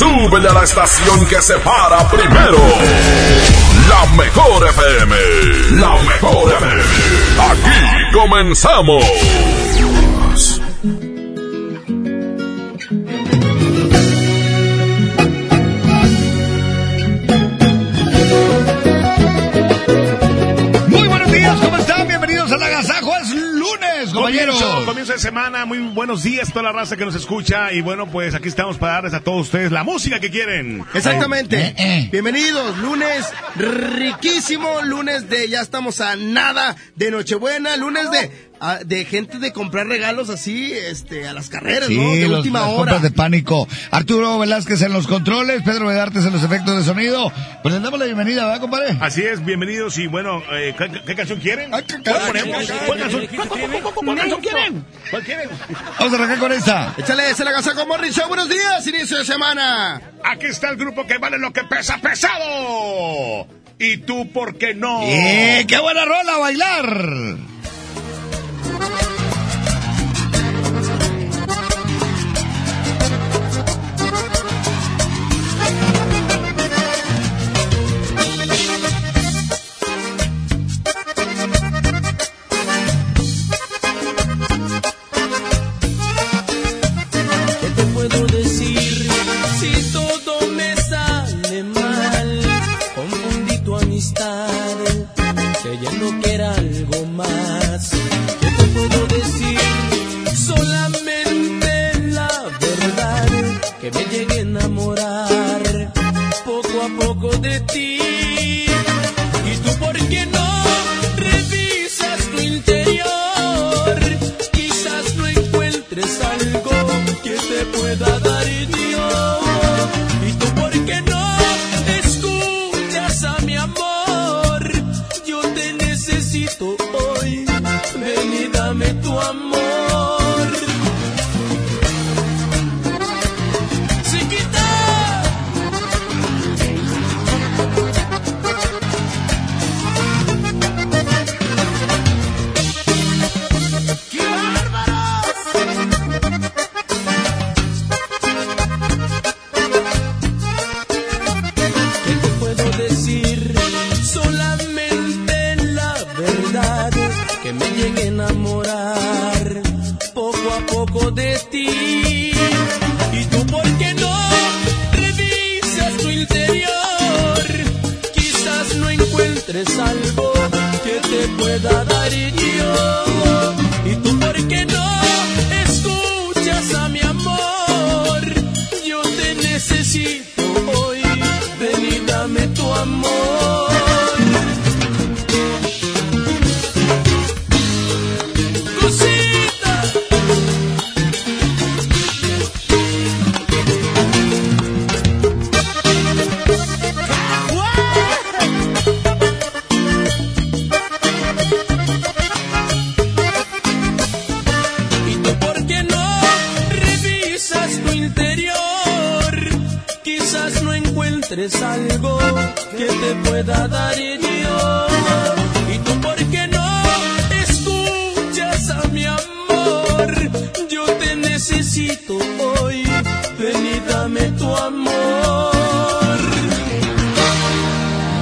Súbele a la estación que se para primero. La mejor FM. La mejor FM. Aquí comenzamos. Muy buenos días, ¿cómo están? Bienvenidos al Agasajo. Es lunes, compañeros. Comienzo, comienzo de semana, muy buenos días a toda la raza que nos escucha y bueno, pues aquí estamos para darles a todos ustedes la música que quieren. Exactamente. Eh, eh. Bienvenidos, lunes riquísimo, lunes de ya estamos a nada de Nochebuena, lunes de a- de gente de comprar regalos así, este, a las carreras, Sí, ¿no? De los- última las hora. compras de pánico. Arturo Velázquez en los controles, Pedro Vedartes en los efectos de sonido. Pues les damos la bienvenida, ¿verdad, compadre? Así es, bienvenidos y bueno, eh, ¿qué, qué canción quieren? Qué ¿Cuál canción ponemos? quieren? ¿Cuál canción? ¿Cuál canción quieren? ¿Cuál quieren? Vamos a arrancar con esta. Échale, es el Agasajo Morning Show. Buenos días, inicio de semana. Aquí está el grupo que vale lo que pesa pesado. ¿Y tú por qué no? ¡Eh, qué buena rola a bailar! Ti.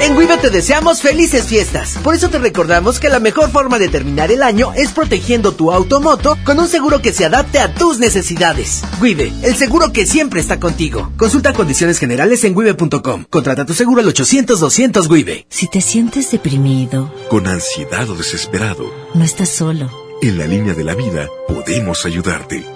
En Wibe te deseamos felices fiestas. Por eso te recordamos que la mejor forma de terminar el año es protegiendo tu automoto con un seguro que se adapte a tus necesidades. Wibe, el seguro que siempre está contigo. Consulta condiciones generales en wibe.com. Contrata tu seguro al 800-200 Wibe. Si te sientes deprimido, con ansiedad o desesperado, no estás solo. En la línea de la vida podemos ayudarte.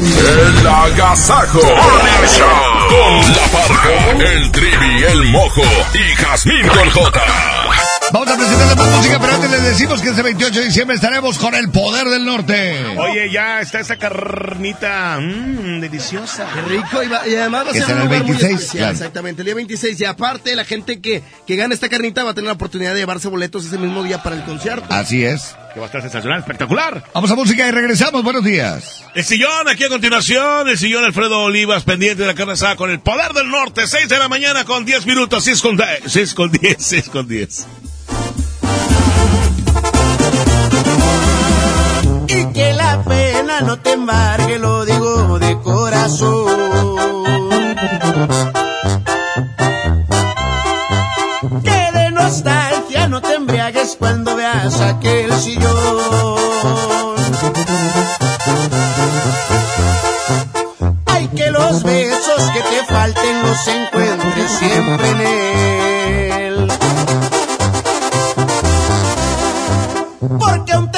El Agasajo Con la parca, el trivi, el mojo y Jazmín con J. Vamos a presentarle más música, pero antes les decimos que este 28 de diciembre estaremos con el poder del norte. Oye, ya está esa carnita mmm, deliciosa. Qué rico. Y, va- y además va a ser un el lugar muy 26, especial, claro. Exactamente, el día 26. Y aparte, la gente que, que gane esta carnita va a tener la oportunidad de llevarse boletos ese mismo día para el concierto. Así es. Que va a estar sensacional, espectacular. Vamos a música y regresamos. Buenos días. El sillón, aquí a continuación, el sillón Alfredo Olivas, pendiente de la carne asada con el poder del norte, 6 de la mañana con 10 minutos, 6 con 10, 6 con 10, 6 con 10. Pena no te embargue, lo digo de corazón. Que de nostalgia no te embriagues cuando veas aquel sillón. Ay, que los besos que te falten los encuentres siempre en él. Porque aún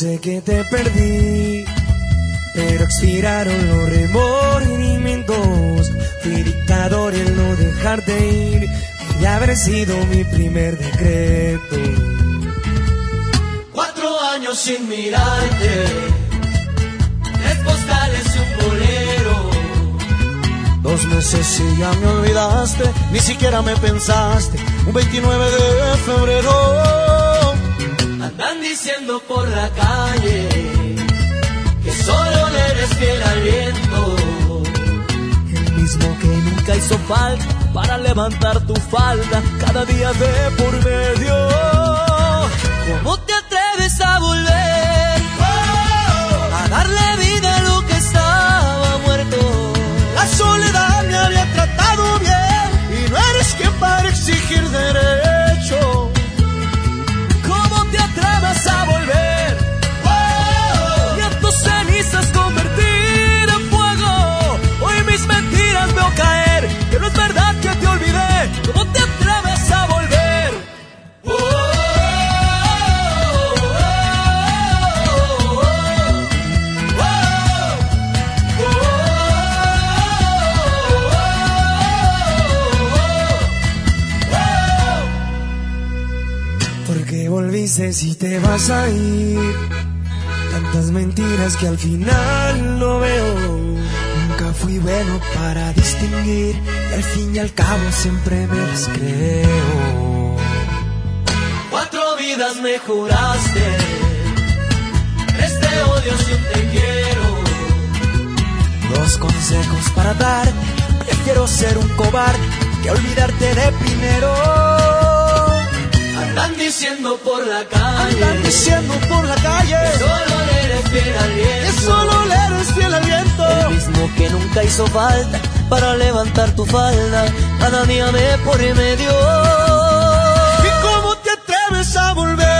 sé que te perdí. Pero expiraron los remordimientos. Fui dictador en no dejarte ir. Y haber sido mi primer decreto. Cuatro años sin mirarte, tres postales y un bolero. Dos meses y ya me olvidaste, ni siquiera me pensaste. Un 29 de febrero. Andan diciendo por la calle que solo le eres fiel al viento. El mismo que nunca hizo falta para levantar tu falda cada día de por medio. ¿Cómo sé si te vas a ir. Tantas mentiras que al final no veo. Nunca fui bueno para distinguir. Y al fin y al cabo siempre me las creo. Cuatro vidas me juraste. Este odio si un te quiero. Dos consejos para darte. Prefiero ser un cobarde que olvidarte de primero. Andan diciendo por la calle. Andan diciendo por la calle. Que solo le eres fiel al viento. Que solo le eres fiel al viento. El mismo que nunca hizo falta para levantar tu falda. Cada día me por medio. ¿Y cómo te atreves a volver?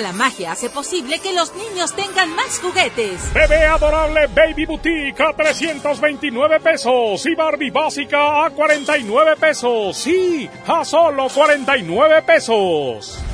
La magia hace posible que los niños tengan más juguetes. Bebé adorable Baby Boutique a 329 pesos y Barbie básica a 49 pesos. Sí, a solo 49 pesos.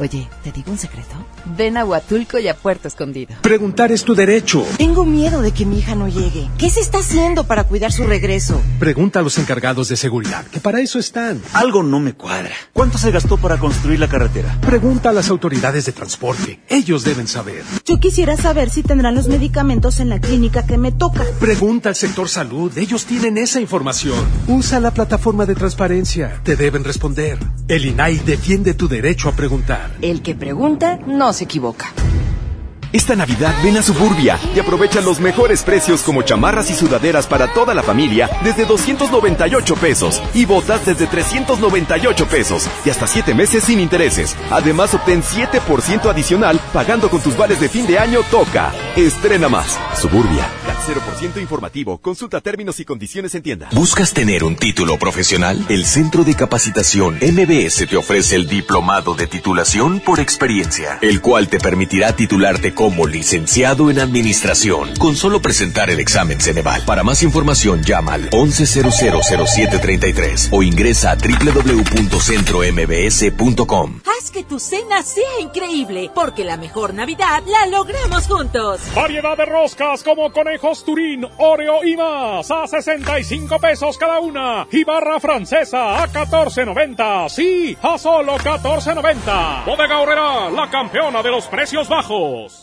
Oye, ¿te digo un secreto? Ven a Huatulco y a Puerto Escondido. Preguntar es tu derecho. Tengo miedo de que mi hija no llegue. ¿Qué se está haciendo para cuidar su regreso? Pregunta a los encargados de seguridad, que para eso están. Algo no me cuadra. ¿Cuánto se gastó para construir la carretera? Pregunta a las autoridades de transporte. Ellos deben saber. Yo quisiera saber si tendrán los medicamentos en la clínica que me toca. Pregunta al sector salud. Ellos tienen esa información. Usa la plataforma de transparencia. Te deben responder. El INAI defiende tu derecho a preguntar. El que pregunta no se equivoca. Esta Navidad ven a Suburbia y aprovecha los mejores precios como chamarras y sudaderas para toda la familia desde 298 pesos y botas desde 398 pesos y hasta 7 meses sin intereses. Además obtén 7% adicional pagando con tus vales de fin de año Toca. Estrena más. Suburbia. CAT 0% informativo. Consulta términos y condiciones en tienda. ¿Buscas tener un título profesional? El Centro de Capacitación MBS te ofrece el diplomado de titulación por experiencia, el cual te permitirá titularte como licenciado en administración con solo presentar el examen Ceneval. Para más información llama al 11000733 o ingresa a www.centrombs.com. Haz que tu cena sea increíble, porque la mejor Navidad la logramos juntos. Variedad de roscas como conejos Turín, Oreo y más a 65 pesos cada una. Y barra francesa a 14.90. Sí, a solo 14.90. Bodega Horrera, la campeona de los precios bajos.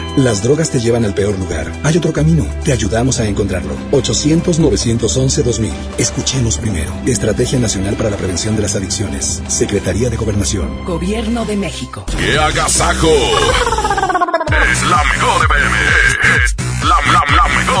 Las drogas te llevan al peor lugar. Hay otro camino. Te ayudamos a encontrarlo. 800-911-2000. Escuchemos primero. Estrategia Nacional para la Prevención de las Adicciones. Secretaría de Gobernación. Gobierno de México. ¡Qué agasajo! es la mejor FM. Es la, la, la mejor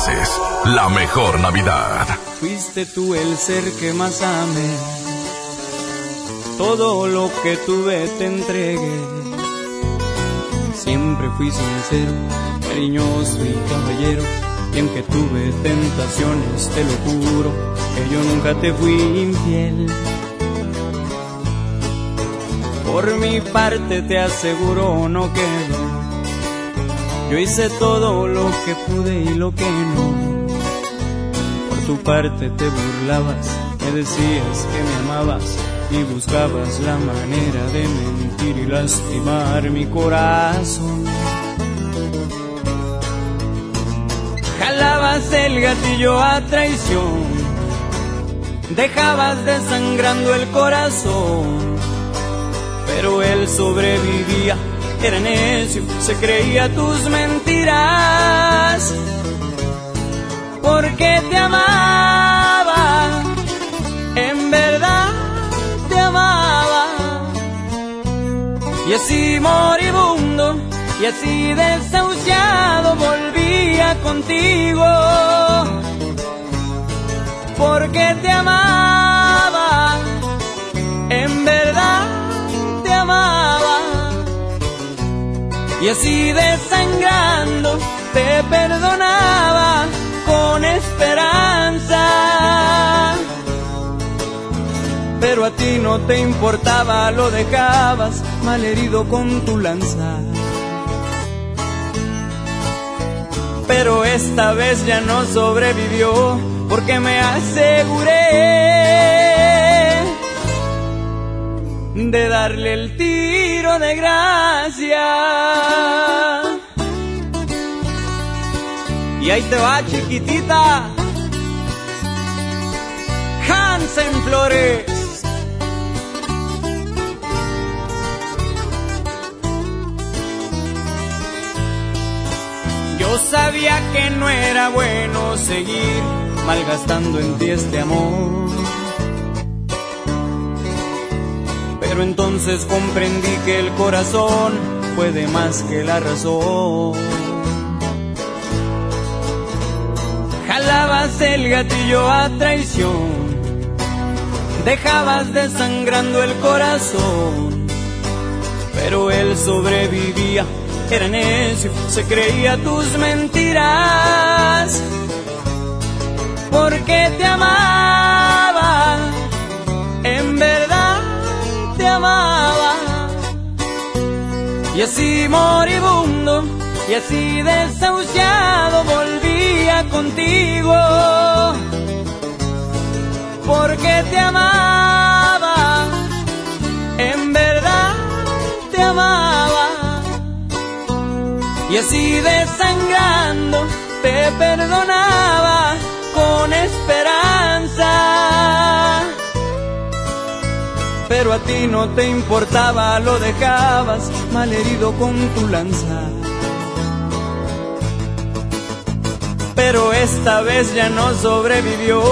Haces la mejor Navidad. Fuiste tú el ser que más amé. Todo lo que tuve te entregué. Siempre fui sincero, cariñoso y caballero. Y aunque tuve tentaciones, te lo juro, que yo nunca te fui infiel. Por mi parte te aseguro no quedó. Yo hice todo lo que pude y lo que no. Por tu parte te burlabas, me decías que me amabas y buscabas la manera de mentir y lastimar mi corazón. Jalabas el gatillo a traición, dejabas desangrando el corazón, pero él sobrevivía, era necio, se creía tus mentiras. Porque te amaba, en verdad te amaba. Y así moribundo, y así desahuciado volvía contigo. Porque te amaba, en verdad te amaba y así desangrando te perdonaba con esperanza. Pero a ti no te importaba, lo dejabas malherido con tu lanza. Pero esta vez ya no sobrevivió porque me aseguré de darle el tiro de gracia. Y ahí te va, chiquitita. Hansen Flores. Yo sabía que no era bueno seguir malgastando en ti este amor. Pero entonces comprendí que el corazón puede más que la razón. Jalabas el gatillo a traición, dejabas desangrando el corazón, pero él sobrevivía era necio, se creía tus mentiras. Porque te amaba Y así moribundo, y así desahuciado volvía contigo. Porque te amaba, en verdad te amaba. Y así desangrando te perdonaba con esperanza pero a ti no te importaba, lo dejabas malherido con tu lanza. Pero esta vez ya no sobrevivió,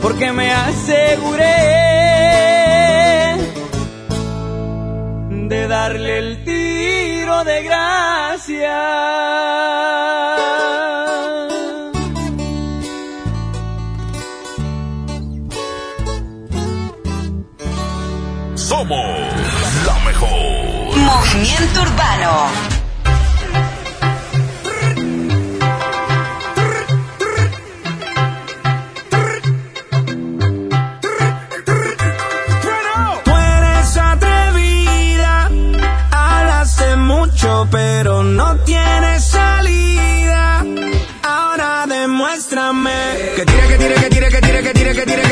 porque me aseguré de darle el tiro de gracia. Somos la mejor. Movimiento Urbano. pero no tiene salida. Ahora demuéstrame que tira, que tira, que tira, que tira, que tira, que tira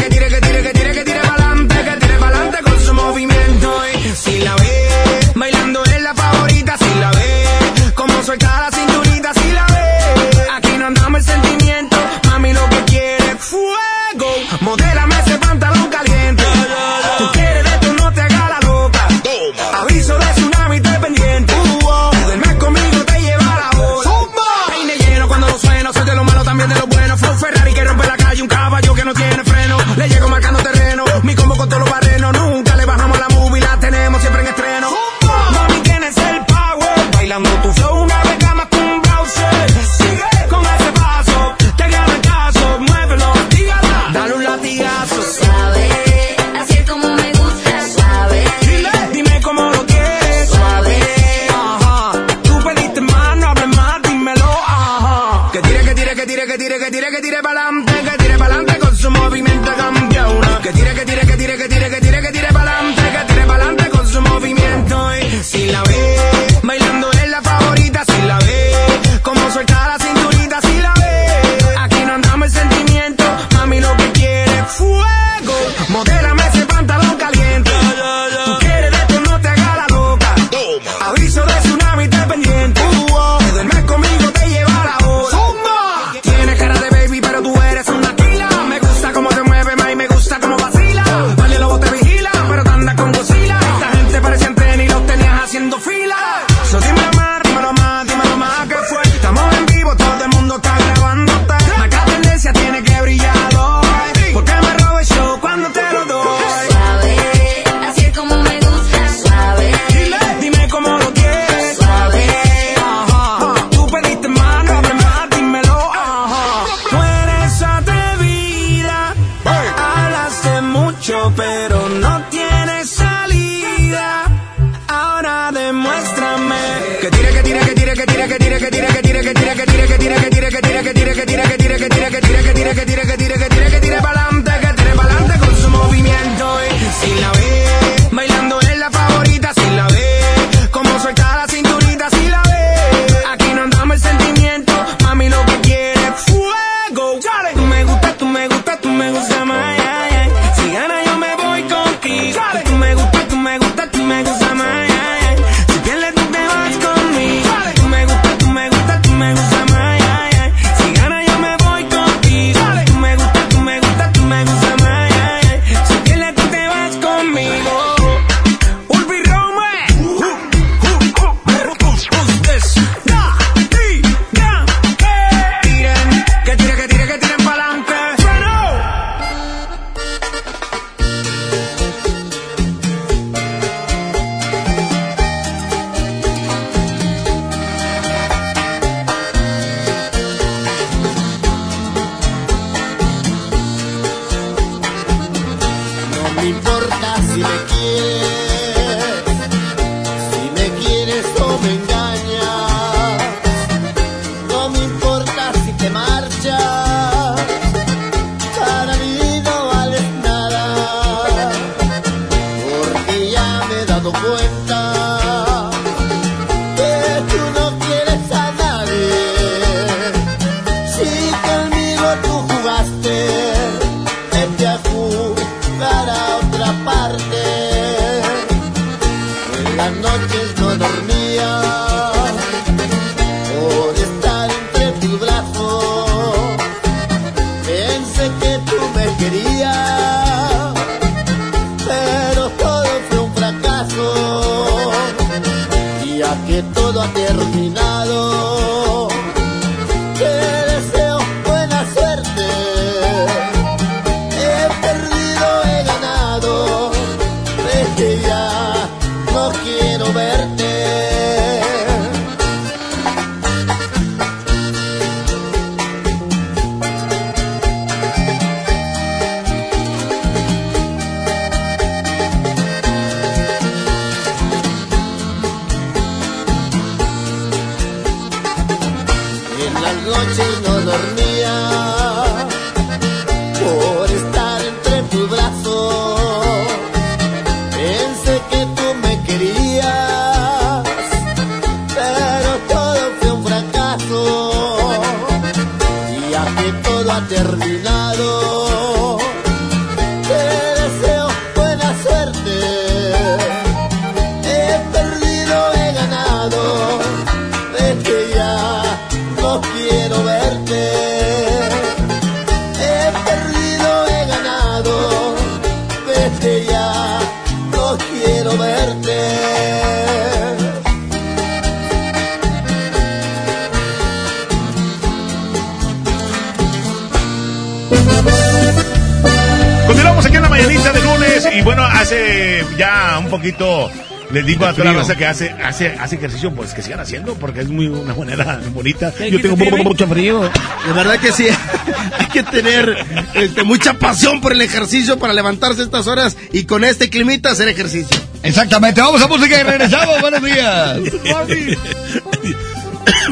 Toda la raza que hace, hace, hace ejercicio, pues que sigan haciendo porque es muy una manera bonita. ¿Qué Yo tengo Kirby? mucho frío. De verdad que sí, hay que tener este, mucha pasión por el ejercicio para levantarse estas horas y con este climita hacer ejercicio. Exactamente, vamos a música y regresamos. Buenos días.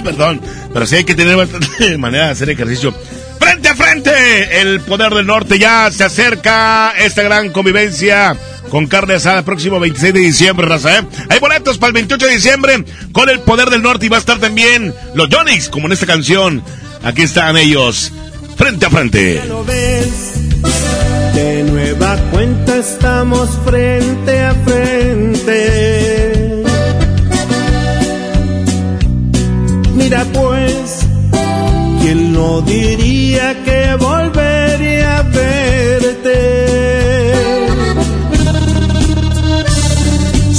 Perdón, pero sí hay que tener bastante manera de hacer ejercicio. Frente a frente, el poder del norte ya se acerca esta gran convivencia con carne asada próximo 26 de diciembre, raza, ¿eh? Hay boletos para el 28 de diciembre con el poder del norte y va a estar también los Jonix, como en esta canción. Aquí están ellos, frente a frente. lo. De nueva cuenta estamos frente a frente. Mira pues, ¿quién no diría que volvería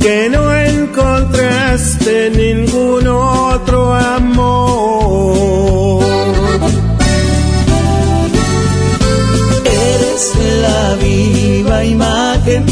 que no encontraste ningún otro amor. Eres la viva imagen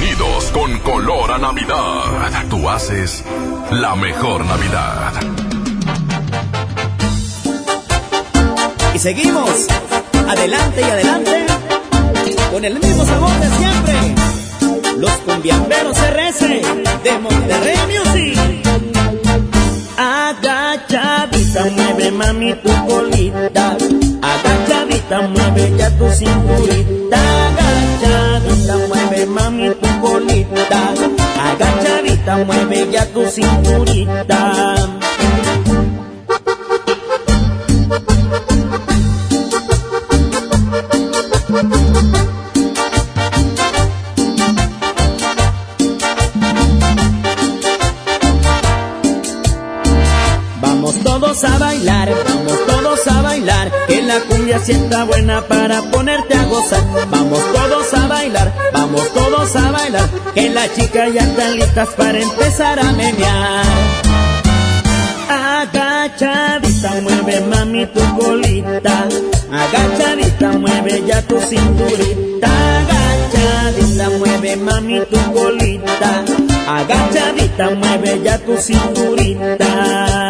Sonidos con color a Navidad. Tú haces la mejor Navidad. Y seguimos adelante y adelante con el mismo sabor de siempre. Los cumbiamberos RS de Monterrey Music. Agachadita, mueve mami tu colita. Agachadita, mueve ya tu cinturita. Agachadita, mueve mami tu colita. Agachadita, mueve ya tu cinturita. Sienta buena para ponerte a gozar. Vamos todos a bailar, vamos todos a bailar, que las chicas ya están listas para empezar a menear. Agachadita, mueve mami tu colita, agachadita, mueve ya tu cinturita, agachadita, mueve mami tu colita, agachadita, mueve ya tu cinturita.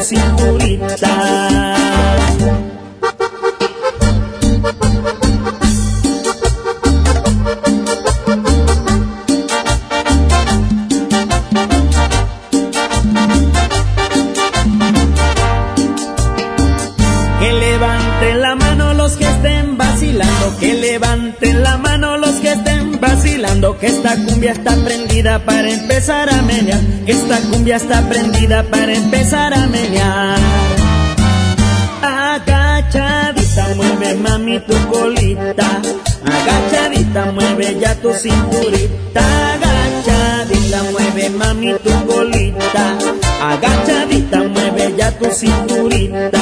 Que levanten la mano los que estén vacilando, que levanten la mano los que estén vacilando, que esta cumbia está prendida para empezar a menear, que esta cumbia está prendida tu cinturita, agachadita, mueve mami tu colita, agachadita, mueve ya tu cinturita.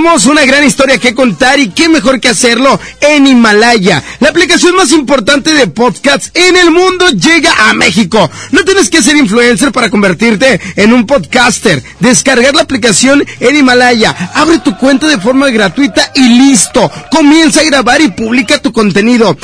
Tenemos una gran historia que contar y qué mejor que hacerlo en Himalaya. La aplicación más importante de podcasts en el mundo llega a México. No tienes que ser influencer para convertirte en un podcaster. Descargar la aplicación en Himalaya. Abre tu cuenta de forma gratuita y listo. Comienza a grabar y publica tu contenido.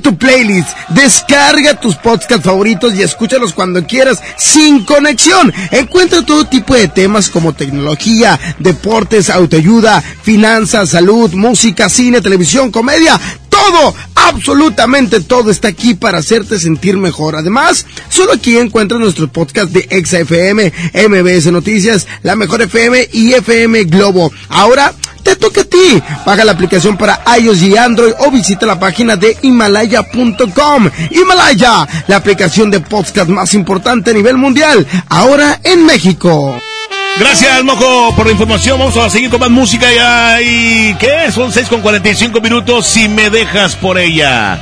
Tu playlist. Descarga tus podcasts favoritos y escúchalos cuando quieras sin conexión. Encuentra todo tipo de temas como tecnología, deportes, autoayuda, finanzas, salud, música, cine, televisión, comedia. Todo, absolutamente todo está aquí para hacerte sentir mejor. Además, solo aquí encuentras nuestros podcasts de ExaFM, MBS Noticias, La Mejor FM y FM Globo. Ahora, toca a ti. Paga la aplicación para iOS y Android o visita la página de Himalaya.com. Himalaya, la aplicación de podcast más importante a nivel mundial, ahora en México. Gracias, Mojo, por la información. Vamos a seguir con más música ya. ¿Y qué? Son 6 con 45 minutos. Si me dejas por ella.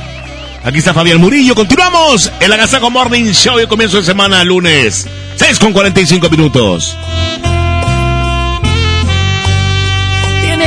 Aquí está Fabián Murillo. Continuamos. El Agasajo Morning Show. Y comienzo de semana, lunes. 6 con 45 minutos.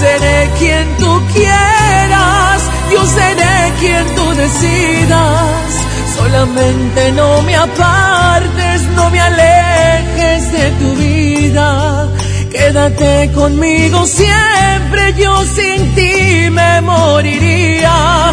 seré quien tú quieras, yo seré quien tú decidas. Solamente no me apartes, no me alejes de tu vida. Quédate conmigo siempre, yo sin ti me moriría.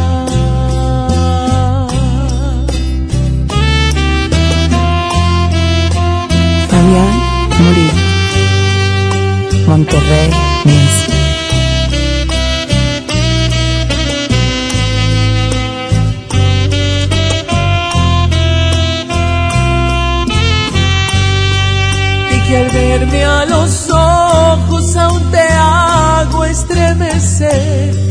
Y que al verme a los ojos aún te hago estremecer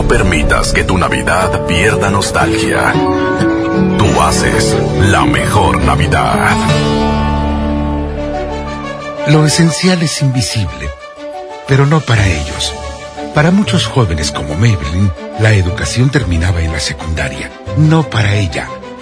No permitas que tu Navidad pierda nostalgia. Tú haces la mejor Navidad. Lo esencial es invisible, pero no para ellos. Para muchos jóvenes como Maybelline, la educación terminaba en la secundaria. No para ella.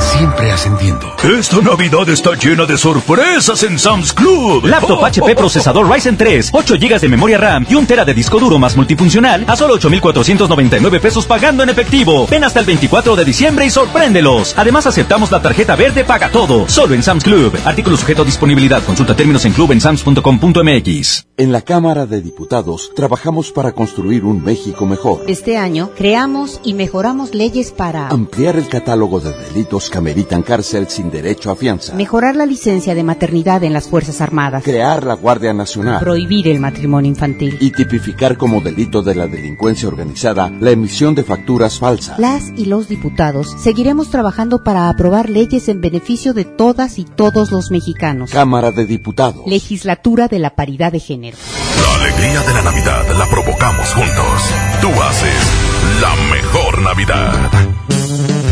siempre ascendiendo. Esta Navidad está llena de sorpresas en Sam's Club. Laptop HP procesador Ryzen 3, 8 GB de memoria RAM y un tera de disco duro más multifuncional a solo 8,499 pesos pagando en efectivo. Ven hasta el 24 de diciembre y sorpréndelos. Además aceptamos la tarjeta verde paga todo. Solo en Sam's Club. Artículo sujeto a disponibilidad. Consulta términos en club en sams.com.mx. En la Cámara de Diputados trabajamos para construir un México mejor. Este año creamos y mejoramos leyes para Ampliar el catálogo de delitos que ameritan cárcel sin derecho a fianza. Mejorar la licencia de maternidad en las Fuerzas Armadas. Crear la Guardia Nacional. Prohibir el matrimonio infantil. Y tipificar como delito de la delincuencia organizada la emisión de facturas falsas. Las y los diputados seguiremos trabajando para aprobar leyes en beneficio de todas y todos los mexicanos. Cámara de Diputados. Legislatura de la Paridad de Género. La alegría de la Navidad la provocamos juntos. Tú haces la mejor Navidad.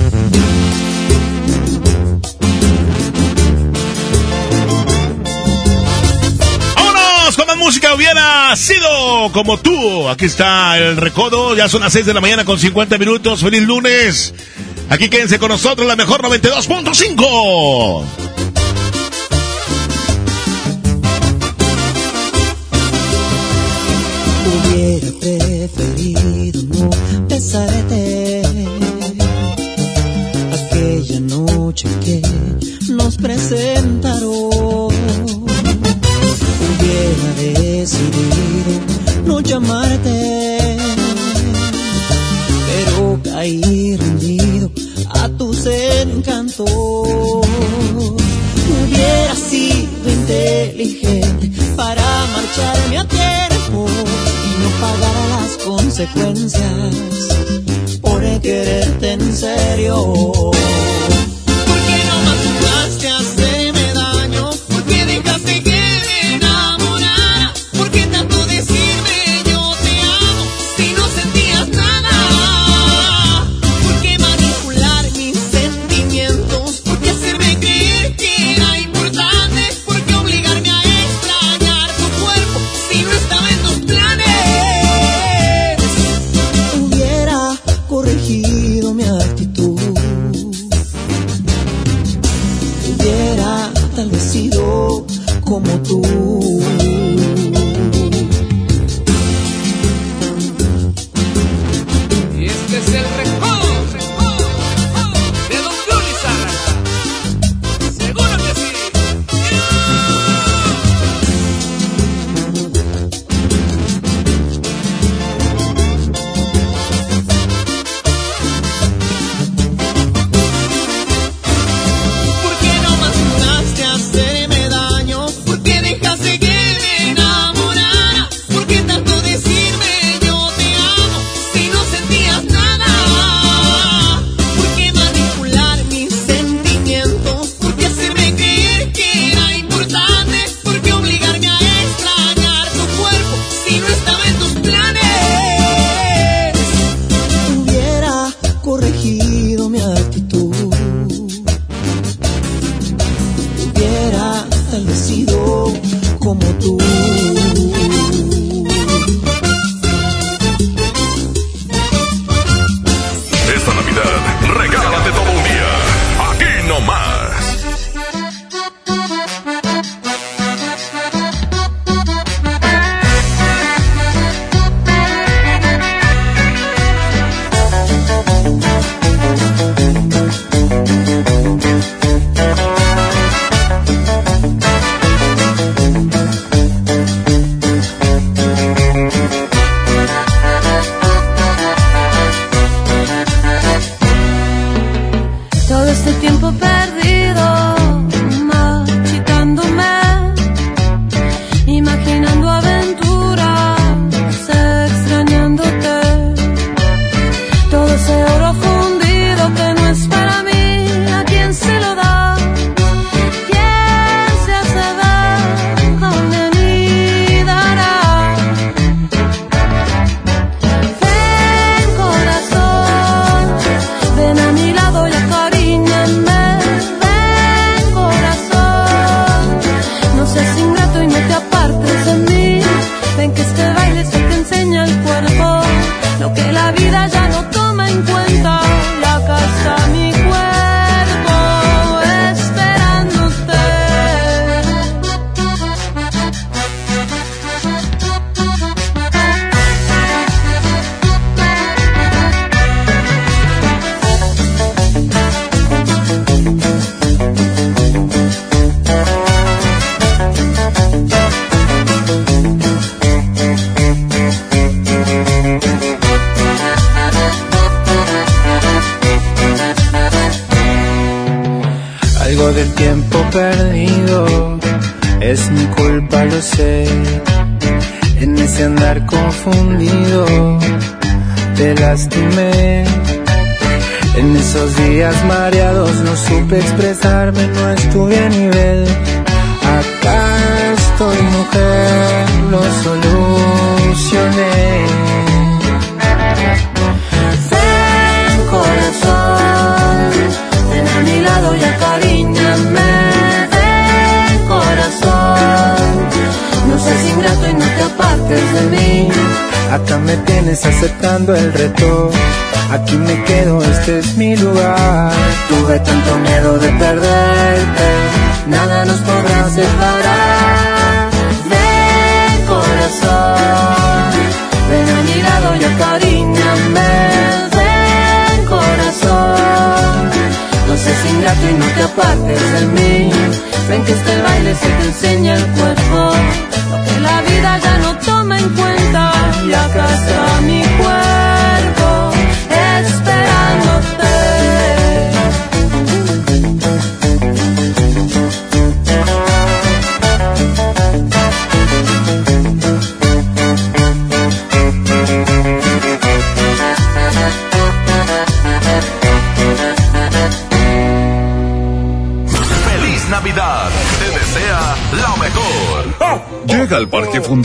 más música hubiera sido como tú. Aquí está el recodo. Ya son las 6 de la mañana con 50 minutos. Feliz lunes. Aquí quédense con nosotros, la mejor 92.5. Hubiera preferido no besarte aquella noche que nos presentaron decidir no llamarte, pero caí rendido a tus encantos. Hubiera sido inteligente para marcharme a tiempo y no pagar las consecuencias por quererte en serio.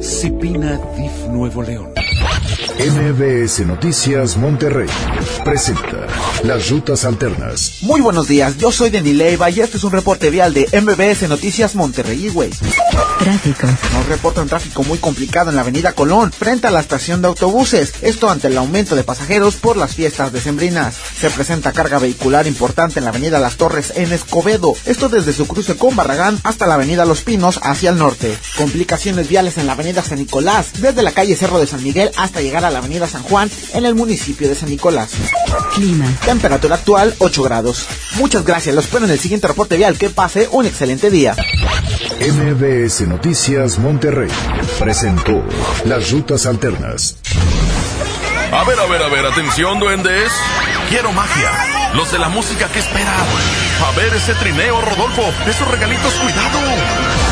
Cipina DIF Nuevo León. MBS Noticias Monterrey presenta Las Rutas Alternas. Muy buenos días, yo soy Denis Leiva y este es un reporte vial de MBS Noticias Monterrey Güey. Tráfico. Nos reporta un tráfico muy complicado en la avenida Colón, frente a la estación de autobuses. Esto ante el aumento de pasajeros por las fiestas decembrinas. Se presenta carga vehicular importante en la avenida Las Torres en Escobedo. Esto desde su cruce con Barragán hasta la avenida Los Pinos hacia el norte. Complicaciones viales en la avenida San Nicolás, desde la calle Cerro de San Miguel hasta llegar a la avenida San Juan en el municipio de San Nicolás. Clima. Temperatura actual 8 grados. Muchas gracias, los espero en el siguiente reporte vial. Que pase un excelente día. MBS Noticias Monterrey presentó Las Rutas Alternas. A ver, a ver, a ver, atención, duendes. Quiero magia. Los de la música que esperan. A ver ese trineo, Rodolfo. Esos regalitos, cuidado.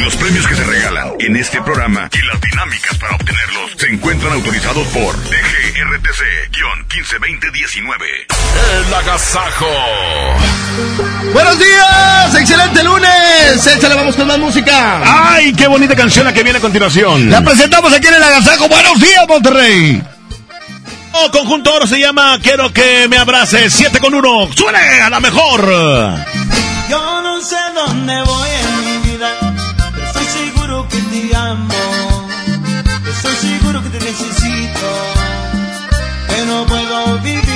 Los premios que se regalan en este programa y las dinámicas para obtenerlos se encuentran autorizados por DGRTC-152019. El agasajo. Buenos días, excelente lunes. Échale, vamos con más música. ¡Ay, qué bonita canción la que viene a continuación! La presentamos aquí en el Agasajo. Buenos días, Monterrey. Oh, conjunto oro se llama Quiero que me abraces. 7 con 1. ¡Suele a la mejor! Yo no sé dónde voy no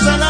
contigo hasta la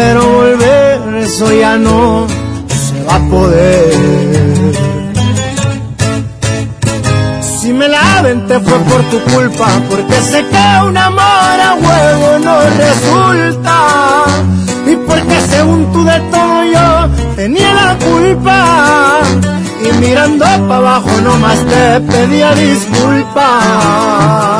pero volver eso ya no se va a poder. Si me la aventé fue por tu culpa, porque sé que un amor a huevo no resulta. Y porque según tú de todo yo tenía la culpa. Y mirando para abajo nomás te pedía disculpas.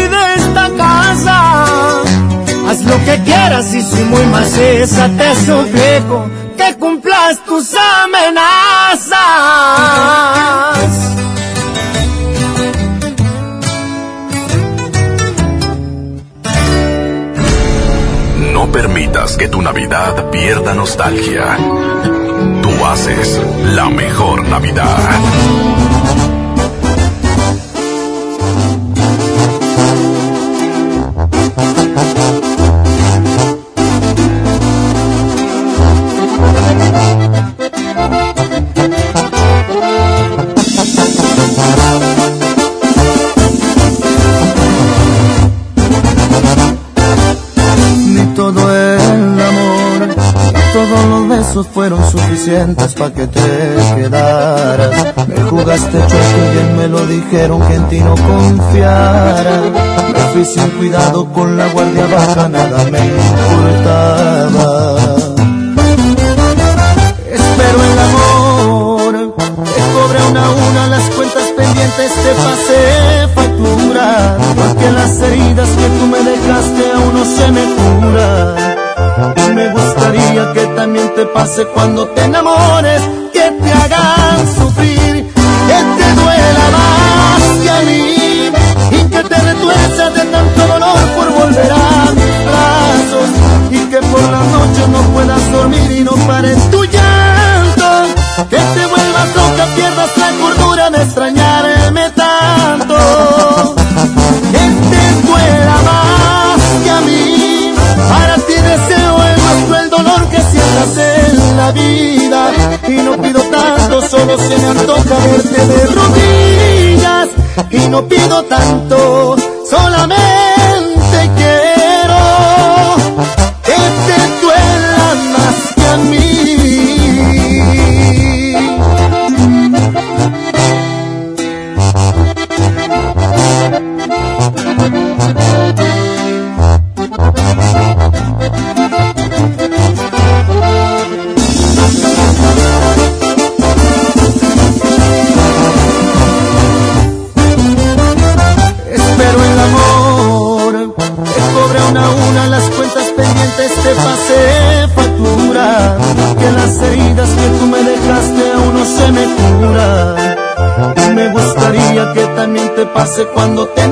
esta casa. Haz lo que quieras y soy muy maciza, te suplico que cumplas tus amenazas. No permitas que tu Navidad pierda nostalgia. Tú haces la mejor Navidad. 啊。Suficientes para que te quedaras. Me jugaste chueco y bien me lo dijeron que en ti no confiara. Me fui sin cuidado con la guardia baja, nada me importaba. Pase cuando te enamores, tanto, pase cuando te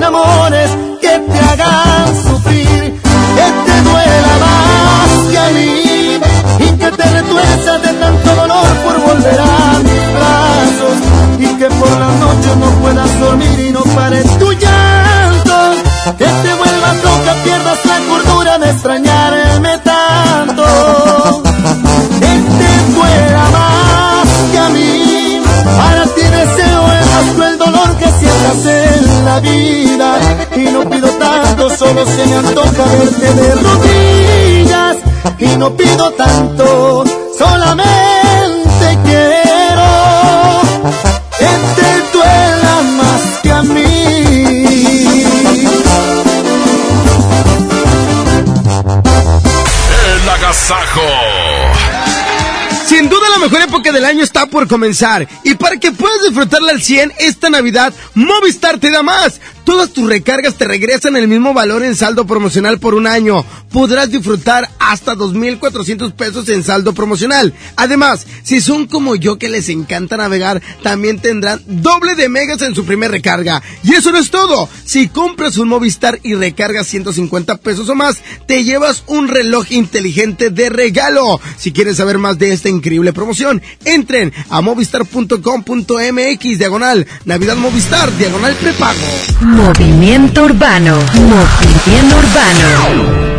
año está por comenzar y para que puedas disfrutarla al 100 esta Navidad, Movistar te da más. Todas tus recargas te regresan el mismo valor en saldo promocional por un año. Podrás disfrutar hasta 2.400 pesos en saldo promocional. Además, si son como yo que les encanta navegar, también tendrán doble de megas en su primer recarga. Y eso no es todo. Si compras un Movistar y recargas 150 pesos o más, te llevas un reloj inteligente de regalo. Si quieres saber más de esta increíble promoción, entren a movistar.com.mx diagonal Navidad Movistar diagonal prepago. Movimiento Urbano. Movimiento Urbano.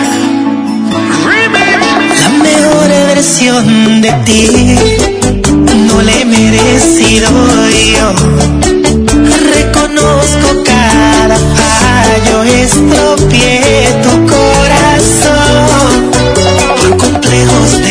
de ti no le he merecido yo. Reconozco cada fallo, estropeé tu corazón complejos de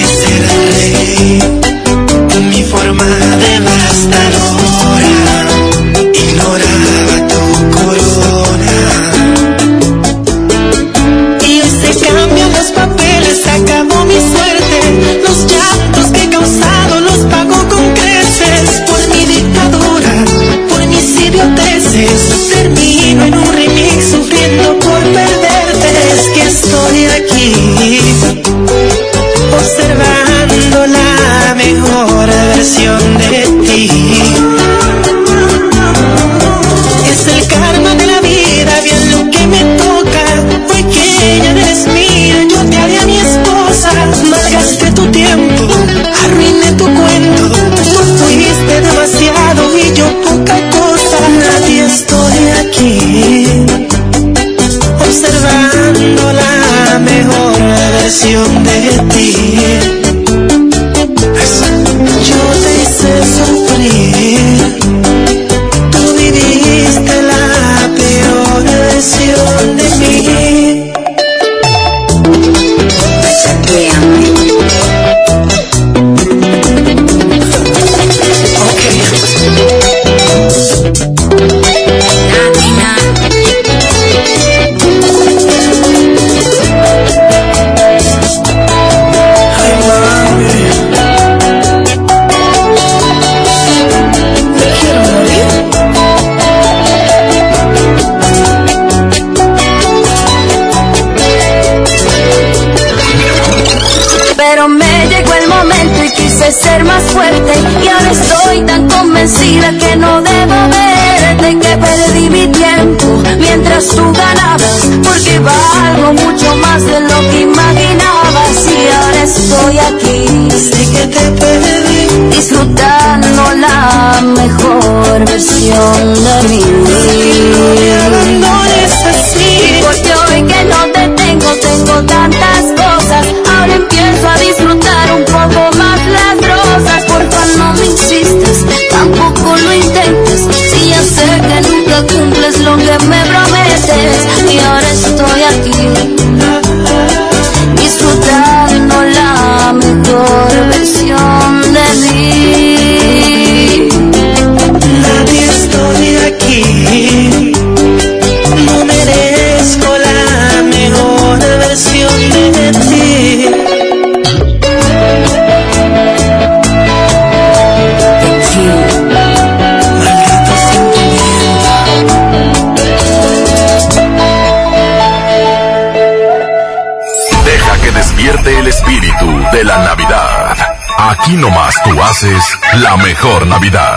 haces la mejor Navidad.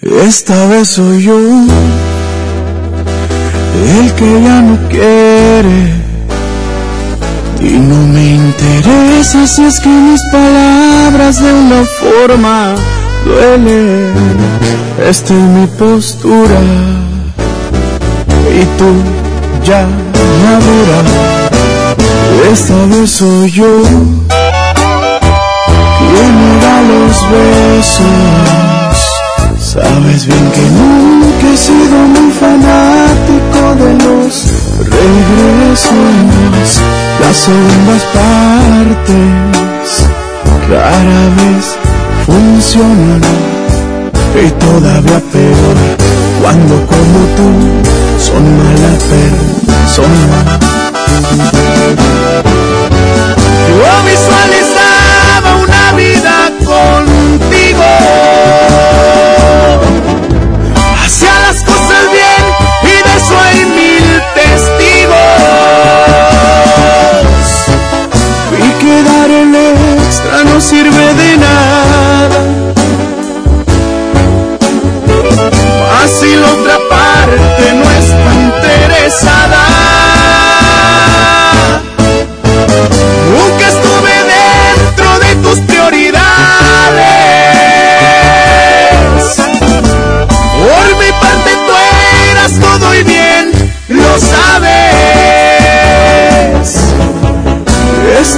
Esta vez soy yo el que ya no quiere y no me interesa si es que mis palabras de una forma duelen. Esta es mi postura y tú ya madura. Esta vez soy yo quien me da los besos. Sabes bien que nunca he sido muy fanático de los regresos. Las ambas partes rara vez funcionan y todavía peor cuando como tú son malas persona. Yo visualizaba una vida contigo.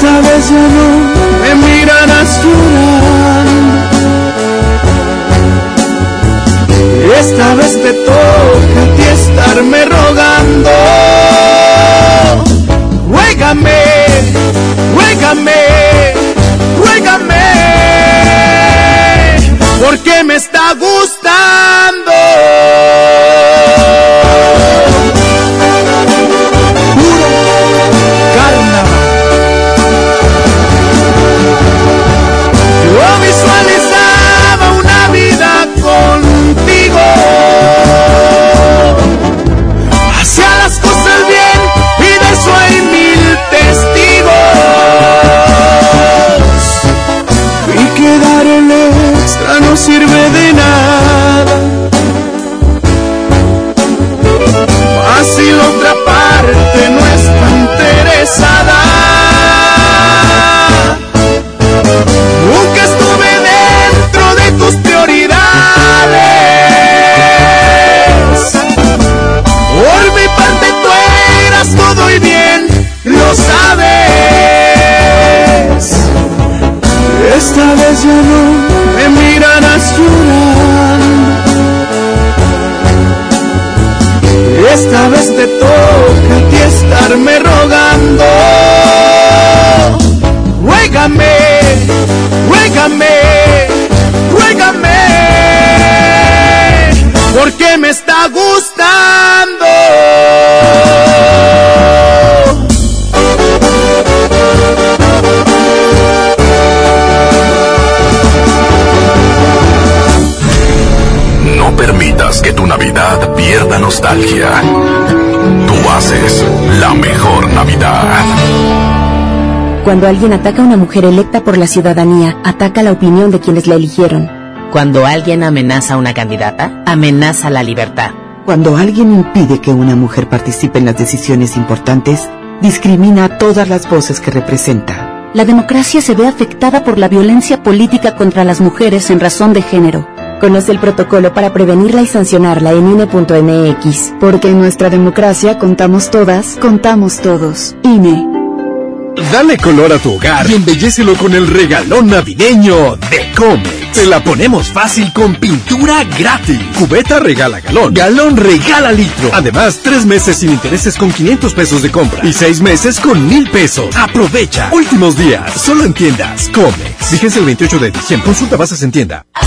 esta vez ya no me mirarás llorando. Esta vez te toca a ti estarme rogando. Ruégame, ruégame, ruégame, porque me está gustando. Sirve de nada. Más si la otra parte no está interesada. Nunca estuve dentro de tus prioridades. Por mi parte tú eras todo y bien, lo sabes. Esta vez ya no Esta vez te toca a ti estarme rogando. Ruégame, ruégame, ruégame, porque me está gustando. Que tu Navidad pierda nostalgia. Tú haces la mejor Navidad. Cuando alguien ataca a una mujer electa por la ciudadanía, ataca la opinión de quienes la eligieron. Cuando alguien amenaza a una candidata, amenaza la libertad. Cuando alguien impide que una mujer participe en las decisiones importantes, discrimina a todas las voces que representa. La democracia se ve afectada por la violencia política contra las mujeres en razón de género. Conoce el protocolo para prevenirla y sancionarla en INE.mx. Porque en nuestra democracia contamos todas, contamos todos. INE. Dale color a tu hogar y embellecelo con el regalón navideño de Comex. Te la ponemos fácil con pintura gratis. Cubeta regala galón. Galón regala litro. Además, tres meses sin intereses con 500 pesos de compra. Y seis meses con mil pesos. Aprovecha. Últimos días. Solo en tiendas. Comex. Fíjense el 28 de diciembre. Consulta bases en tienda.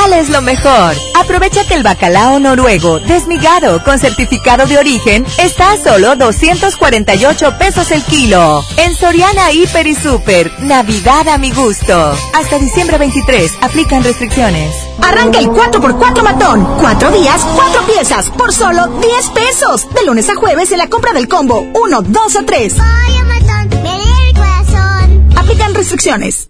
dales lo mejor. Aprovecha que el bacalao noruego desmigado con certificado de origen está a solo 248 pesos el kilo. En Soriana Hiper y Super, Navidad a mi gusto. Hasta diciembre 23, aplican restricciones. Arranca el 4x4 matón. Cuatro días, cuatro piezas, por solo 10 pesos. De lunes a jueves en la compra del combo 1, 2 o 3. Aplican restricciones.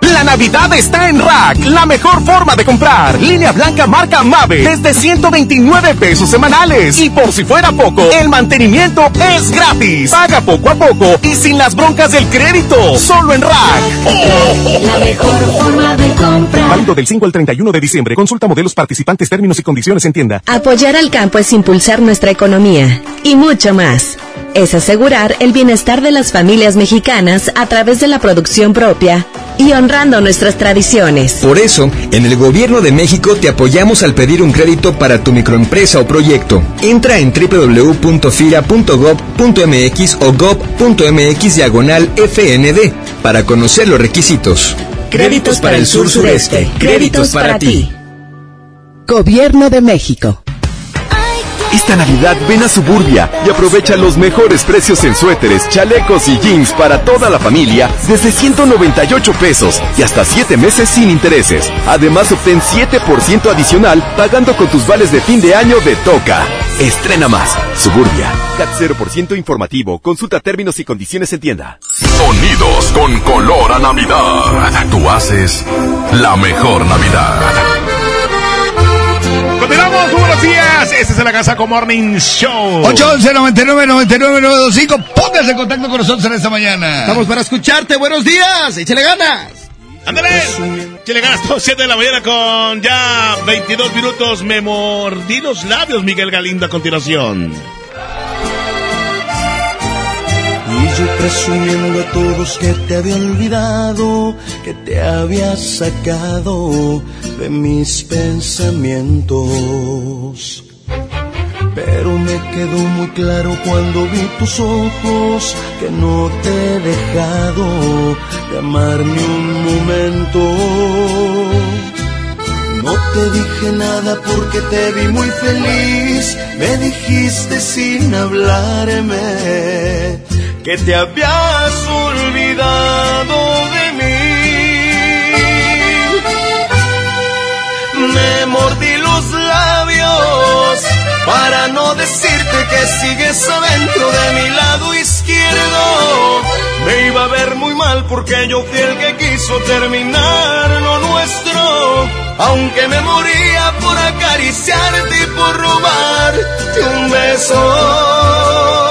La Navidad está en Rack, la mejor forma de comprar. Línea blanca marca Mave desde 129 pesos semanales. Y por si fuera poco, el mantenimiento es gratis. Paga poco a poco y sin las broncas del crédito. Solo en Rack. La mejor forma de comprar. Válido del 5 al 31 de diciembre. Consulta modelos participantes, términos y condiciones en tienda. Apoyar al campo es impulsar nuestra economía y mucho más. es asegurar el bienestar de las familias mexicanas a través de la producción propia y honrando nuestras tradiciones. Por eso, en el Gobierno de México te apoyamos al pedir un crédito para tu microempresa o proyecto. Entra en www.fira.gov.mx o gov.mx diagonal FND para conocer los requisitos. Créditos para el sur sureste. Créditos para ti. Gobierno de México. Esta Navidad ven a Suburbia y aprovecha los mejores precios en suéteres, chalecos y jeans para toda la familia desde 198 pesos y hasta 7 meses sin intereses. Además obtén 7% adicional pagando con tus vales de fin de año de Toca. Estrena más. Suburbia. CAT 0% informativo. Consulta términos y condiciones en tienda. Sonidos con color a Navidad. Tú haces la mejor Navidad. Continuamos, muy buenos días. Este es el Agasaco Morning Show. 811 99 99 925 Póngase en contacto con nosotros en esta mañana. Estamos para escucharte. Buenos días. Échale ganas. Ándale. Chile ganas todo 7 de la mañana con ya 22 minutos. Me mordí los labios, Miguel Galindo, a continuación. Presumiendo a todos que te había olvidado, que te había sacado de mis pensamientos. Pero me quedó muy claro cuando vi tus ojos que no te he dejado de amar ni un momento. No te dije nada porque te vi muy feliz, me dijiste sin hablarme que te habías olvidado de mí. Me mordí los labios para no decirte que sigues adentro de mi lado izquierdo. Me iba a ver muy mal porque yo fui el que quiso terminar lo nuestro. Aunque me moría por acariciarte y por robarte un beso.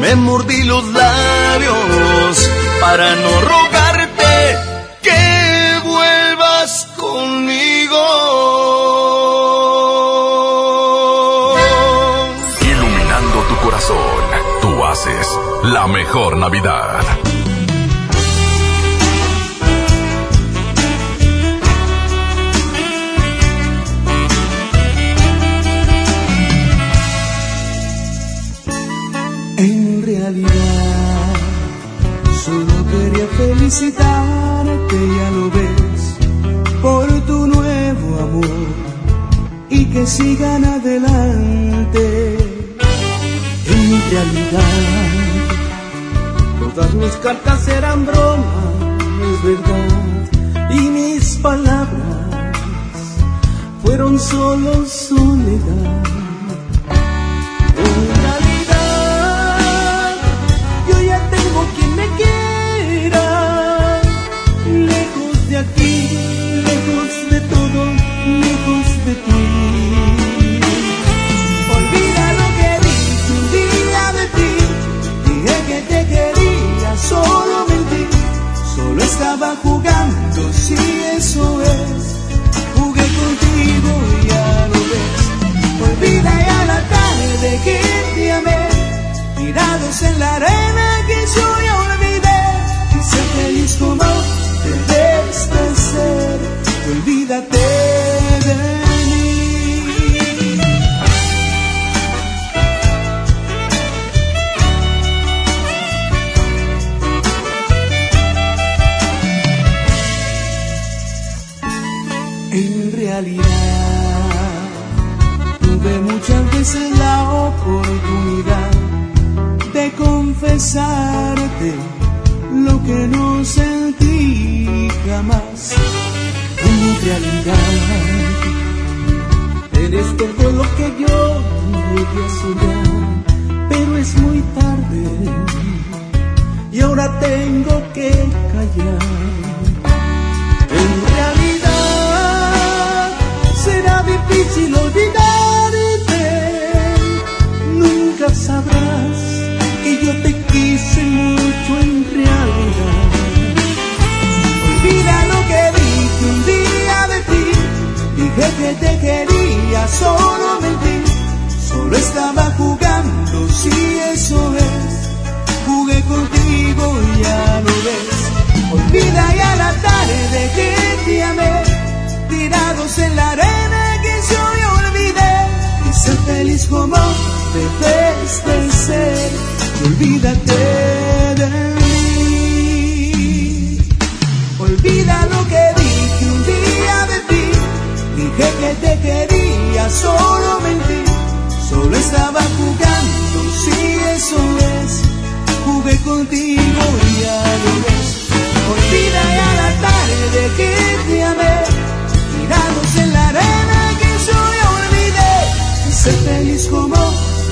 Me mordí los labios para no rogarte que vuelvas conmigo. Iluminando tu corazón, tú haces la mejor Navidad. Felicitarte, ya lo ves, por tu nuevo amor y que sigan adelante. En realidad, todas mis cartas eran bromas, es verdad, y mis palabras fueron solo soledad. En la arena que yo confesarte lo que no sentí jamás. En realidad, eres todo lo que yo llegué a soñar, pero es muy tarde y ahora tengo que callar. En realidad será difícil olvidarte. Que te quería, solo mentí. Solo estaba jugando, si eso es. Jugué contigo y ya lo ves. Olvida ya la tarde que te amé, tirados en la arena que yo olvidé. Y ser feliz como debes de ser, y olvídate de dije que te quería, solo mentí. Solo estaba jugando, si eso es, jugué contigo y ya lo ves. Olvida ya la tarde que te amé, tirados en la arena que yo ya olvidé. Y ser feliz como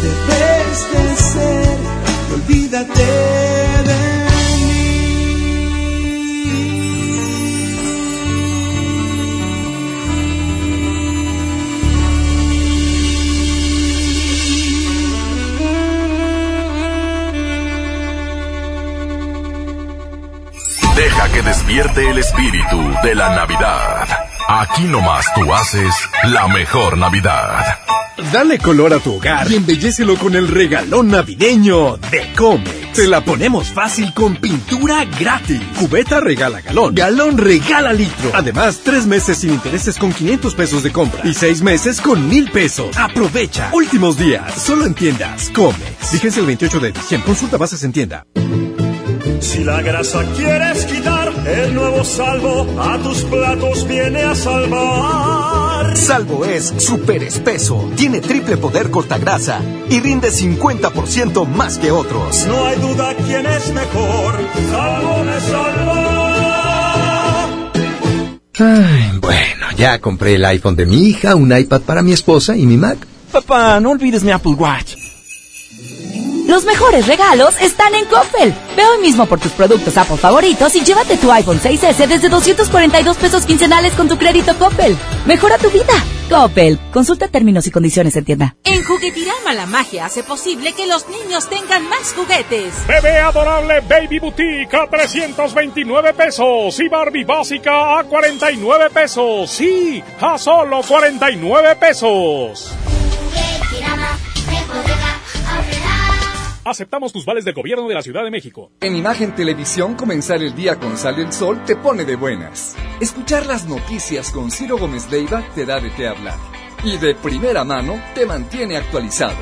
debes de ser, y olvídate de que despierte el espíritu de la Navidad. Aquí nomás tú haces la mejor Navidad. Dale color a tu hogar y embellecelo con el regalón navideño de Comex. Te la ponemos fácil con pintura gratis. Cubeta regala galón, galón regala litro. Además, tres meses sin intereses con 500 pesos de compra y seis meses con mil pesos. Aprovecha. Últimos días, solo en tiendas Comex. Fíjense el 28 de diciembre. Consulta bases en tienda. Si la grasa quieres quitar, el nuevo salvo a tus platos viene a salvar. Salvo es súper espeso, tiene triple poder cortagrasa y rinde 50% más que otros. No hay duda quién es mejor. Salvo me salva. Ay, bueno, ya compré el iPhone de mi hija, un iPad para mi esposa y mi Mac. Papá, no olvides mi Apple Watch. Los mejores regalos están en Coppel. Ve hoy mismo por tus productos Apple favoritos y llévate tu iPhone 6S desde 242 pesos quincenales con tu crédito Coppel. Mejora tu vida. Coppel. Consulta términos y condiciones en tienda. En Juguetirama la magia hace posible que los niños tengan más juguetes. Bebé adorable Baby Boutique a 329 pesos y Barbie básica a 49 pesos. Sí, a solo 49 pesos. Aceptamos tus vales del gobierno de la Ciudad de México. En Imagen Televisión, comenzar el día con Sal del Sol te pone de buenas. Escuchar las noticias con Ciro Gómez Leiva te da de qué hablar. Y de primera mano te mantiene actualizado.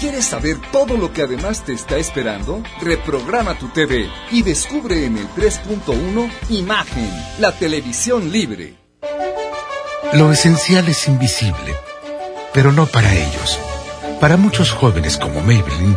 ¿Quieres saber todo lo que además te está esperando? Reprograma tu TV y descubre en el 3.1 Imagen, la televisión libre. Lo esencial es invisible, pero no para ellos. Para muchos jóvenes como Maybelline,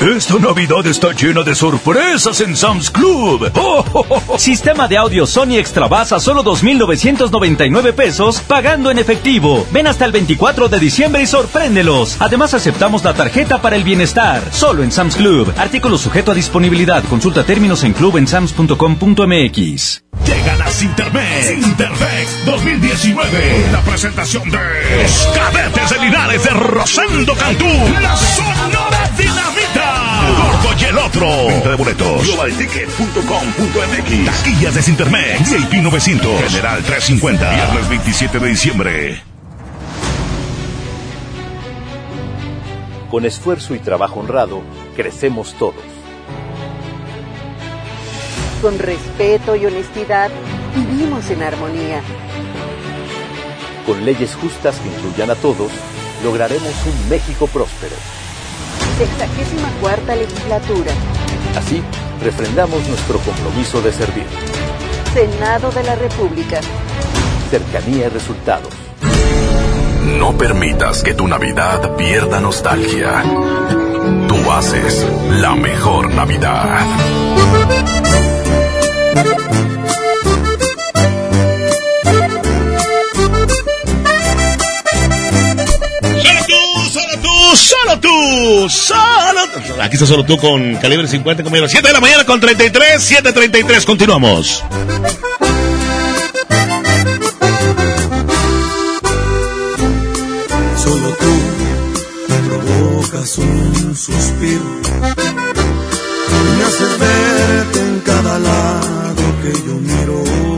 Esta Navidad está llena de sorpresas en Sam's Club. Sistema de audio Sony Extra Bass a solo 2.999 pesos, pagando en efectivo. Ven hasta el 24 de diciembre y sorpréndelos. Además aceptamos la tarjeta para el bienestar. Solo en Sam's Club. Artículo sujeto a disponibilidad. Consulta términos en clubensams.com.mx. Llegan a Sintermex. Sintermex 2019. La presentación de los cadetes de Linares de Rosendo Cantú. La Dinamita. Y el otro. Venta de boletos. Globalticket.com.mx. Taquillas de Sintermex. VIP 900. General 350. Viernes 27 de diciembre. Con esfuerzo y trabajo honrado, crecemos todos. Con respeto y honestidad, vivimos en armonía. Con leyes justas que incluyan a todos, lograremos un México próspero. Sexagésima cuarta legislatura. Así, refrendamos nuestro compromiso de servir. Senado de la República. Cercanía y resultados. No permitas que tu Navidad pierda nostalgia. Tú haces la mejor Navidad. Solo tú, solo tú. Aquí está solo tú con calibre 50 conmigo. 7 de la mañana con 33, 7.33. Continuamos. Solo tú provocas un suspiro me haces verte en cada lado que yo miro.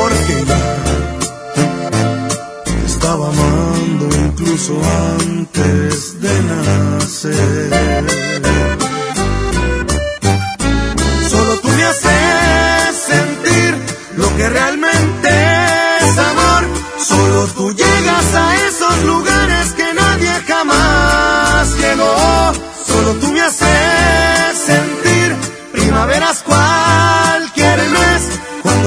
Porque ya te estaba amando incluso antes de nacer. Solo tú me haces sentir lo que realmente es amor. Solo tú llegas a esos lugares que nadie jamás llegó. Solo tú me haces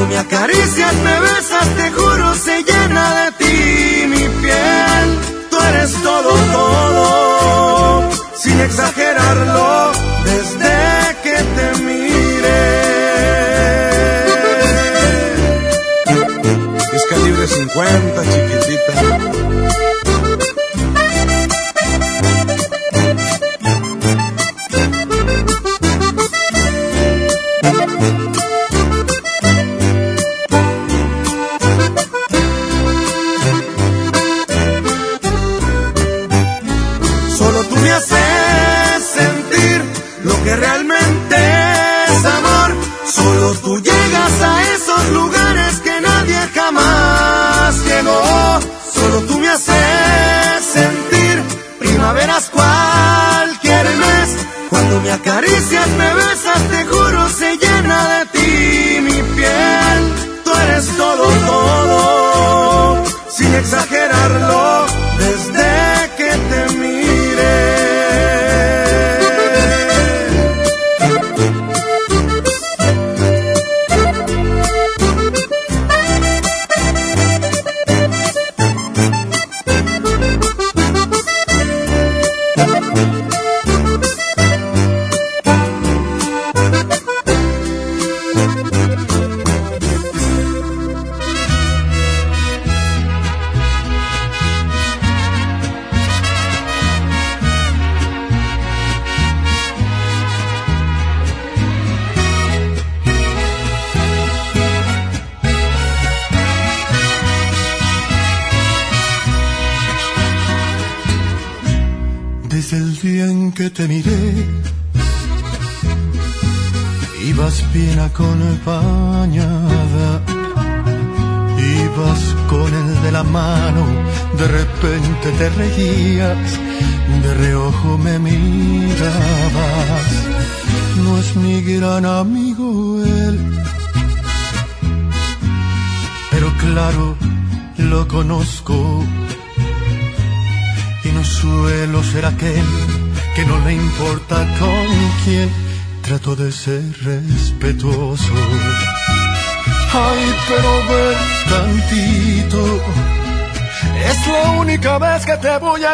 Cuando me acaricias, me besas, te juro, se llena de ti mi piel. Tú eres todo, todo, sin exagerarlo, desde que te mire. Es calibre 50,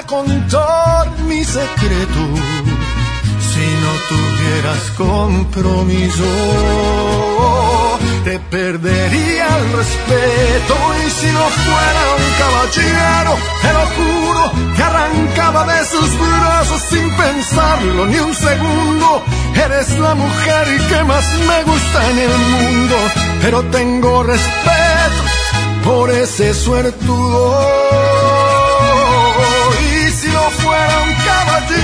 contar mi secreto. Si no tuvieras compromiso, te perdería el respeto. Y si no fuera un caballero, te lo juro, te arrancaba de sus brazos sin pensarlo ni un segundo. Eres la mujer que más me gusta en el mundo, pero tengo respeto por ese suertudo.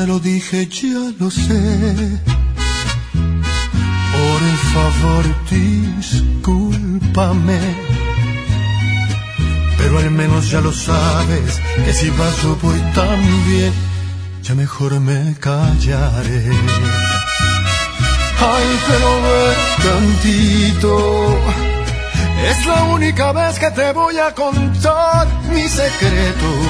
Ya lo dije, ya lo sé. Por favor, discúlpame. Pero al menos ya lo sabes, que si vas yo voy tan ya mejor me callaré. Ay, pero ve tantito. Es la única vez que te voy a contar mi secreto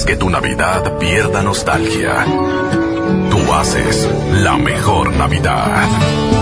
Que tu Navidad pierda nostalgia. Tú haces la mejor Navidad.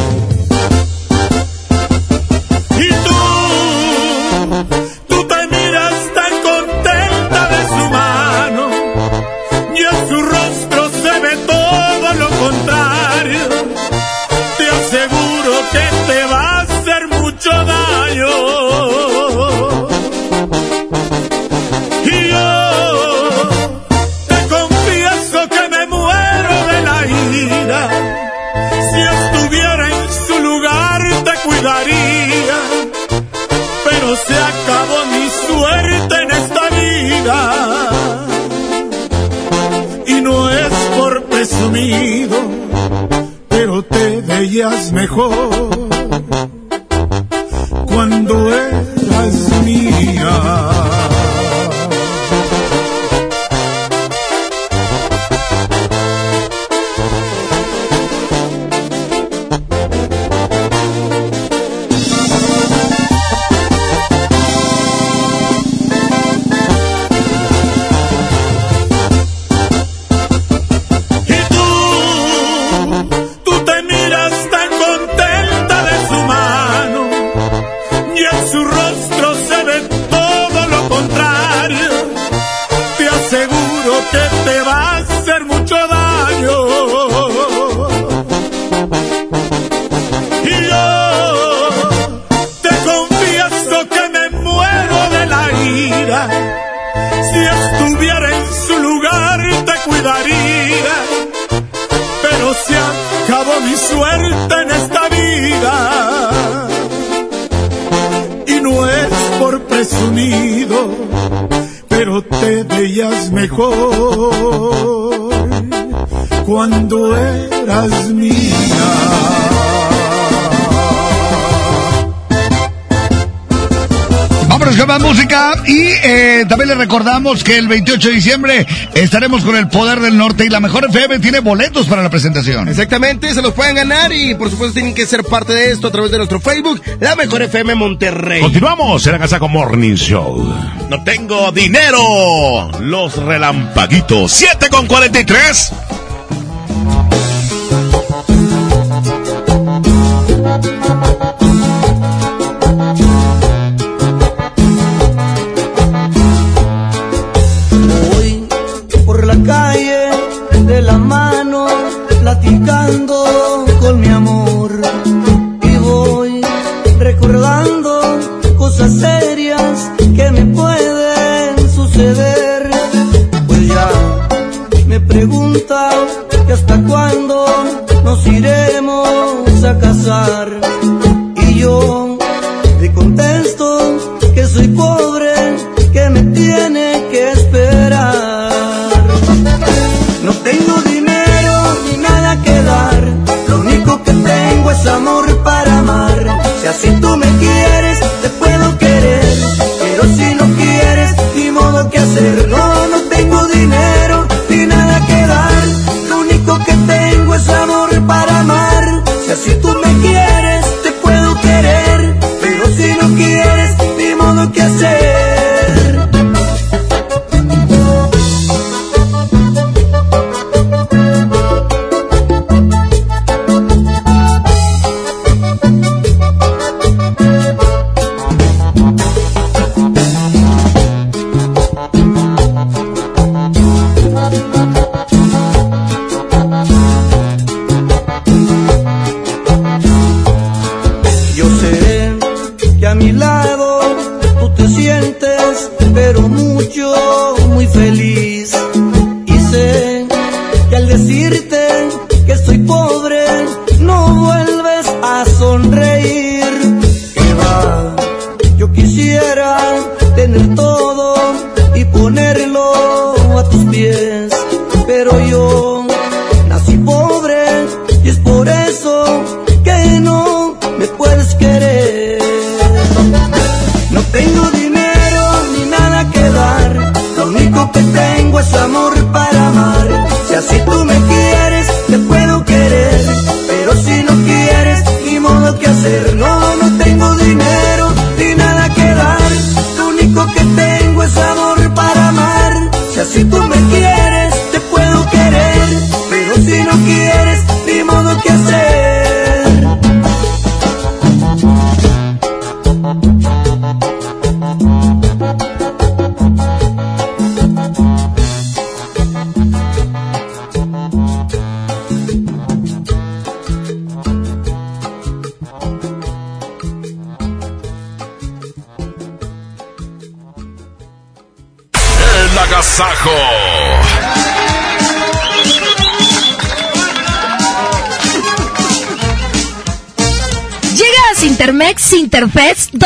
Que el 28 de diciembre estaremos con el Poder del Norte y la Mejor FM tiene boletos para la presentación. Exactamente, se los pueden ganar y por supuesto tienen que ser parte de esto a través de nuestro Facebook, La Mejor FM Monterrey. Continuamos en la Casa con Morning Show. No tengo dinero. Los relampaguitos. 7 con 43.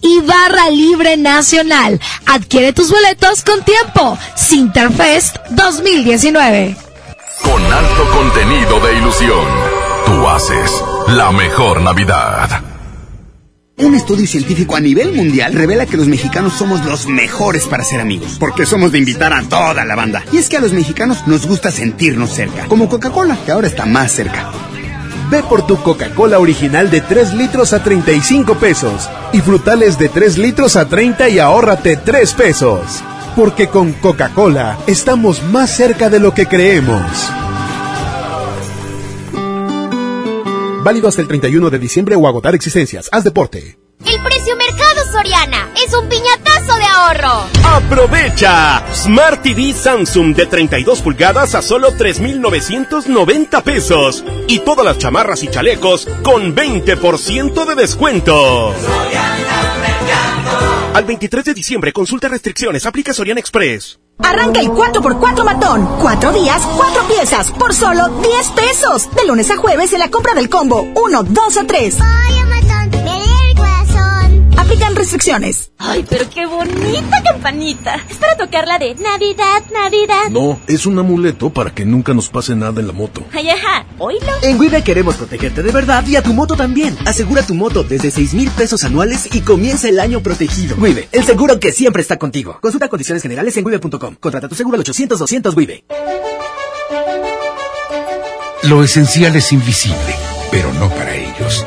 y barra libre nacional. Adquiere tus boletos con tiempo. Sinterfest 2019. Con alto contenido de ilusión, tú haces la mejor Navidad. Un estudio científico a nivel mundial revela que los mexicanos somos los mejores para ser amigos, porque somos de invitar a toda la banda. Y es que a los mexicanos nos gusta sentirnos cerca, como Coca-Cola, que ahora está más cerca. Ve por tu Coca-Cola original de 3 litros a 35 pesos y frutales de 3 litros a 30 y ahórrate 3 pesos. Porque con Coca-Cola estamos más cerca de lo que creemos. Válido hasta el 31 de diciembre o agotar existencias. Haz deporte. El precio mercado Soriana es un piñatazo de ahorro. ¡Aprovecha! Smart TV Samsung de 32 pulgadas a solo 3,990 pesos. Y todas las chamarras y chalecos con 20% de descuento. Al 23 de diciembre, consulta restricciones, aplica Soriana Express. Arranca el 4x4 matón. Cuatro días, cuatro piezas, por solo 10 pesos. De lunes a jueves en la compra del combo 1, 2 o 3. Aplican restricciones. Ay, pero qué bonita campanita. Es para tocarla de Navidad, Navidad. No, es un amuleto para que nunca nos pase nada en la moto. Ay, ajá, oílo. En Wibe queremos protegerte de verdad y a tu moto también. Asegura tu moto desde 6 mil pesos anuales y comienza el año protegido. Wibe, el seguro que siempre está contigo. Consulta condiciones generales en wibe.com. Contrata tu seguro al 800-200 Wibe. Lo esencial es invisible, pero no para ellos.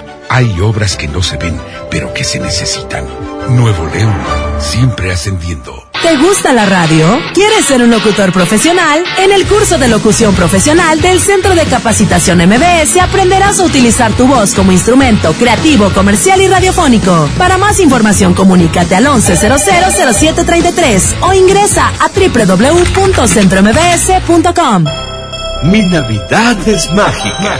Hay obras que no se ven, pero que se necesitan. Nuevo León, siempre ascendiendo. ¿Te gusta la radio? ¿Quieres ser un locutor profesional? En el curso de locución profesional del Centro de Capacitación MBS aprenderás a utilizar tu voz como instrumento creativo, comercial y radiofónico. Para más información comunícate al 11000733 o ingresa a www.centrombs.com. Mi Navidad es mágica.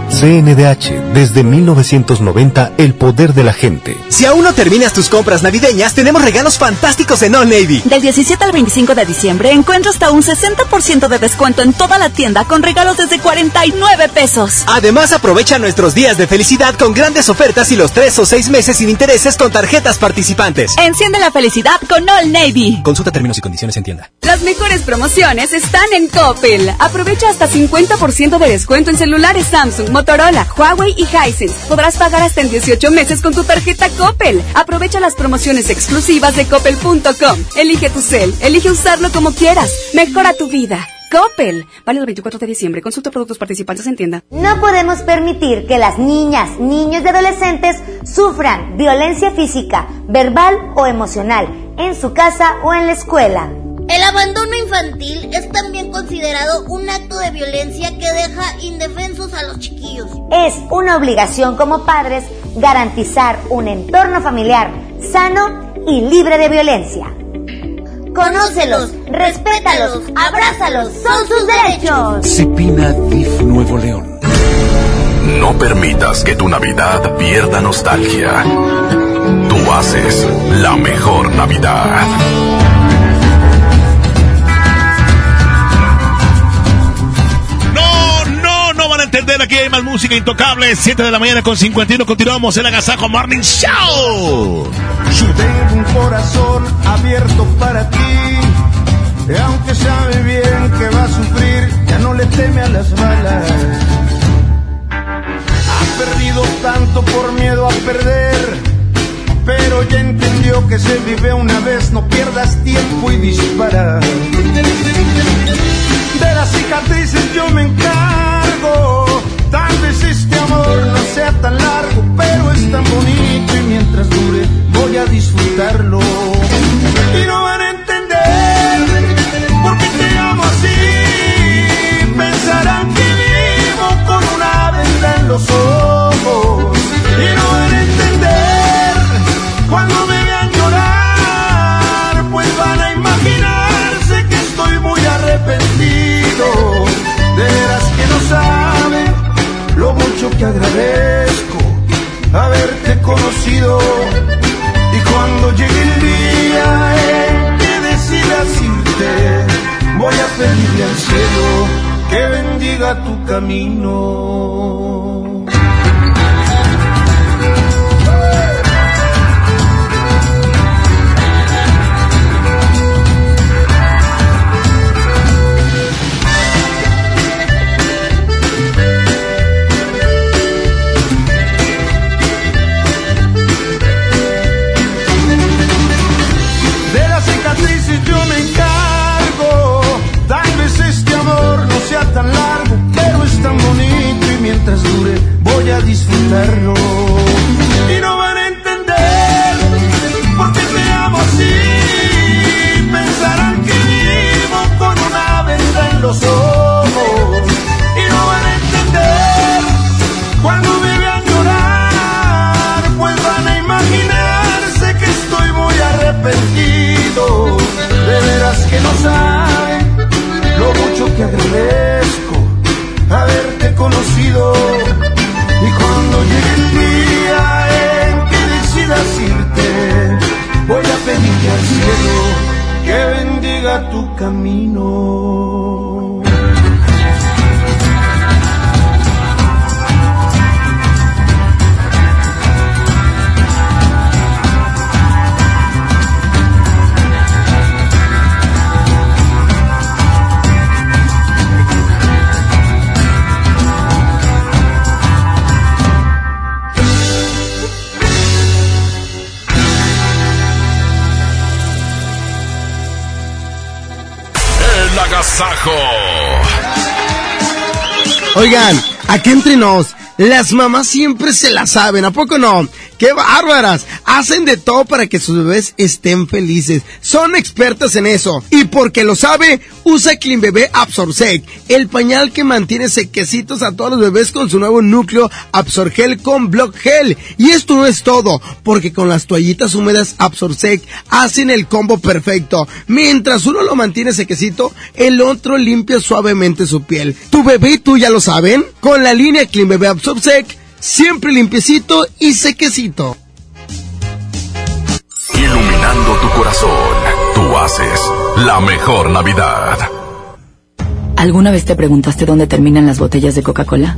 CNDH, desde 1990, el poder de la gente. Si aún no terminas tus compras navideñas, tenemos regalos fantásticos en All Navy. Del 17 al 25 de diciembre encuentra hasta un 60% de descuento en toda la tienda con regalos desde 49 pesos. Además, aprovecha nuestros días de felicidad con grandes ofertas y los 3 o 6 meses sin intereses con tarjetas participantes. Enciende la felicidad con All Navy. Consulta términos y condiciones en tienda. Las mejores promociones están en Coppel. Aprovecha hasta 50% de descuento en celulares Samsung, Motorola, Huawei y Hisense. Podrás pagar hasta en 18 meses con tu tarjeta Coppel. Aprovecha las promociones exclusivas de coppel.com. Elige tu cel, elige usarlo como quieras. Mejora tu vida. Coppel. Válido el 24 de diciembre. Consulta productos participantes en tienda. No podemos permitir que las niñas, niños y adolescentes sufran violencia física, verbal o emocional en su casa o en la escuela. El abandono infantil es también considerado un acto de violencia que deja indefensos a los chiquillos. Es una obligación como padres garantizar un entorno familiar sano y libre de violencia. Conócelos, respétalos, abrázalos, son sus derechos. Cepina DIF Nuevo León. No permitas que tu Navidad pierda nostalgia. Tú haces la mejor Navidad. Entender. Aquí hay más música intocable. 7 de la mañana con 51. Continuamos el Agasajo Morning Show. Yo tengo un corazón abierto para ti. Aunque sabe bien que va a sufrir, ya no le teme a las balas. Ha perdido tanto por miedo a perder, pero ya entendió que se vive una vez, no pierdas tiempo y dispara. De las cicatrices yo me encargo, tal vez este amor no sea tan largo, pero es tan bonito y mientras dure voy a disfrutarlo. Y no van a entender por qué te amo así, pensarán que vivo con una venda en los ojos. Camino. Las mamás siempre se la saben, ¿a poco no? ¡Qué bárbaras! Hacen de todo para que sus bebés estén felices. Son expertas en eso. Y porque lo sabe, usa Clean Bebé Absorsec, el pañal que mantiene sequecitos a todos los bebés con su nuevo núcleo Absorgel con Block Gel. Y esto no es todo, porque con las toallitas húmedas Absorsec hacen el combo perfecto. Mientras uno lo mantiene sequecito, el otro limpia suavemente su piel. Tu bebé y tú ya lo saben. Con la línea Clean Bebé Absorsec, siempre limpiecito y sequecito. Tu corazón. Tú haces la mejor Navidad. ¿Alguna vez te preguntaste dónde terminan las botellas de Coca-Cola?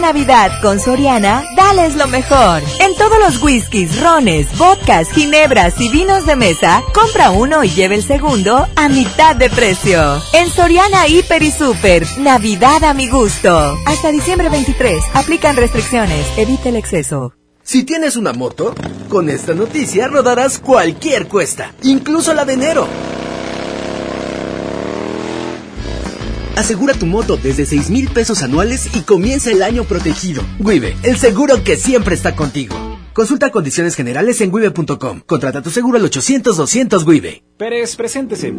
Navidad con Soriana, dales lo mejor. En todos los whiskies, rones, vodkas, ginebras y vinos de mesa, compra uno y lleve el segundo a mitad de precio. En Soriana Hiper y Super, Navidad a mi gusto. Hasta diciembre 23, aplican restricciones, evite el exceso. Si tienes una moto, con esta noticia rodarás cualquier cuesta, incluso la de enero. Asegura tu moto desde 6 mil pesos anuales y comienza el año protegido. Wibe, el seguro que siempre está contigo. Consulta condiciones generales en wibe.com. Contrata tu seguro al 800-200 Wibe. Pérez, preséntese.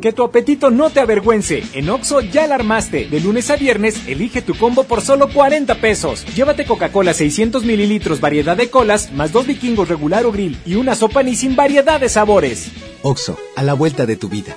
Que tu apetito no te avergüence. En Oxo ya la armaste. De lunes a viernes, elige tu combo por solo 40 pesos. Llévate Coca-Cola 600 mililitros, variedad de colas, más dos vikingos regular o grill y una sopa ni sin variedad de sabores. Oxo, a la vuelta de tu vida.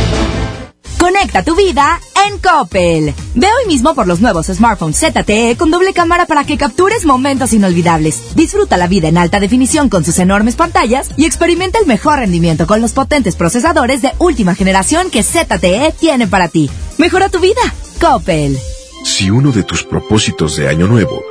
Conecta tu vida en Coppel. Ve hoy mismo por los nuevos smartphones ZTE con doble cámara para que captures momentos inolvidables. Disfruta la vida en alta definición con sus enormes pantallas y experimenta el mejor rendimiento con los potentes procesadores de última generación que ZTE tiene para ti. Mejora tu vida. Coppel. Si uno de tus propósitos de año nuevo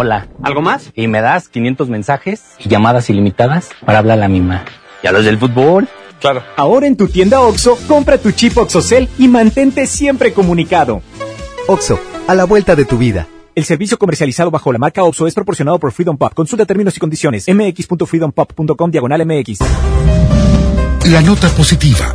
Hola. ¿Algo más? Y me das 500 mensajes y llamadas ilimitadas para hablar a la misma. ¿Y a los del fútbol? Claro. Ahora en tu tienda OXO, compra tu chip OXOCEL y mantente siempre comunicado. OXO, a la vuelta de tu vida. El servicio comercializado bajo la marca OXO es proporcionado por Freedom Pop. Consulta términos y condiciones. mx.freedompop.com diagonal mx. La nota positiva.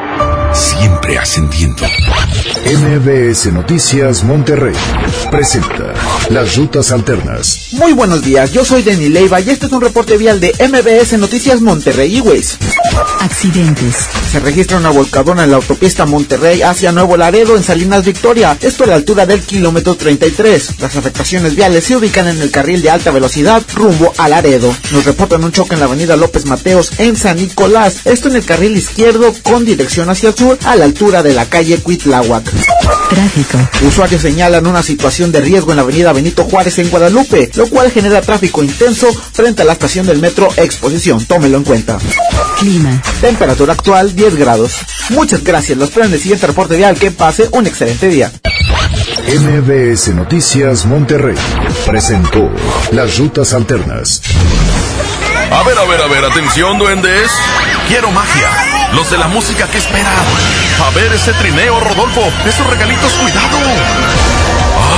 Siempre ascendiendo. MBS Noticias Monterrey presenta Las Rutas Alternas. Muy buenos días, yo soy Denny Leiva y este es un reporte vial de MBS Noticias Monterrey y Waze. Accidentes. Se registra una volcadona en la autopista Monterrey hacia Nuevo Laredo en Salinas Victoria, esto a la altura del kilómetro 33. Las afectaciones viales se ubican en el carril de alta velocidad rumbo a Laredo. Nos reportan un choque en la avenida López Mateos en San Nicolás, esto en el carril izquierdo con dirección hacia el sur a la altura de la calle Cuitláhuac. Tráfico. Usuarios señalan una situación de riesgo en la avenida Benito Juárez en Guadalupe, lo cual genera tráfico intenso frente a la estación del metro Exposición. Tómelo en cuenta. Clima. Temperatura actual 10 grados. Muchas gracias. Los en el siguiente reporte vial. Que pase un excelente día. MBS Noticias Monterrey presentó Las Rutas Alternas. A ver, a ver, a ver, atención, duendes. Quiero magia. Los de la música que esperan. A ver ese trineo, Rodolfo. Esos regalitos, cuidado.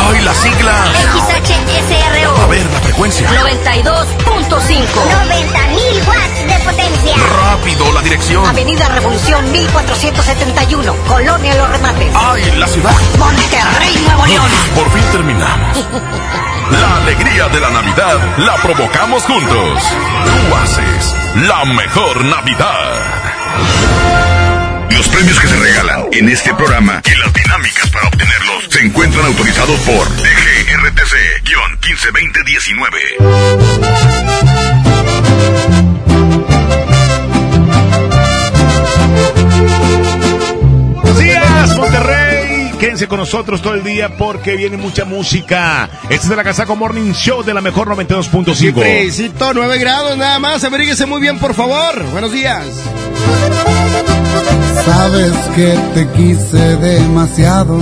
¡Ay, las siglas! XHSRO. A ver, la frecuencia. 92.5. 90.000 watts de potencia. Rápido, la dirección. Avenida Revolución 1471. Colonia Los Remates. ¡Ay, la ciudad! Monterrey, Nuevo León. Por fin terminamos. La alegría de la Navidad la provocamos juntos. Tú haces la mejor Navidad. Los premios que se regalan en este programa y las dinámicas para obtenerlos se encuentran autorizados por DGRTC-152019. Quédense con nosotros todo el día porque viene mucha música. Este es el Agasaco Morning Show de la mejor 92.5. Fresito, 9 grados nada más. Abríguese muy bien, por favor. Buenos días. Sabes que te quise demasiado.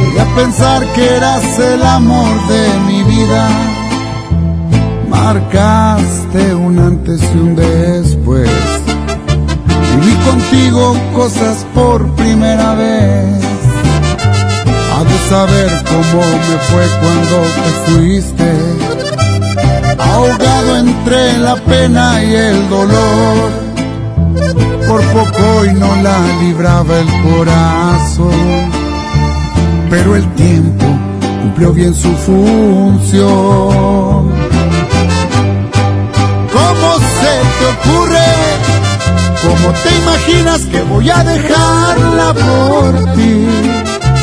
Llegué a pensar que eras el amor de mi vida. Marcaste un antes y un después. Viví contigo cosas por primera vez. Saber cómo me fue cuando te fuiste. Ahogado entre la pena y el dolor por poco y no la libraba el corazón. Pero el tiempo cumplió bien su función. ¿Cómo se te ocurre? ¿Cómo te imaginas que voy a dejarla por ti?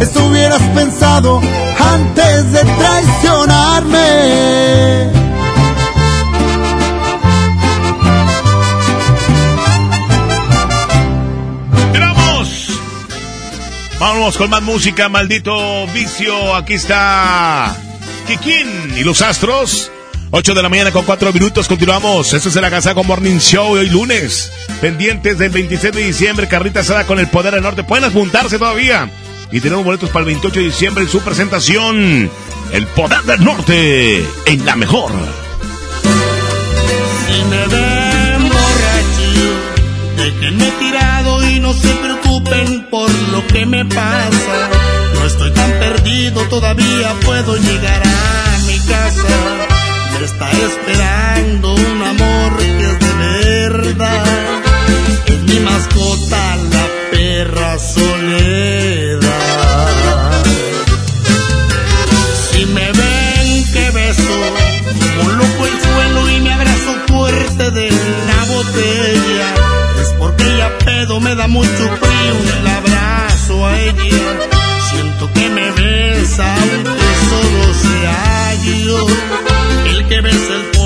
Eso hubieras pensado antes de traicionarme. ¡Tiramos! Vamos con más música, maldito vicio. Aquí está Kikín y los Astros. 8 de la mañana con 4 minutos, continuamos. Este es el Agasago Morning Show hoy lunes. Pendientes del 26 de diciembre, carrita asada con el Poder del Norte. Pueden apuntarse todavía. Y tenemos boletos para el 28 de diciembre en su presentación. El Poder del Norte en la mejor. Si me ven borracho, déjenme tirado y no se preocupen por lo que me pasa. No estoy tan perdido, todavía puedo llegar a mi casa. Me está esperando un amor que es de verdad. Es mi mascota, la perra soledad. Botella, es porque ella pedo me da mucho frío y la abrazo a ella. Siento que me besa aunque solo sea yo el que besa el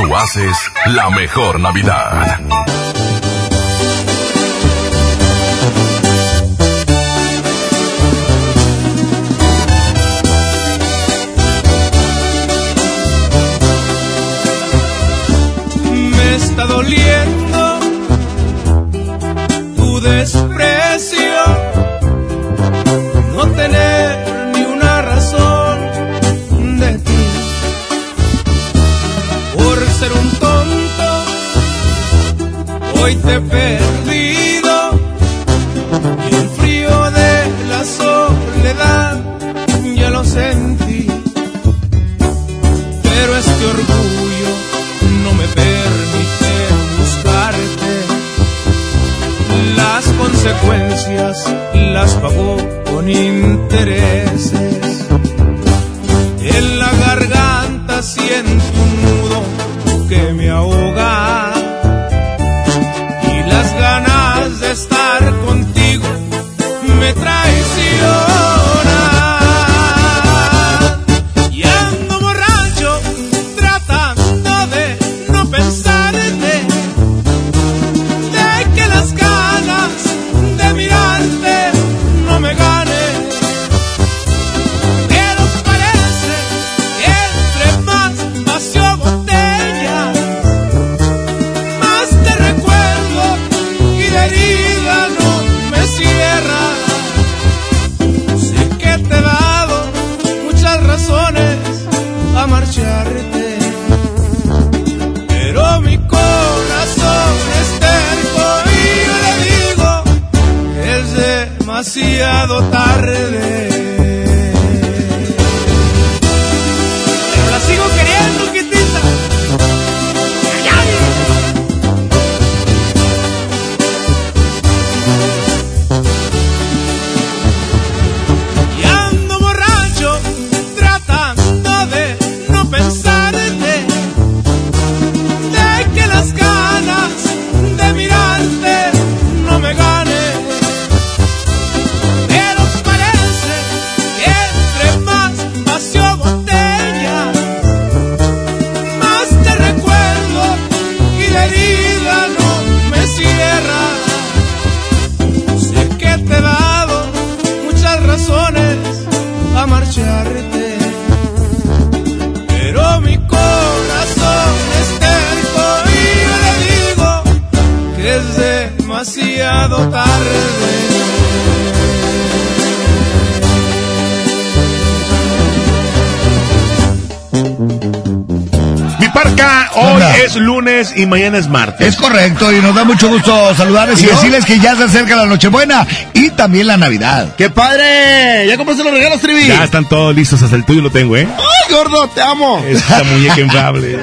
Tú haces la mejor Navidad. mañana es martes. Es correcto, y nos da mucho gusto saludarles y, decirles que ya se acerca la Nochebuena y también la Navidad. ¡Qué padre! ¿Ya compraste los regalos, Trivi? Ya están todos listos, hasta el tuyo lo tengo, ¿eh? ¡Ay, gordo, te amo! Esta muñeca infable.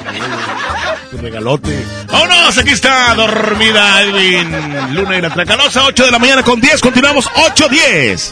Tu regalote. ¡Vámonos! Aquí está dormida Edwin. Luna y la Tracalosa, 8 de la mañana con 10. Continuamos, 8-10.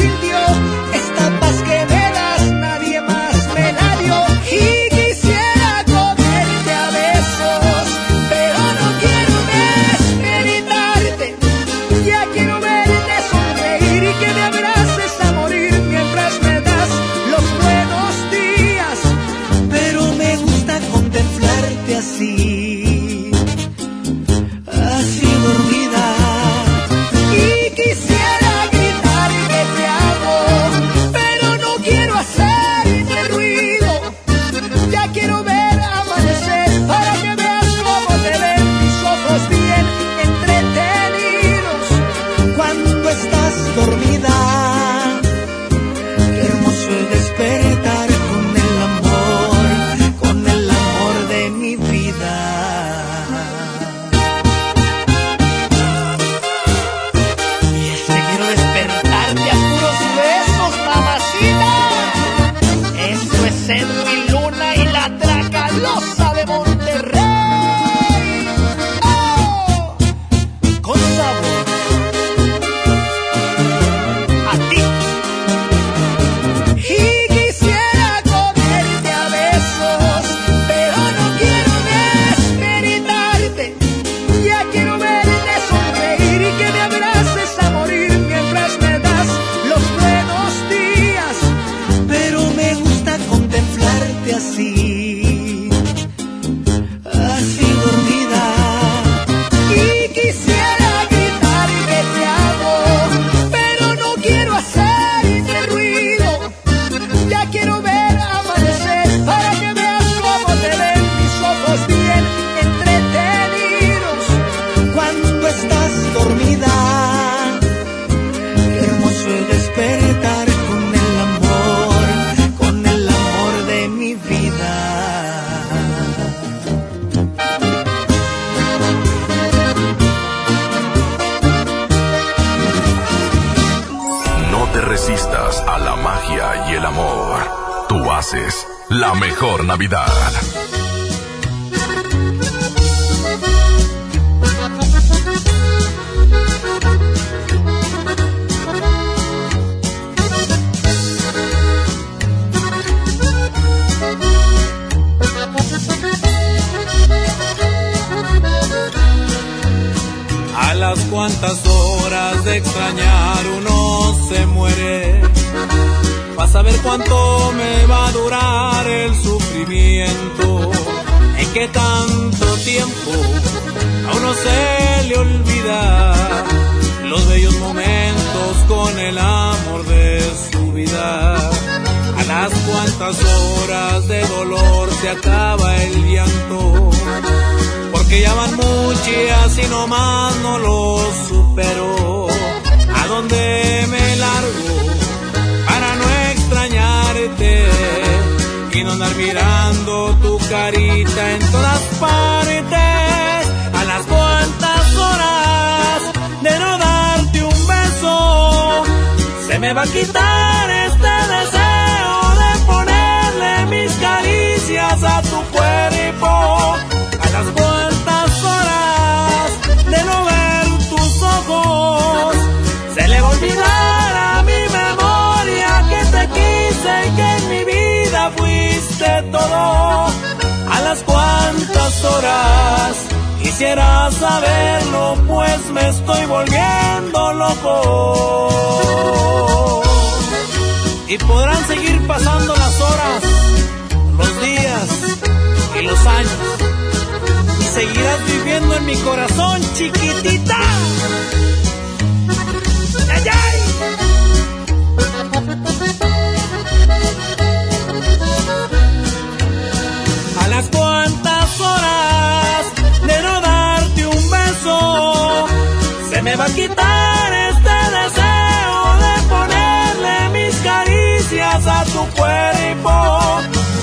me va a quitar este deseo de ponerle mis caricias a tu cuerpo.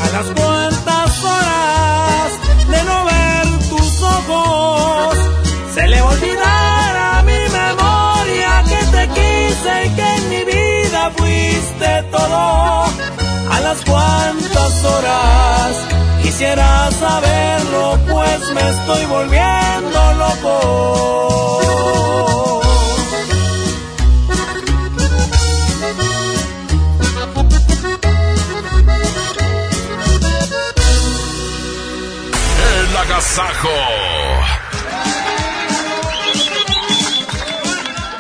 A las cuantas horas de no ver tus ojos, se le va a olvidar a mi memoria que te quise y que en mi vida fuiste todo. A las cuantas horas quisiera saberlo, pues me estoy volviendo loco.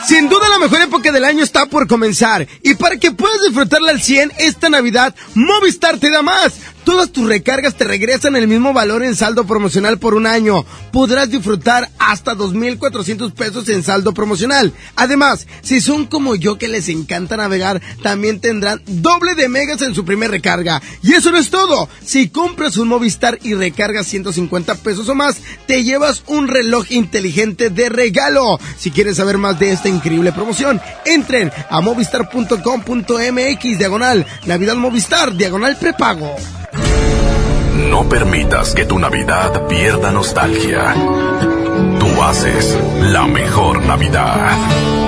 Sin duda la mejor época del año está por comenzar y para que puedas disfrutarla al 100 esta Navidad, Movistar te da más. Todas tus recargas te regresan el mismo valor en saldo promocional por un año. Podrás disfrutar hasta 2.400 pesos en saldo promocional. Además, si son como yo que les encanta navegar, también tendrán doble de megas en su primer recarga. Y eso no es todo. Si compras un Movistar y recargas 150 pesos o más, te llevas un reloj inteligente de regalo. Si quieres saber más de esta increíble promoción, entren a movistar.com.mx diagonal Navidad Movistar diagonal prepago. No permitas que tu Navidad pierda nostalgia. Tú haces la mejor Navidad.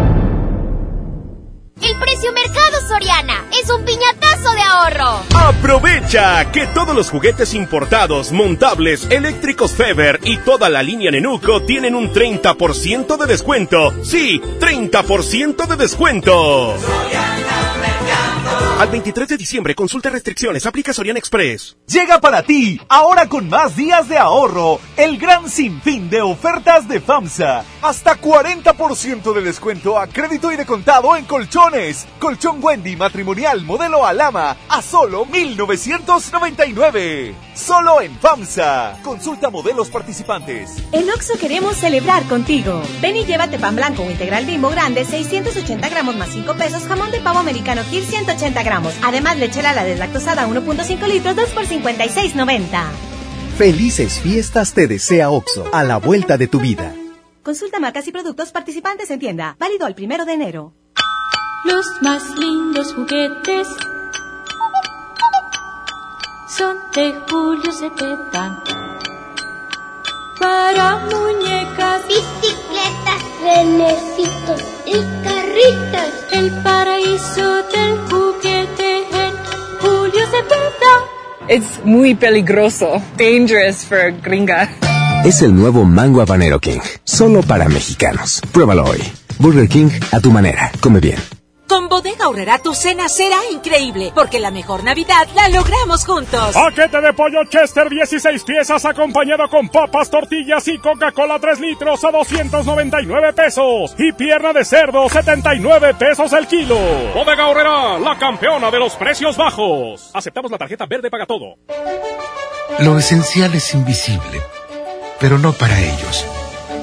El precio Mercado Soriana es un piñatazo de ahorro. Aprovecha que todos los juguetes importados, montables, eléctricos Feber y toda la línea Nenuco tienen un 30% de descuento. Sí, 30% de descuento. Al 23 de diciembre, consulta restricciones, aplica Soriana Express. Llega para ti, ahora con más días de ahorro, el gran sinfín de ofertas de FAMSA. Hasta 40% de descuento a crédito y de contado en colchones. Colchón Wendy matrimonial modelo Alama a solo 1999. Solo en FAMSA. Consulta modelos participantes. En Oxo queremos celebrar contigo. Ven y llévate pan blanco o integral bimbo grande, 680 gramos más 5 pesos, jamón de pavo americano Kir 180 150 gramos. Además, lechera la deslactosada 1.5 litros, 2 por 56.90. Felices fiestas te desea OXO, a la vuelta de tu vida. Consulta marcas y productos participantes en tienda. Válido el primero de enero. Los más lindos juguetes son de Julio Cepeda. Para muñecas, renecitos y carritos. El paraíso del juguete en Julio Cepeda. Es muy peligroso. Dangerous for gringa. Es el nuevo Mango Habanero King. Solo para mexicanos. Pruébalo hoy. Burger King a tu manera. Come bien. Con Bodega Aurrera tu cena será increíble, porque la mejor Navidad la logramos juntos. Paquete de pollo Chester 16 piezas acompañado con papas, tortillas y Coca-Cola 3 litros a 299 pesos. Y pierna de cerdo 79 pesos el kilo. Bodega Aurrera, la campeona de los precios bajos. Aceptamos la tarjeta verde paga todo. Lo esencial es invisible, pero no para ellos.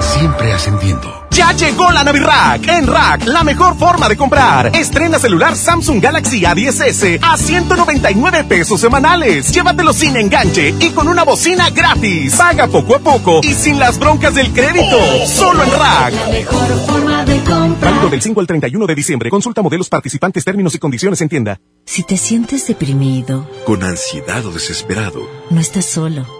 siempre ascendiendo. Ya llegó la Navirack. En Rack, la mejor forma de comprar. Estrena celular Samsung Galaxy A10S a 199 pesos semanales. Llévatelo sin enganche y con una bocina gratis. Paga poco a poco y sin las broncas del crédito. Solo en Rack. La mejor forma de comprar. Válido del 5 al 31 de diciembre. Consulta modelos participantes, términos y condiciones en tienda. Si te sientes deprimido, con ansiedad o desesperado, no estás solo.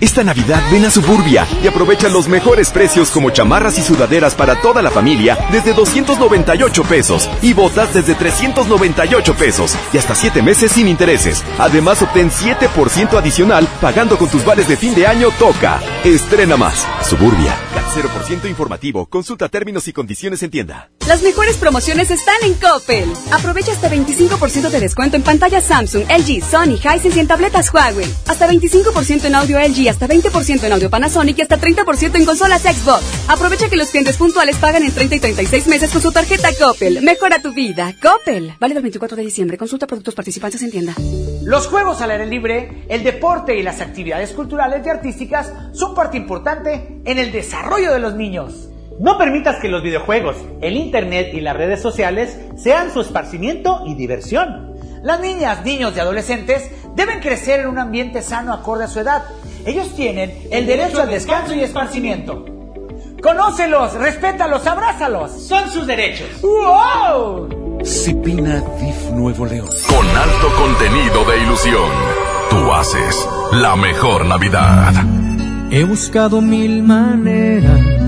Esta Navidad ven a Suburbia y aprovecha los mejores precios como chamarras y sudaderas para toda la familia desde 298 pesos y botas desde 398 pesos y hasta 7 meses sin intereses. Además obtén 7% adicional pagando con tus vales de fin de año Toca. Estrena más. Suburbia. CAT 0% informativo. Consulta términos y condiciones en tienda. Las mejores promociones están en Coppel. Aprovecha hasta 25% de descuento en pantallas Samsung, LG, Sony, Hisense y en tabletas Huawei. Hasta 25% en audio LG, hasta 20% en audio Panasonic y hasta 30% en consolas Xbox. Aprovecha que los clientes puntuales pagan en 30 y 36 meses con su tarjeta Coppel. Mejora tu vida. Coppel. Válido el 24 de diciembre. Consulta productos participantes en tienda. Los juegos al aire libre, el deporte y las actividades culturales y artísticas son parte importante en el desarrollo de los niños. No permitas que los videojuegos, el internet y las redes sociales sean su esparcimiento y diversión. Las niñas, niños y adolescentes deben crecer en un ambiente sano acorde a su edad. Ellos tienen el derecho al descanso y esparcimiento. Conócelos, respétalos, abrázalos. Son sus derechos. ¡Wow! Cipina DIF Nuevo León. Con alto contenido de ilusión. Tú haces la mejor Navidad. He buscado mil maneras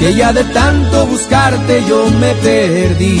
Que ya de tanto buscarte yo me perdí.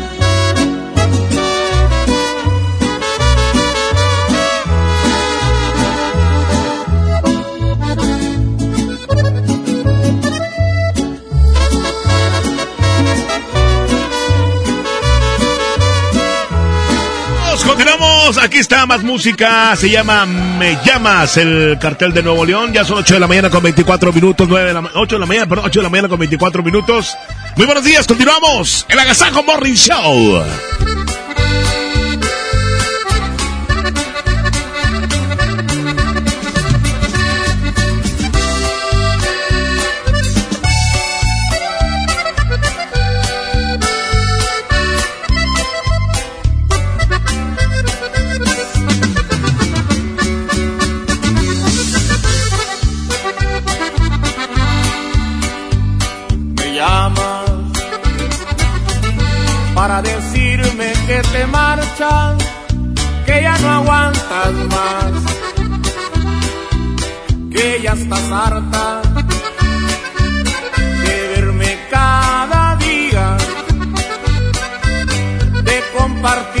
Continuamos. Aquí está más música. Se llama Me llamas, el cartel de Nuevo León. Ya son 8 de la mañana con 24 minutos. 9 de la, 8 de la mañana, perdón, 8 de la mañana con 24 minutos. Muy buenos días. Continuamos. El Agasajo Morning Show. Que ya no aguantas más, que ya estás harta de verme cada día, de compartir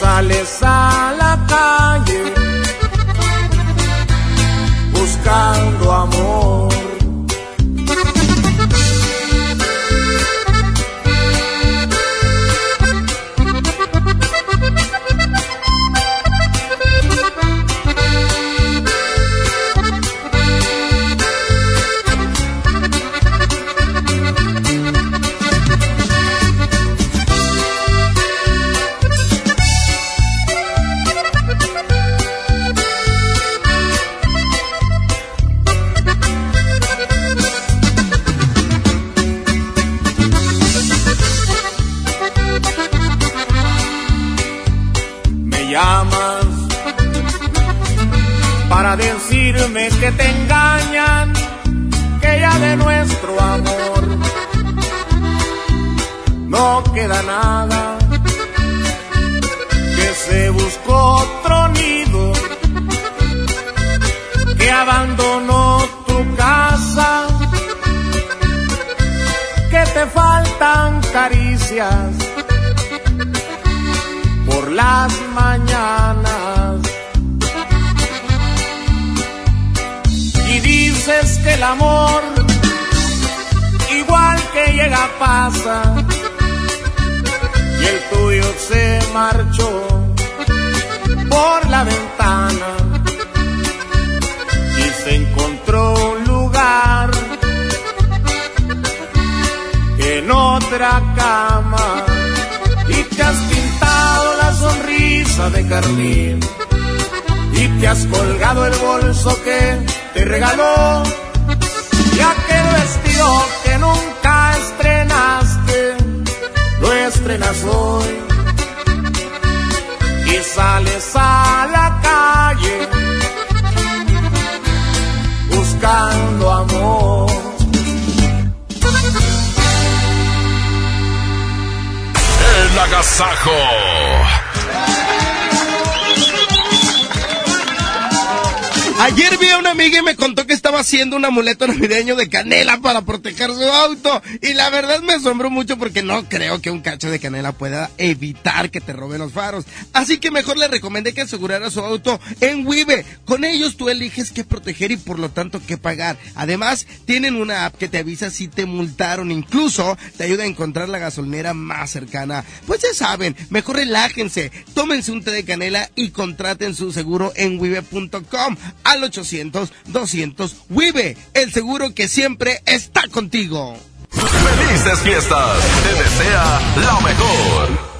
sales a la calle buscando amor un amuleto navideño de canela para proteger su auto. Y la verdad me asombró mucho porque no creo que un cacho de canela pueda evitar que te roben los faros. Así que mejor le recomendé que asegurara su auto en Wibe. Con ellos tú eliges qué proteger y por lo tanto qué pagar. Además, tienen una app que te avisa si te multaron. Incluso te ayuda a encontrar la gasolinera más cercana. Pues ya saben, mejor relájense, tómense un té de canela y contraten su seguro en wibe.com al 800-200 WIBE, el seguro que siempre está contigo. Felices fiestas. Te desea lo mejor.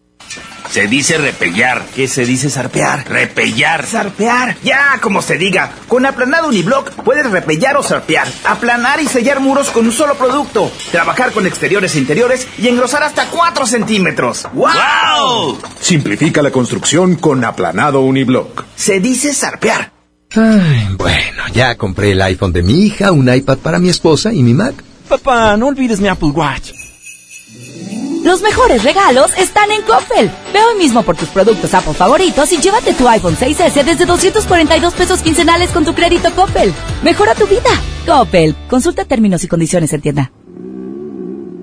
Se dice repellar. ¿Qué se dice zarpear? Repellar. Zarpear. Ya, como se diga. Con aplanado uniblock puedes repellar o zarpear. Aplanar y sellar muros con un solo producto. Trabajar con exteriores e interiores y engrosar hasta 4 centímetros. ¡Wow! Simplifica la construcción con aplanado uniblock. Se dice zarpear. Ay, bueno, ya compré el iPhone de mi hija, un iPad para mi esposa y mi Mac. Papá, no olvides mi Apple Watch. Los mejores regalos están en Coppel. Ve hoy mismo por tus productos Apple favoritos y llévate tu iPhone 6S desde 242 pesos quincenales con tu crédito Coppel. Mejora tu vida. Coppel. Consulta términos y condiciones en tienda.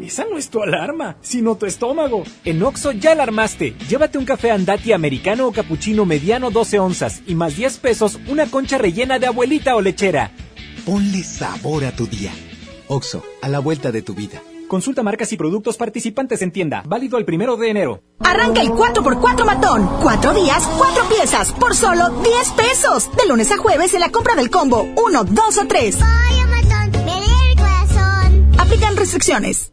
Esa no es tu alarma, sino tu estómago. En Oxo ya la armaste. Llévate un café andati americano o cappuccino mediano 12 onzas y más 10 pesos una concha rellena de abuelita o lechera. Ponle sabor a tu día. Oxo, a la vuelta de tu vida. Consulta marcas y productos participantes en tienda. Válido el primero de enero. Arranca el 4x4 matón. Cuatro días, cuatro piezas, por solo 10 pesos. De lunes a jueves en la compra del combo 1, 2 o 3. Aplican restricciones.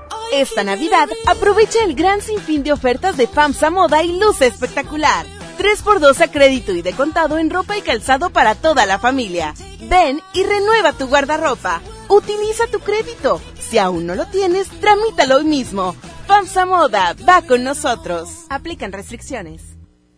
Esta Navidad aprovecha el gran sinfín de ofertas de FAMSA Moda y Luz Espectacular. 3x2 a crédito y de contado en ropa y calzado para toda la familia. Ven y renueva tu guardarropa. Utiliza tu crédito. Si aún no lo tienes, tramítalo hoy mismo. FAMSA Moda va con nosotros. Aplican restricciones.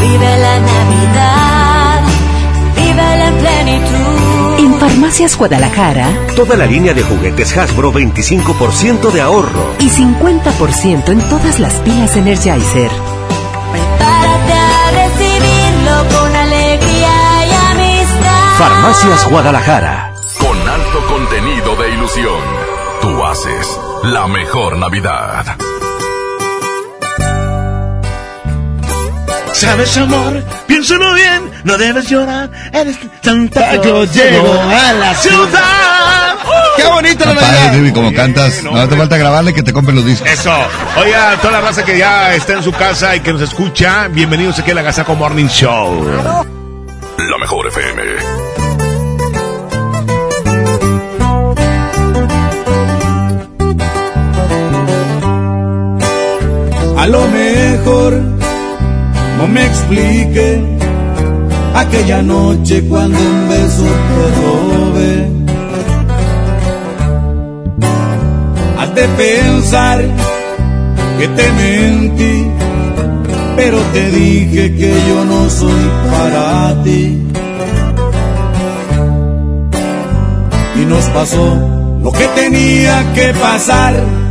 Vive la Navidad, vive la plenitud. En Farmacias Guadalajara, Toda la línea de juguetes Hasbro 25% de ahorro. y 50% en todas las pilas Energizer. Prepárate a recibirlo con alegría y amistad. Farmacias Guadalajara. Con alto contenido de ilusión. Tú haces la mejor Navidad. ¿Sabes, amor? Piénsalo bien, no debes llorar. Eres Santa Yo Claus. llego a la ciudad. ¡Qué bonita la padre, Navidad! Vivi, como cantas. No hace falta grabarle que te compren los discos. Eso. Oiga, toda la raza que ya está en su casa y que nos escucha, bienvenidos aquí a la Gazaco Morning Show. La mejor FM. A lo mejor no me explique aquella noche cuando un beso te robé. Has pensar que te mentí, pero te dije que yo no soy para ti. Y nos pasó lo que tenía que pasar.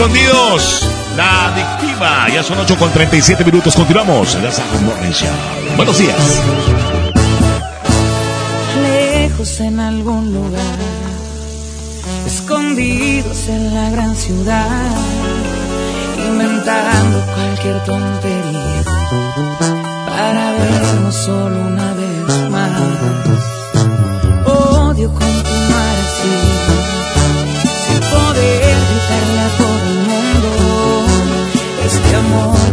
Escondidos. La adictiva. Ya son 8 con 37 minutos. Continuamos. Show. Buenos días. lejos en algún lugar, escondidos en la gran ciudad, inventando cualquier tontería para vernos solo una vez Sé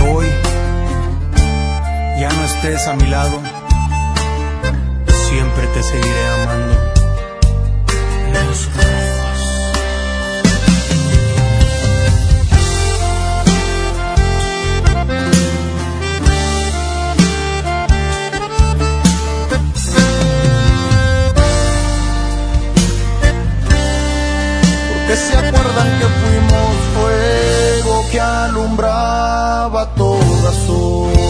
Hoy ya no estés a mi lado, siempre te seguiré amando. Porque se acuerdan que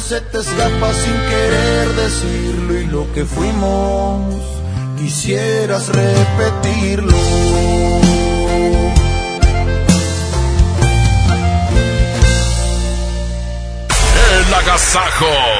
se te escapa sin querer decirlo y lo que fuimos quisieras repetirlo. El agasajo.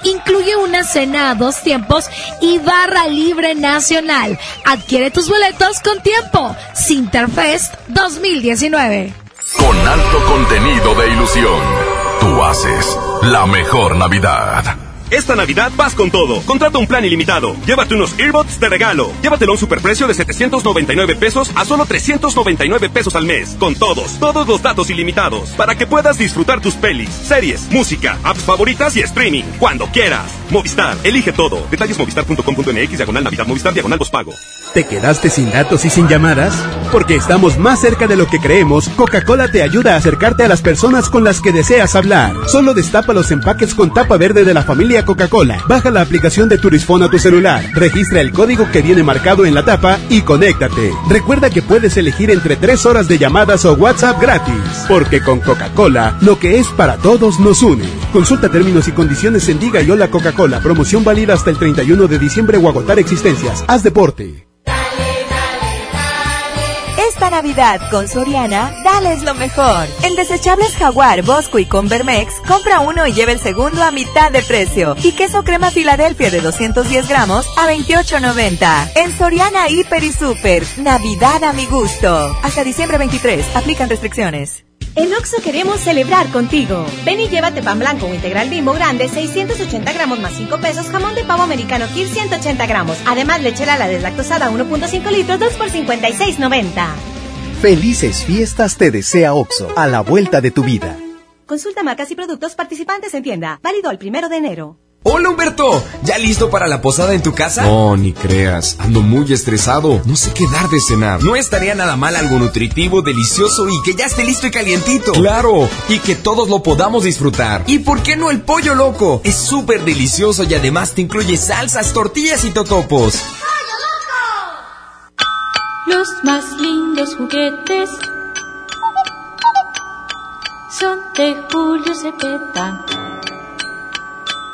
incluye una cena a dos tiempos y barra libre nacional. Adquiere tus boletos con tiempo. Sinterfest 2019. Con alto contenido de ilusión. Tú haces la mejor Navidad. Esta Navidad vas con todo. Contrata un plan ilimitado. Llévate unos earbuds de regalo. Llévatelo a un superprecio de 799 pesos a solo 399 pesos al mes. Con todos, todos los datos ilimitados. Para que puedas disfrutar tus pelis, series, música, apps favoritas y streaming. Cuando quieras. Movistar, elige todo. Detalles movistar.com.mx, diagonal Navidad, Movistar, diagonal pago. ¿Te quedaste sin datos y sin llamadas? Porque estamos más cerca de lo que creemos, Coca-Cola te ayuda a acercarte a las personas con las que deseas hablar. Solo destapa los empaques con tapa verde de la familia Coca-Cola. Baja la aplicación de Turisfón a tu celular. Registra el código que viene marcado en la tapa y conéctate. Recuerda que puedes elegir entre 3 horas de llamadas o WhatsApp gratis. Porque con Coca-Cola, lo que es para todos nos une. Consulta términos y condiciones en Diga y Hola Coca-Cola. Promoción válida hasta el 31 de diciembre o agotar existencias. Haz deporte. Navidad con Soriana, dales lo mejor. En desechables Jaguar, Bosco y Convermex, compra uno y lleva el segundo a mitad de precio. Y queso crema Filadelfia de 210 gramos a 28.90. En Soriana, Hiper y Super, Navidad a mi gusto. Hasta diciembre 23, aplican restricciones. En Oxo queremos celebrar contigo. Ven y llévate pan blanco o integral bimbo grande, 680 gramos más 5 pesos, jamón de pavo americano Kir 180 gramos. Además, leche Lala deslactosada 1.5 litros, 2 por 56.90. Felices fiestas te desea OXO, a la vuelta de tu vida. Consulta marcas y productos participantes en tienda. Válido el primero de enero. Hola Humberto, ¿ya listo para la posada en tu casa? No, ni creas, ando muy estresado, no sé qué dar de cenar. No estaría nada mal algo nutritivo, delicioso y que ya esté listo y calientito. Claro, y que todos lo podamos disfrutar. ¿Y por qué no el pollo loco? Es súper delicioso y además te incluye salsas, tortillas y totopos. Los más lindos juguetes son de Julio Cepeda.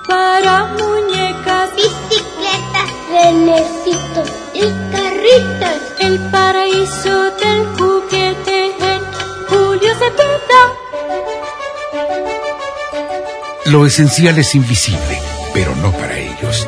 Para muñecas, bicicletas, renecitos y carritos. El paraíso del juguete en Julio Cepeda. Lo esencial es invisible, pero no para ellos.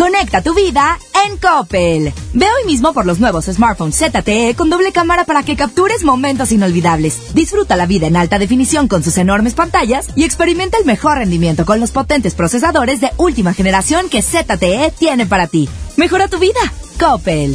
Conecta tu vida en Coppel. Ve hoy mismo por los nuevos smartphones ZTE con doble cámara para que captures momentos inolvidables. Disfruta la vida en alta definición con sus enormes pantallas y experimenta el mejor rendimiento con los potentes procesadores de última generación que ZTE tiene para ti. Mejora tu vida. Coppel.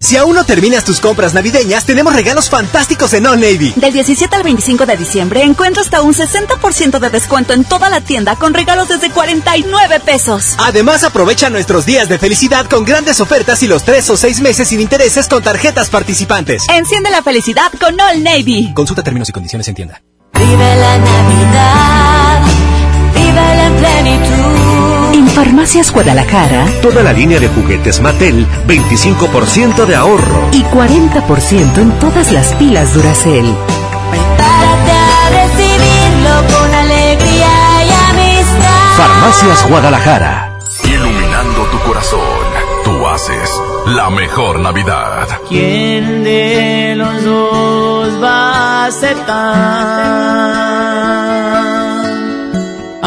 Si aún no terminas tus compras navideñas, tenemos regalos fantásticos en All Navy. Del 17 al 25 de diciembre encuentra hasta un 60% de descuento en toda la tienda con regalos desde 49 pesos. Además, aprovecha nuestros días de felicidad con grandes ofertas y los tres o seis meses sin intereses con tarjetas participantes. Enciende la felicidad con All Navy. Consulta términos y condiciones en tienda. Vive la Navidad, vive en plenitud. Farmacias Guadalajara Toda la línea de juguetes Mattel, 25% de ahorro. y 40% en todas las pilas Duracell. Prepárate a recibirlo con alegría y amistad. Farmacias Guadalajara. Iluminando tu corazón, tú haces la mejor Navidad. ¿Quién de los dos va a aceptar?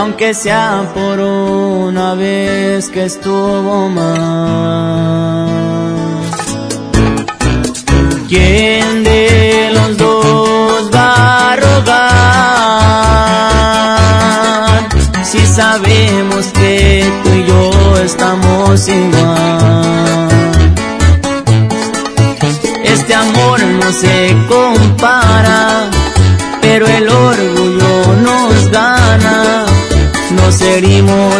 aunque sea por una vez que estuvo mal. ¿Quién de los dos va a rogar si sabemos que tú y yo estamos igual? Este amor no se compara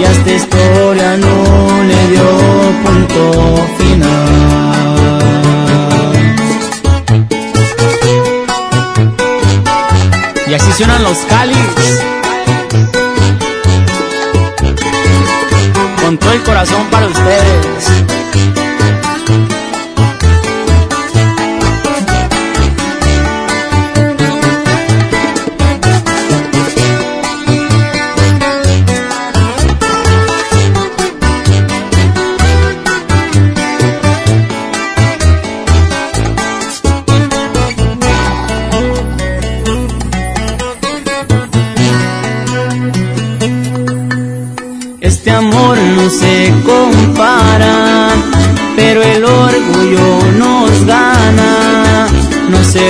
y a esta historia no le dio punto final. Y así suenan los cáliz. Con todo el corazón para ustedes.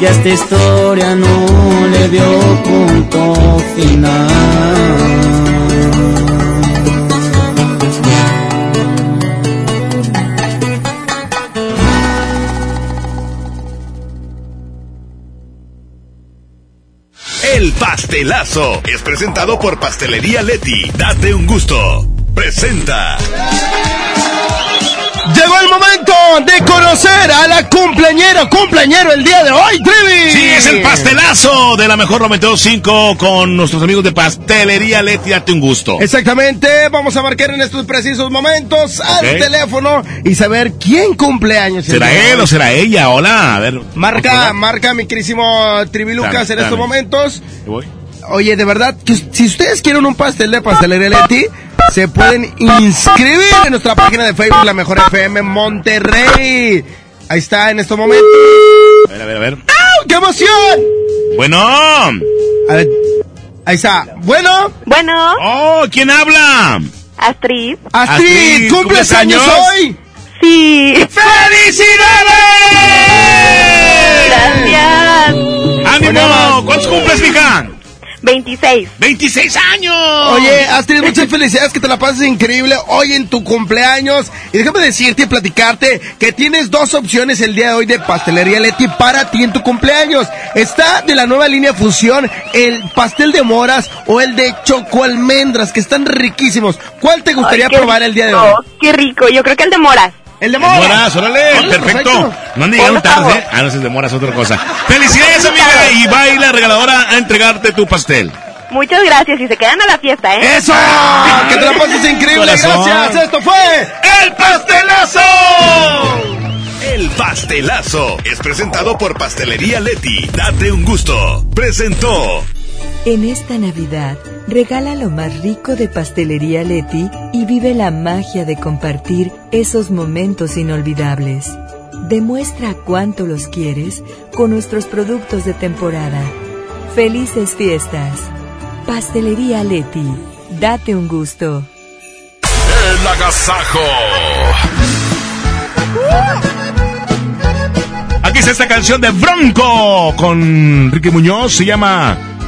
y a esta historia no le dio punto final. El pastelazo es presentado por Pastelería Leti. Date un gusto. Presenta. Llegó el momento de conocer a la cumpleañera, cumpleañero el día de hoy, Trivi. Sí, es el pastelazo de la mejor 92.5 con nuestros amigos de Pastelería Leti. Date un gusto. Exactamente, vamos a marcar en estos precisos momentos al teléfono y saber quién cumpleaños. ¿Será él hoy. o será ella? Hola, a ver. Marca, Hola. marca mi querísimo Trivi Lucas Dame, en estos dame. momentos. Voy. Oye, de verdad, que si ustedes quieren un pastel de pastelería Leti, se pueden inscribir en nuestra página de Facebook, La Mejor FM Monterrey. Ahí está en estos momentos. A ver, a ver, a ver. ¡Au! ¡Qué emoción! Bueno. A ver, ahí está. Bueno. Bueno. Oh, ¿quién habla? Astrid. Astrid, Astrid, ¿cumples ¿cumples años años? hoy? Sí. Gracias. ¡Ánimo! ¿Cuántos cumples, mija? 26. 26 años. Oye, Astrid, muchas felicidades, que te la pases increíble hoy en tu cumpleaños. Y déjame decirte y platicarte que tienes dos opciones el día de hoy de Pastelería Leti para ti en tu cumpleaños. Está de la nueva línea Fusión el pastel de moras o el de choco almendras, que están riquísimos. ¿Cuál te gustaría Ay, probar el día de hoy? Qué rico. Yo creo que el de moras. El de moras. moras. órale, Órale, perfecto. perfecto. No han llegado tarde. ¿eh? Ah, no, si demoras otra cosa. Felicidades, amiga. Y va a ir la regaladora a entregarte tu pastel. Muchas gracias y se quedan a la fiesta, ¿eh? ¡Eso! ¡Que te la pases increíble! Corazón. ¡Gracias! Esto fue ¡El pastelazo! El pastelazo es presentado por Pastelería Leti. Date un gusto. Presentó. En esta Navidad, regala lo más rico de Pastelería Leti y vive la magia de compartir esos momentos inolvidables. Demuestra cuánto los quieres con nuestros productos de temporada. Felices fiestas. Pastelería Leti. Date un gusto. El agasajo. Aquí está esta canción de Bronco con Ricky Muñoz. Se llama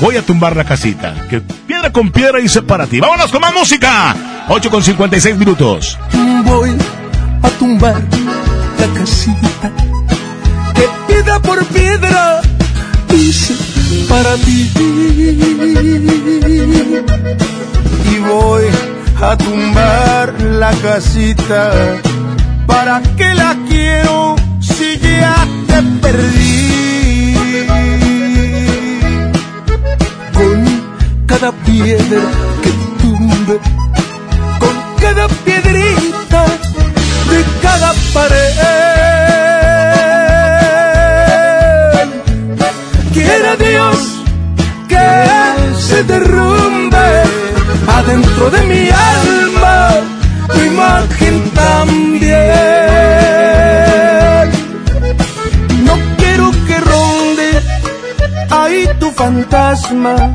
Voy a tumbar la casita. Que piedra con piedra hice para ti. Vámonos con más música. 8 con 56 minutos. Voy a tumbar la casita que piedra por piedra hice para ti. Y voy a tumbar la casita. ¿Para qué la quiero si ya te perdí? Cada piedra que tumbe, con cada piedrita de cada pared. Quiera Dios que se derrumbe adentro de mi alma tu imagen también. No quiero que ronde ahí tu fantasma,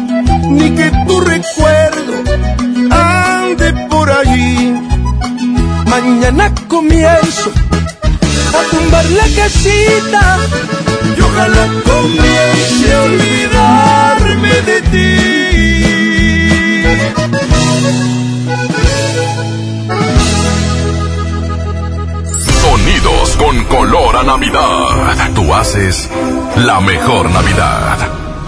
ni que tu recuerdo ande por allí. Mañana comienzo a tumbar la casita y ojalá comience a olvidarme de Sonidos con color a Navidad. Tú haces la mejor Navidad.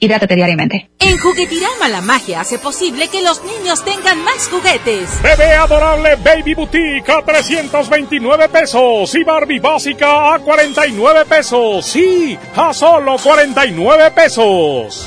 Hidrátate diariamente. En Juguetirama la magia hace posible que los niños tengan más juguetes. Bebé adorable Baby Boutique a 329 pesos y Barbie básica a 49 pesos. Sí, a solo 49 pesos.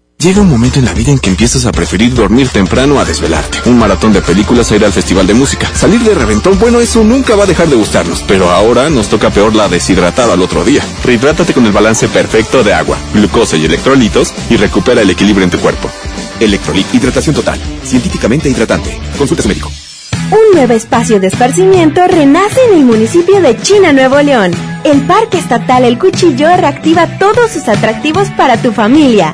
Llega un momento en la vida en que empiezas a preferir dormir temprano a desvelarte. Un maratón de películas a ir al festival de música. Salir de reventón, bueno, eso nunca va a dejar de gustarnos. Pero ahora nos toca peor la deshidratada al otro día. Rehidrátate con el balance perfecto de agua, glucosa y electrolitos y recupera el equilibrio en tu cuerpo. Electrolit, hidratación total. Científicamente hidratante. Consulta a su médico. Un nuevo espacio de esparcimiento renace en el municipio de China, Nuevo León. El Parque Estatal El Cuchillo reactiva todos sus atractivos para tu familia.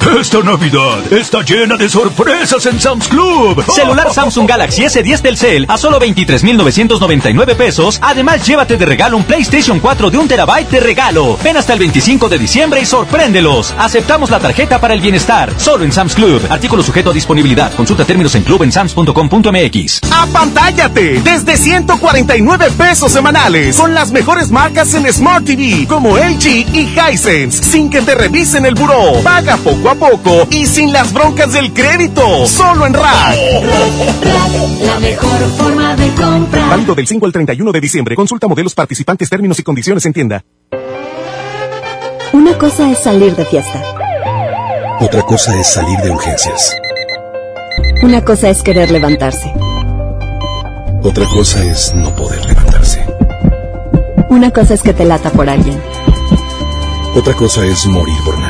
Esta Navidad está llena de sorpresas en Sam's Club. Celular Samsung Galaxy S10 Telcel a solo 23,999 pesos. Además, llévate de regalo un PlayStation 4 de un terabyte de regalo. Ven hasta el 25 de diciembre y sorpréndelos. Aceptamos la tarjeta para el bienestar. Solo en Sam's Club. Artículo sujeto a disponibilidad. Consulta términos en clubensams.com.mx. ¡Apantállate! Desde 149 pesos semanales. Con con las mejores marcas en Smart TV, como LG y Hisense, sin que te revisen el buró. Paga poco a poco y sin las broncas del crédito. Solo en Rack. La mejor forma de comprar. Válido del 5 al 31 de diciembre. Consulta modelos participantes, términos y condiciones en tienda. Una cosa es salir de fiesta. Otra cosa es salir de urgencias. Una cosa es querer levantarse. Otra cosa es no poder levantarse. Una cosa es que te lata por alguien. Otra cosa es morir por nada.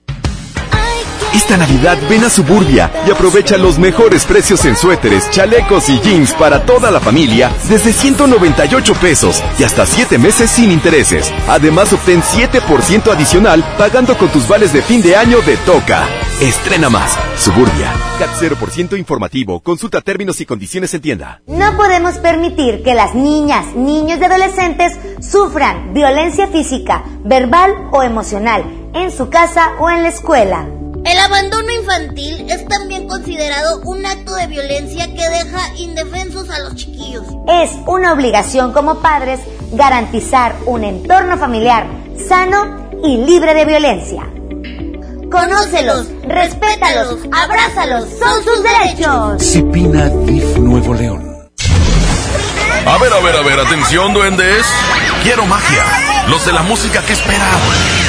Esta Navidad ven a Suburbia y aprovecha los mejores precios en suéteres, chalecos y jeans para toda la familia desde 198 pesos y hasta 7 meses sin intereses. Además obtén 7% adicional pagando con tus vales de fin de año de Toca. Estrena más. Suburbia. CAT 0% informativo. Consulta términos y condiciones en tienda. No podemos permitir que las niñas, niños y adolescentes sufran violencia física, verbal o emocional en su casa o en la escuela. El abandono infantil es también considerado un acto de violencia que deja indefensos a los chiquillos. Es una obligación como padres garantizar un entorno familiar sano y libre de violencia. Conócelos, respétalos, abrázalos, son sus derechos. Cipina DIF Nuevo León. A ver, a ver, a ver, atención, duendes. Quiero magia. Los de la música que esperan.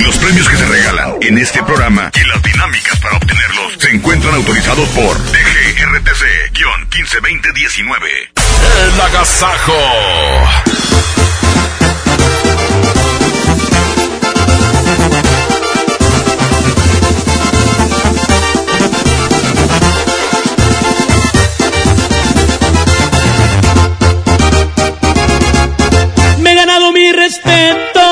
Los premios que se regalan en este programa y las dinámicas para obtenerlos se encuentran autorizados por DGRTC-152019. El agasajo. Me he ganado mi respeto,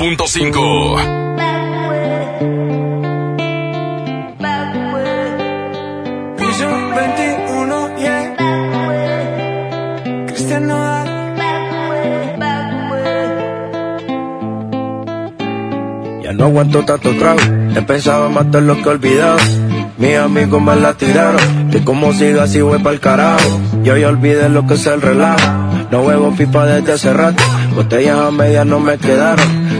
93.5. No aguanto tanto trago, he pensado matar lo que olvidado. Mis amigos me la tiraron, que como siga así voy pa'l carajo. Yo ya olvidé lo que es el relajo, no huevo pipa desde hace rato. Botellas a medias no me quedaron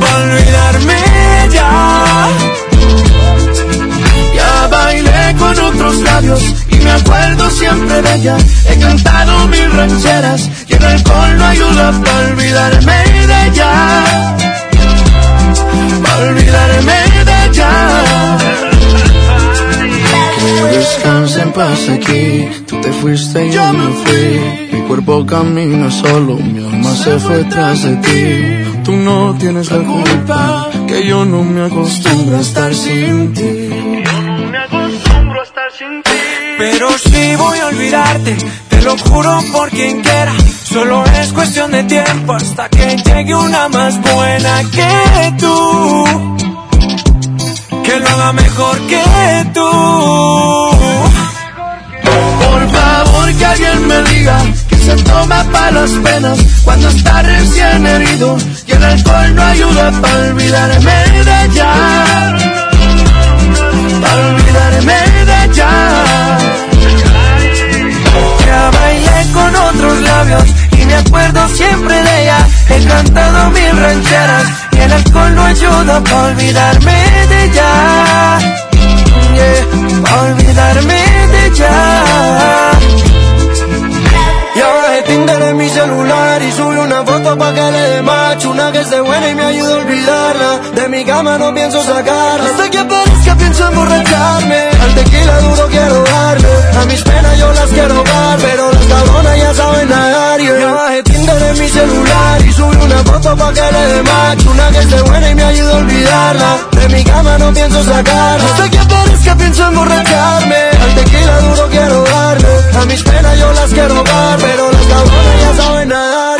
Para olvidarme ya. Ya bailé con otros labios y me acuerdo siempre de ella. He cantado mil rancheras y el alcohol no ayuda para olvidarme de ella. Para olvidarme de ella. Que descanse en paz aquí. Tú te fuiste y yo me fui. Mi cuerpo camina solo, mi alma se fue tras de ti. Tú no tienes la culpa, que yo no me acostumbro a estar sin ti. Pero si voy a olvidarte, te lo juro por quien quiera. Solo es cuestión de tiempo hasta que llegue una más buena que tú. Que lo haga mejor que tú. Por favor que alguien me diga que se toma para las penas cuando está recién herido y el alcohol no ayuda para olvidarme de ella. Para olvidarme de ella. Ya bailé con otros labios y me acuerdo siempre de ella. He cantado mil rancheras y el alcohol no ayuda para olvidarme de ella. Yeah, pa' olvidarme de ella. Y ahora Tinder en mi celular y sube una foto pa' que le dé macho Una que esté buena y me ayude a olvidarla. De mi cama no pienso sacarla. Hasta que aparezca pienso emborracharme. Al tequila duro quiero darle A mis penas yo las quiero dar Pero las cabronas ya saben nadar. Yeah. Y ahora de Tinder en mi celular y sube una foto pa' que le dé macho Una que esté buena y me ayude a olvidarla. De mi cama no pienso sacarla. Hasta que aparezca pienso emborracharme. Al tequila duro quiero darle A mis penas yo las quiero dar Pero las cabronas ya saben nadar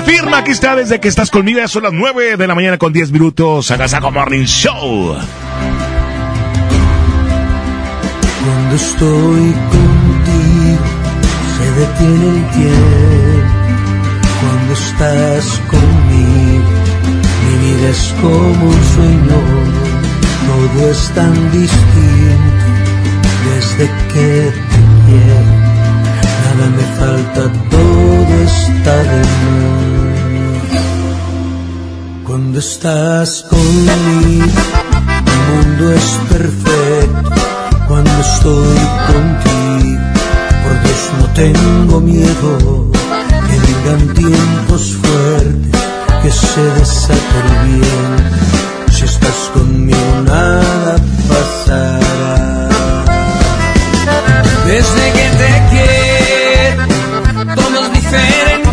La firma. Aquí está desde que estás conmigo. Ya son las 9 de la mañana con 10 minutos. Agasago Morning Show. Cuando estoy contigo se detiene el tiempo. Cuando estás conmigo mi vida es como un sueño. Todo es tan distinto desde que te quiero. Me falta, todo está de más. Cuando estás conmigo el mundo es perfecto cuando estoy contigo. Por Dios no tengo miedo que vengan tiempos fuertes, que se desate. Si estás conmigo nada pasará. Desde que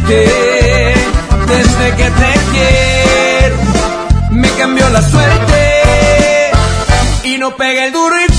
Desde que te quiero, me cambió la suerte. Y no pega el duro y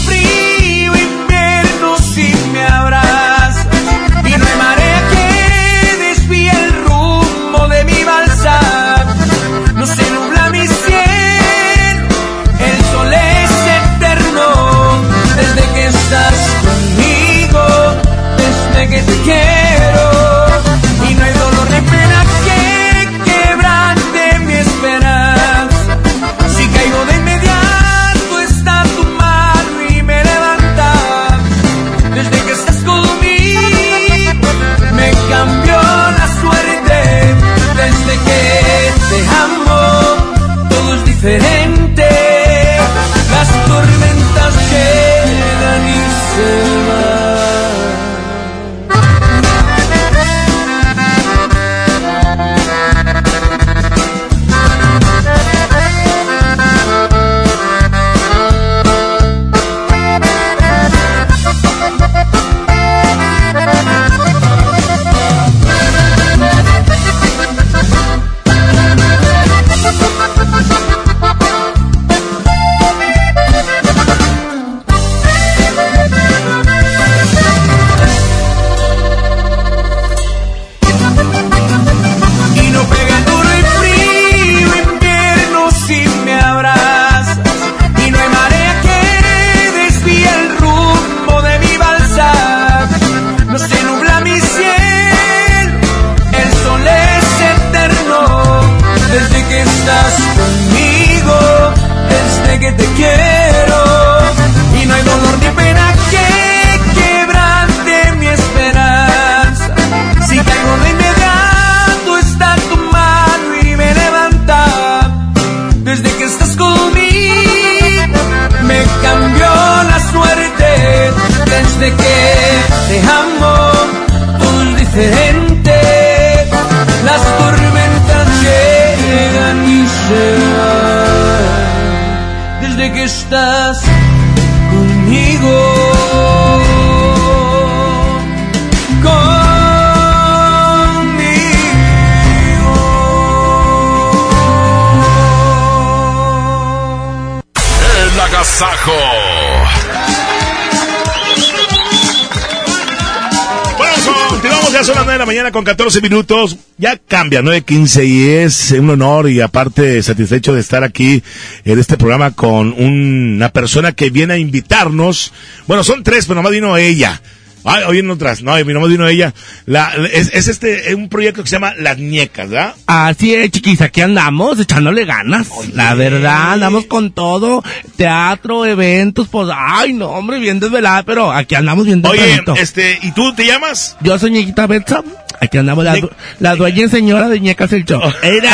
mañana con 14 minutos. Ya cambia, 9.15 y es un honor y aparte satisfecho de estar aquí en este programa con un- una persona que viene a invitarnos. Bueno, son tres, pero nomás vino ella. Ay, hoy en otras, no, nomás vino ella. La, es, es este, es un proyecto que se llama Las Ñecas, ¿verdad? Así es, chiquis, aquí andamos echándole ganas. La verdad, andamos con todo. Teatro, eventos, pues, ay, no, hombre, bien desvelada, pero aquí andamos bien Oye, tempranito. este, ¿y tú te llamas? Yo soy Ñequita Betsa. Aquí andamos, la, la dueña y señora de Ñecas el Show. Era.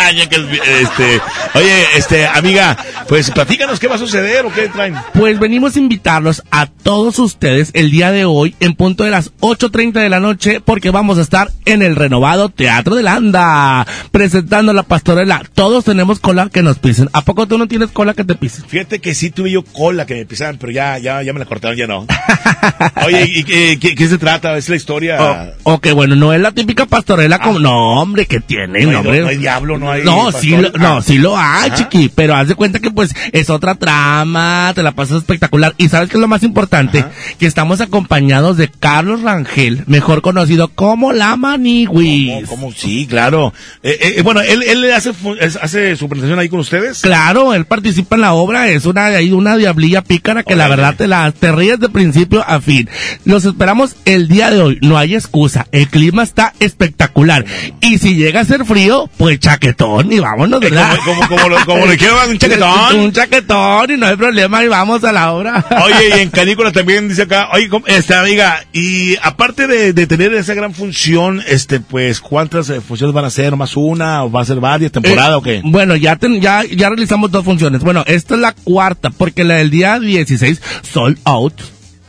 Ñecas, este, oye, este, amiga, pues platícanos qué va a suceder o qué traen. Pues venimos a invitarlos a todos ustedes el día de hoy en punto de las 8.30 de la noche porque vamos a estar en el renovado Teatro de Landa presentando la pastorela. Todos tenemos cola que nos pisen. ¿A poco tú no tienes cola que te pisen? Fíjate que sí tuve yo cola que me pisaban, pero ya, ya, ya me la cortaron, ya no. Oye, ¿y qué, qué- qué se trata? ¿Es la historia? Ok, bueno, no es la típica pastorela como... No, hombre, que tiene, Ah. No hombre. no hay diablo, no hay No, pastor. sí, lo, no, Ah. sí lo hay, chiqui, pero haz de cuenta que pues es otra trama, te la pasas espectacular. Y ¿sabes qué es lo más importante? Que estamos acompañados de Carlos Rangel, mejor conocido como La Maniwis. ¿Cómo? Sí, claro. Eh, eh, bueno, él, él hace, hace su presentación ahí con ustedes. Claro, él participa en la obra, es una ahí una diablilla pícara que la verdad te la te ríes de principio a fin. Los esperamos el día de hoy, no hay excusa, el clima está espectacular. Y si llega a ser frío, pues chaquetón y vámonos, ¿verdad? Como, como, lo- como le quiero dar un chaquetón. un chaquetón y no hay problema y vamos a la obra. Oye, y en Canícola también dice acá, oye, ¿cómo- esta amiga, y aparte de, de tener esa gran función, este, pues, ¿cuántas eh, funciones van a ser? ¿Más una? ¿O va a ser varias temporadas Eh, o qué? Bueno, ya, ten- ya, ya realizamos dos funciones. Bueno, esta es la cuarta, porque la del día 16, sold out.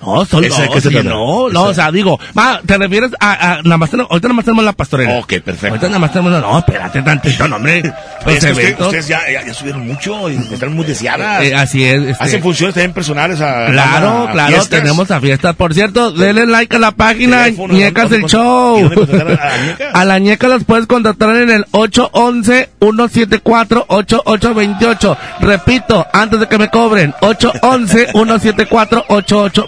No, sold ¿Esa de out. qué se sí, trata? no, no, o sea, digo, va, te refieres a, a nada más, tenemos- ahorita nada más tenemos la pastorela. Ok, perfecto. Ahorita nada más tenemos, no, espérate tantito, no, hombre. Es que usted- ustedes ya, ya, ya subieron mucho y están muy deseadas. Eh, así es. este- Hacen funciones también personales a Claro, a claro, fiestas. tenemos a fiestas. Por cierto, denle like a la página Teléfono, Ñecas ¿dónde- el dónde- Show. a? A la Ñeca las puedes contratar en el 811-174-8828. Repito, antes de que me cobren, 811-174-8828.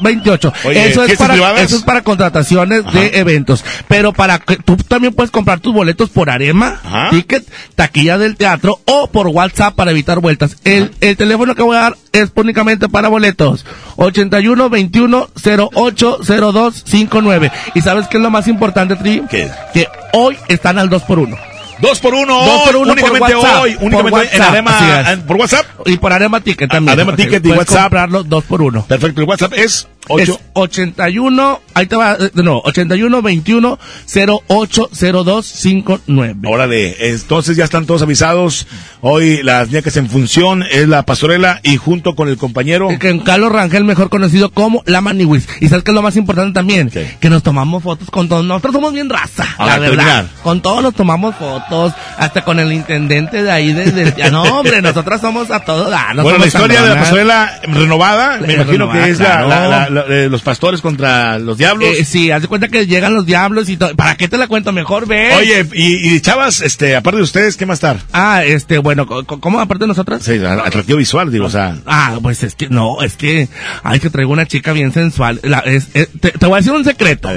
Oye, Eso es ¿fiestas para, eso es para contrataciones de eventos. Pero para que tú también puedes comprar tus boletos por Arema, Ticket, taquilla del teatro o por WhatsApp para evitar vueltas. El, el teléfono que voy a dar es únicamente para boletos. 81 21 08 02 59. ¿Y sabes qué es lo más importante, Tri? ¿Qué? Que hoy están al 2 por 1 Dos por uno, Dos por uno únicamente por WhatsApp, hoy, por únicamente en WhatsApp, Arema, así es. en- por WhatsApp. Y por Arema Ticket también. Arema Así, Ticket y WhatsApp. comprarlo 2 por 1 Perfecto, el WhatsApp es Es 8. 81, ahí te va, eh, no, 81 21 08 02 59. Órale, entonces ya están todos avisados. Hoy las ñecas en función es la pastorela y junto con el compañero. Que Carlos Rangel, mejor conocido como La Maniwis. Y sabes que es lo más importante también, que nos tomamos fotos con todos. Nosotros somos bien raza, la verdad. terminar. Con todos nos tomamos fotos, hasta con el intendente de ahí de, de- ah, no, hombre, nosotras somos a todos. ah, no bueno, la historia de la pastorela renovada, me Eh, imagino renovada, que es la- claro. la- la- la- eh, los pastores contra los diablos. Eh, sí, haz de cuenta que llegan los diablos y todo. ¿Para qué te la cuento? Mejor ve. Oye, y, y chavas, este, aparte de ustedes, ¿qué más estar? Ah, este, bueno, ¿cómo aparte de nosotras? Sí, atractivo visual, digo, o sea. Ah, pues es que no, es que, ay, que traigo una chica bien sensual. La- es- es- te, te voy a decir un secreto.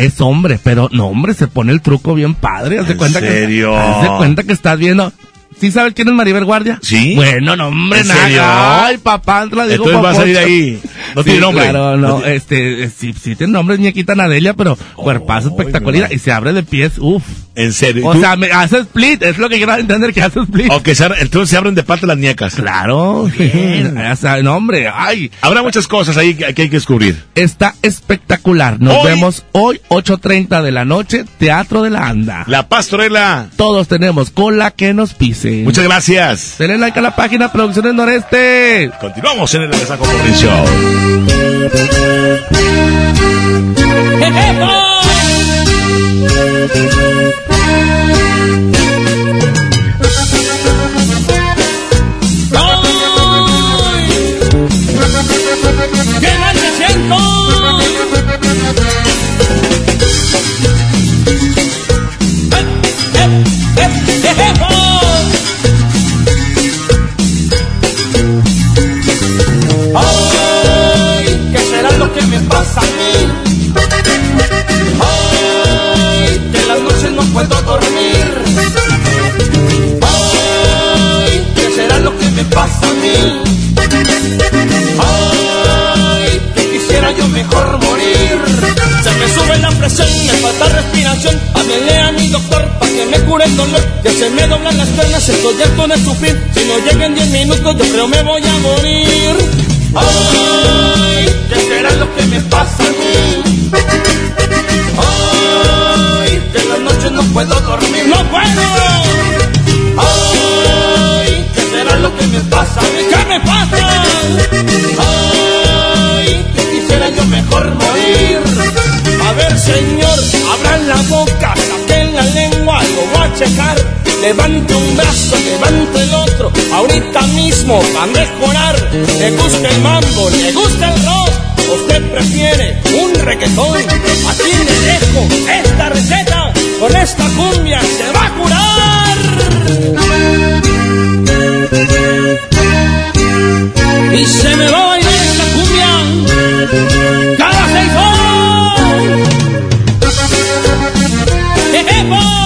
Es hombre, pero no, hombre, se pone el truco bien padre. ¿En cuenta serio? que, haz de cuenta que estás viendo. ¿Sí sabes quién es Maribel Guardia? Sí. Bueno, no, hombre, ¿En nada. serio? Ay, papá, la digo Entonces va a salir ahí. No Sí, tiene nombre. Claro, No este, eh, sí, sí tiene nombre, es ñequita Nadelia, pero cuerpazo espectacular y se abre de pies, uff. En serio. O sea, me hace split, es lo que quiero entender que hace split. O que entonces se abren de parte las niecas. Claro, bien. no, hombre, ay. Habrá muchas cosas ahí que, hay que descubrir. Está espectacular. Nos vemos hoy, 8.30 de la noche, Teatro de la Anda. La Pastorela. Todos tenemos cola que nos pise. Muchas gracias. Denle like a la página Producciones Noreste. Continuamos en el Saco Show. ¡Hey, hey, puedo dormir. Ay, ¿qué será lo que me pasa a mí? Ay, que quisiera yo mejor morir. Se me sube la presión, me falta respiración. Háblele a mi doctor para que me cure el dolor. Ya se me doblan las piernas, estoy harto de sufrir. Si no llegan 10 minutos, yo creo me voy a morir. Ay, ¿qué será lo que me pasa a mí? Ay, que en las noches no puedo dormir. ¡No puedo! Ay, ¿qué será lo que me pasa? ¿Qué me pasa? Ay, que quisiera yo mejor morir. A ver, señor, abran la boca, saquen la lengua, lo voy a checar. Levante un brazo, levante el otro, ahorita mismo va a mejorar. Le gusta el mambo, le gusta el rock, usted prefiere un reggaetón. Aquí le dejo esta receta, con esta cumbia se va a curar. Y se me va a bailar esta cumbia cada seis horas. ¡Ejepo!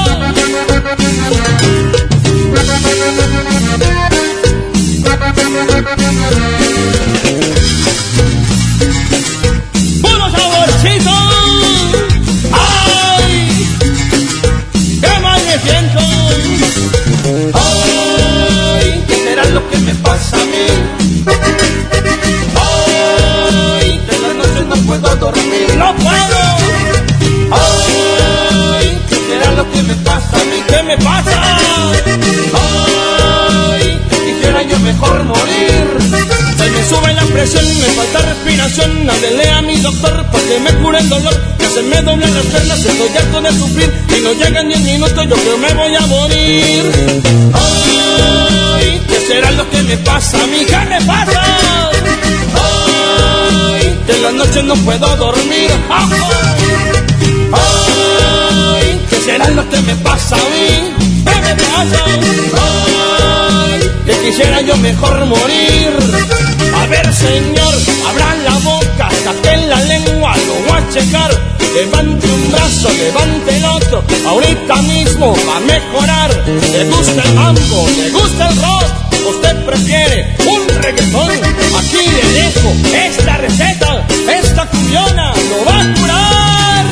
Que me pasa a mí? ¡Ay! Que en las noches no puedo dormir. ¡No puedo! ¡Ay! ¿Qué será lo que me pasa a mí? ¿Qué me pasa? ¡Ay! Que quisiera yo mejor morir. Se me sube la presión, me falta respiración. Háblele a mi doctor para que me cure el dolor. Que se me doblan las piernas, estoy harto de sufrir. Y no llegan 10 minutos, yo creo me voy a morir. Ay, ¿qué será lo que me pasa a mí? ¿Qué me pasa? Ay, que en las noches no puedo dormir. Ay, ¿qué será lo que me pasa a mí? ¿Qué me pasa? Ay, que quisiera yo mejor morir. A ver, señor, abran la boca, saquen la lengua, lo voy a checar. Levante un brazo, levante el otro, ahorita mismo va a mejorar. Le gusta el mambo, le gusta el rock, usted prefiere un reggaetón. Aquí le dejo esta receta, esta cumbiona lo va a curar.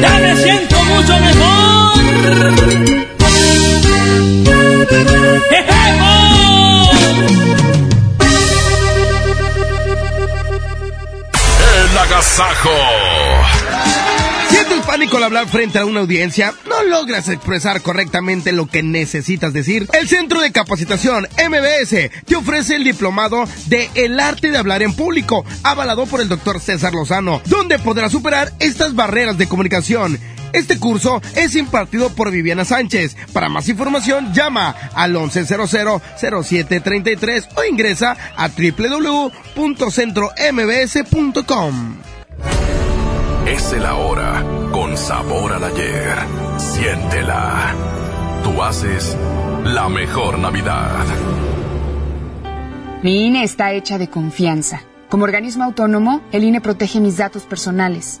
Ya me siento mucho mejor. El agasajo. ¿Sientes pánico al hablar frente a una audiencia? ¿No logras expresar correctamente lo que necesitas decir? El Centro de Capacitación MBS te ofrece el diplomado de El Arte de Hablar en Público, avalado por el doctor César Lozano, donde podrás superar estas barreras de comunicación. Este curso es impartido por Viviana Sánchez. Para más información, llama al 1100-0733 o ingresa a www.centrombs.com. Es el ahora con sabor al ayer. Siéntela. Tú haces la mejor Navidad. Mi INE está hecha de confianza. Como organismo autónomo, el INE protege mis datos personales.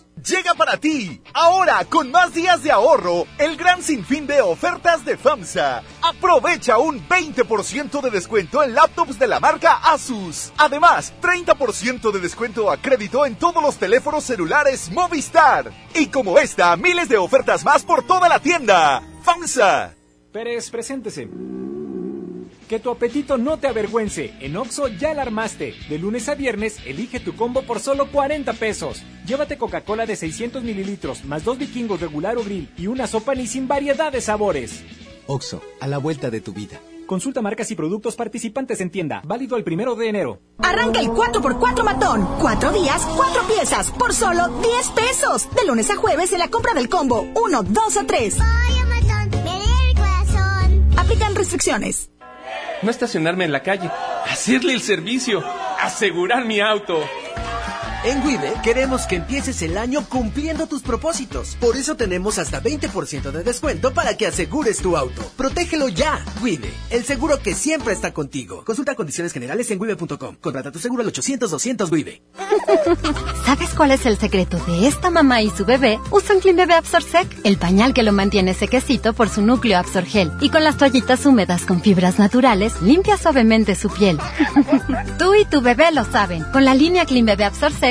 Llega para ti. Ahora, con más días de ahorro, el gran sinfín de ofertas de FAMSA. Aprovecha un 20% de descuento en laptops de la marca Asus. Además, 30% de descuento a crédito en todos los teléfonos celulares Movistar. Y como esta, miles de ofertas más por toda la tienda. FAMSA. Pérez, preséntese. Que tu apetito no te avergüence. En Oxo ya la armaste. De lunes a viernes, elige tu combo por solo 40 pesos. Llévate Coca-Cola de 600 mililitros, más dos vikingos regular o grill y una sopa ni sin variedad de sabores. Oxo, a la vuelta de tu vida. Consulta marcas y productos participantes en tienda. Válido el primero de enero. Arranca el 4x4 matón. Cuatro días, cuatro piezas, por solo 10 pesos. De lunes a jueves en la compra del combo 1, 2 o 3. Aplican restricciones. No estacionarme en la calle. Hacerle el servicio. Asegurar mi auto. En Wibe queremos que empieces el año cumpliendo tus propósitos. Por eso tenemos hasta 20% de descuento para que asegures tu auto. Protégelo ya. Wibe, el seguro que siempre está contigo. Consulta condiciones generales en wibe.com. Contrata tu seguro al 800 200 Wibe. ¿Sabes cuál es el secreto de esta mamá y su bebé? Usan Clean Bebé Absorsec, el pañal que lo mantiene sequecito por su núcleo Absorgel. Y con las toallitas húmedas con fibras naturales, limpia suavemente su piel. Tú y tu bebé lo saben. Con la línea Clean Bebé Absorsec,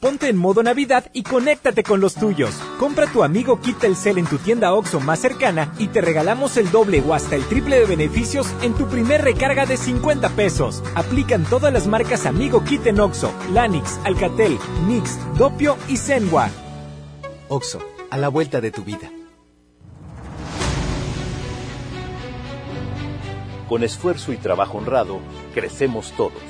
Ponte en modo Navidad y conéctate con los tuyos. Compra tu amigo Kit Telcel en tu tienda OXO más cercana y te regalamos el doble o hasta el triple de beneficios en tu primer recarga de 50 pesos. Aplican todas las marcas Amigo Kit en OXO, Lanix, Alcatel, Mix, Dopio y Zenwa. OXO, a la vuelta de tu vida. Con esfuerzo y trabajo honrado, crecemos todos.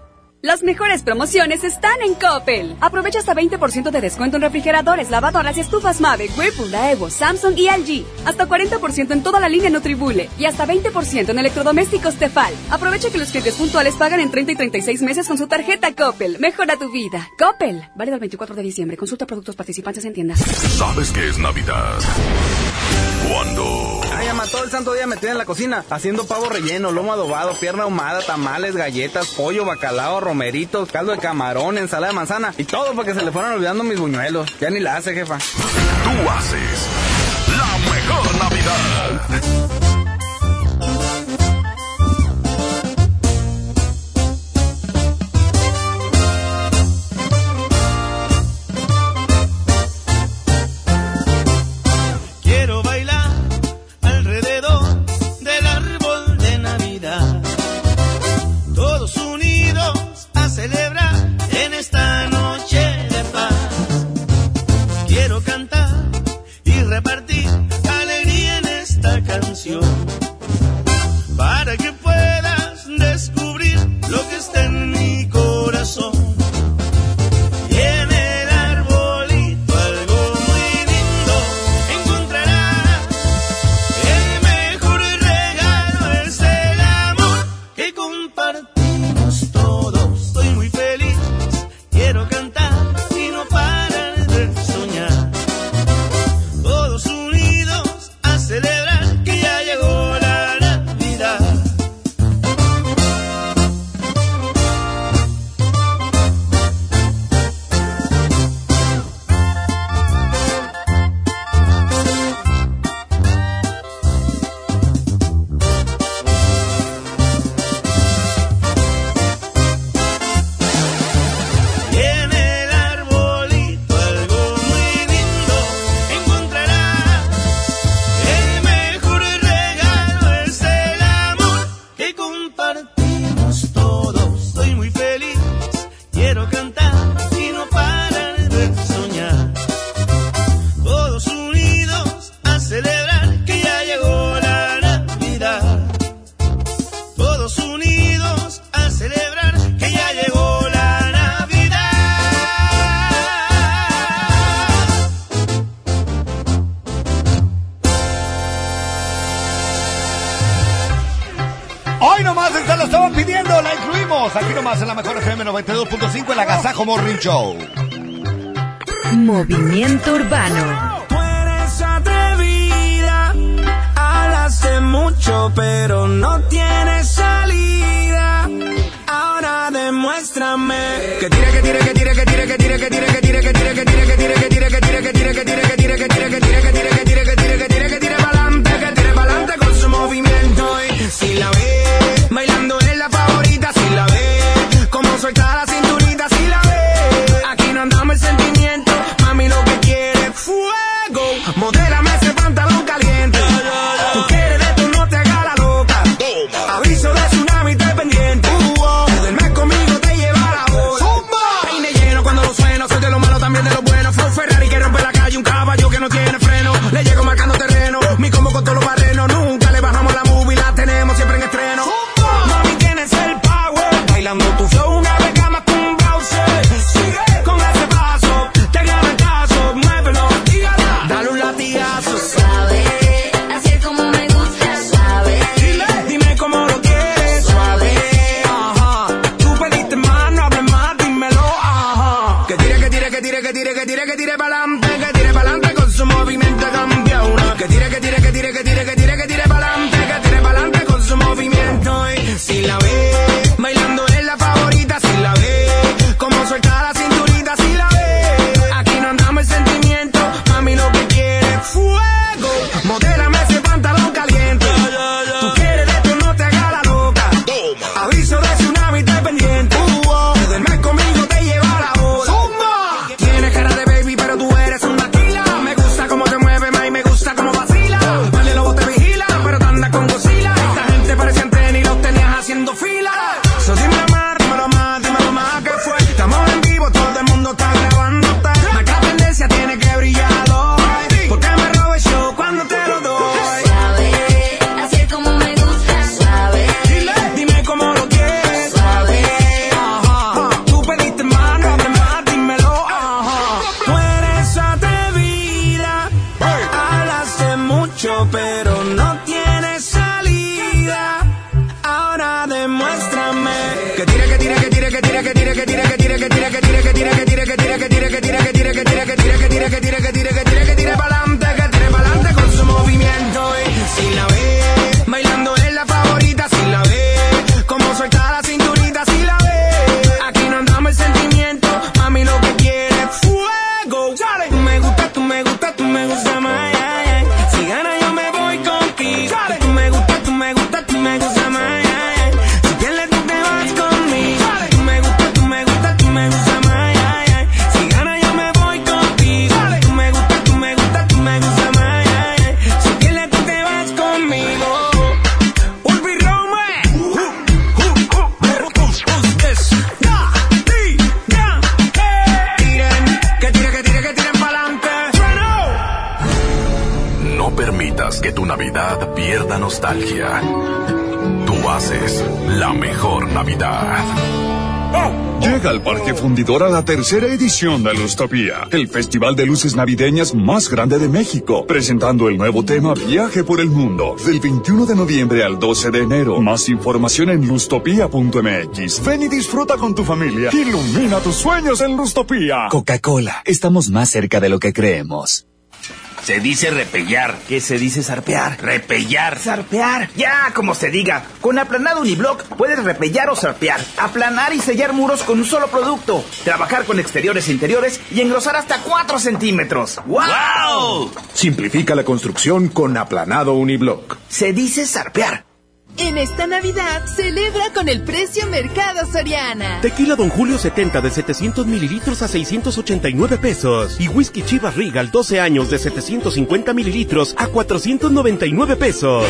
Las mejores promociones están en Coppel. Aprovecha hasta 20% de descuento en refrigeradores, lavadoras y estufas Mave, Whirlpool, Daewoo, Samsung y LG. Hasta 40% en toda la línea Nutribule y hasta 20% en electrodomésticos Tefal. Aprovecha que los clientes puntuales pagan en 30 y 36 meses con su tarjeta Coppel. Mejora tu vida. Coppel. Válido el 24 de diciembre. Consulta productos participantes en tiendas. ¿Sabes qué es Navidad? Cuando... Ay, ama, todo el santo día me tiene en la cocina haciendo pavo relleno, lomo adobado, pierna ahumada, tamales, galletas, pollo, bacalao, romeritos, caldo de camarón, ensalada de manzana y todo porque se le fueron olvidando mis buñuelos. Ya ni la hace, jefa. Tú haces la mejor Navidad. estés en mí. Viejo Morning Show. Movimiento Urbano. Tú eres atrevida, hablaste mucho, pero no tienes salida. Ahora demuéstrame que tira, que tira, que tira. la tercera edición de Lustopía, el festival de luces navideñas más grande de México, presentando el nuevo tema Viaje por el Mundo, del 21 de noviembre al 12 de enero. Más información en lustopía.mx. Ven y disfruta con tu familia. Ilumina tus sueños en Lustopía. Coca-Cola, estamos más cerca de lo que creemos. Se dice repellar. ¿Qué se dice zarpear? Repellar. Zarpear. Ya, como se diga. Con aplanado uniblock puedes repellar o zarpear aplanar y sellar muros con un solo producto, trabajar con exteriores e interiores y engrosar hasta 4 centímetros. ¡Wow! Simplifica la construcción con aplanado uniblock. Se dice zarpear. En esta Navidad celebra con el precio Mercado Soriana. Tequila Don Julio 70 de 700 mililitros a 689 pesos. Y Whisky Chivas Regal 12 años de 750 mililitros a 499 pesos.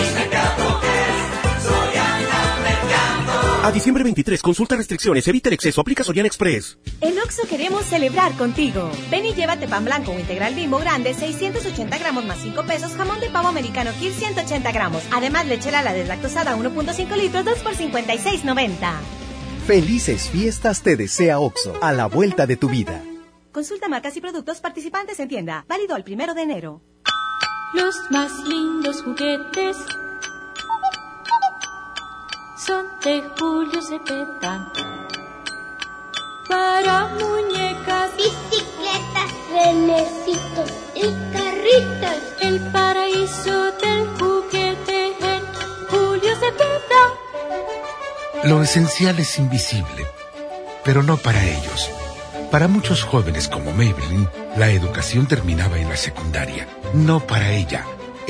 A diciembre 23, consulta restricciones, evita el exceso, aplica Sorian Express. En Oxo queremos celebrar contigo. Ven y llévate pan blanco o integral bimbo grande, 680 gramos más 5 pesos, jamón de pavo americano Kir 180 gramos. Además, leche lala deslactosada 1.5 litros, 2 por 56.90. Felices fiestas te desea Oxo, a la vuelta de tu vida. Consulta marcas y productos participantes en tienda, válido el primero de enero. Los más lindos juguetes son de Julio Cepeda. Para muñecas, bicicletas, renecitos y carritos. El paraíso del juguete en Julio Cepeda. Lo esencial es invisible, pero no para ellos. Para muchos jóvenes como Maybelline, la educación terminaba en la secundaria. No para ella.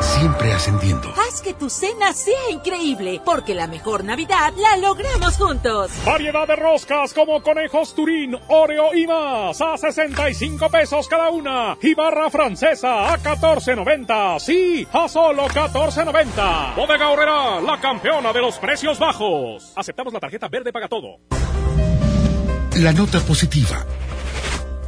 siempre ascendiendo. Haz que tu cena sea increíble, porque la mejor Navidad la logramos juntos. Variedad de roscas como conejos Turín, Oreo y más a 65 pesos cada una. Y barra francesa a 14.90. Sí, a solo 14.90. Bodega Horrera, la campeona de los precios bajos. Aceptamos la tarjeta verde paga todo. La nota positiva.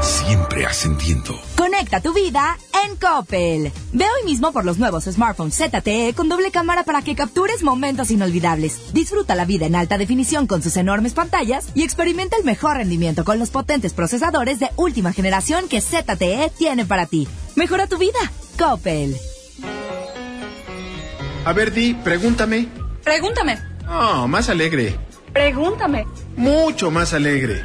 Siempre ascendiendo. Conecta tu vida en Coppel. Ve hoy mismo por los nuevos smartphones ZTE con doble cámara para que captures momentos inolvidables. Disfruta la vida en alta definición con sus enormes pantallas y experimenta el mejor rendimiento con los potentes procesadores de última generación que ZTE tiene para ti. Mejora tu vida. Coppel. A ver, Di, pregúntame. Pregúntame. Oh, más alegre. Pregúntame. Mucho más alegre.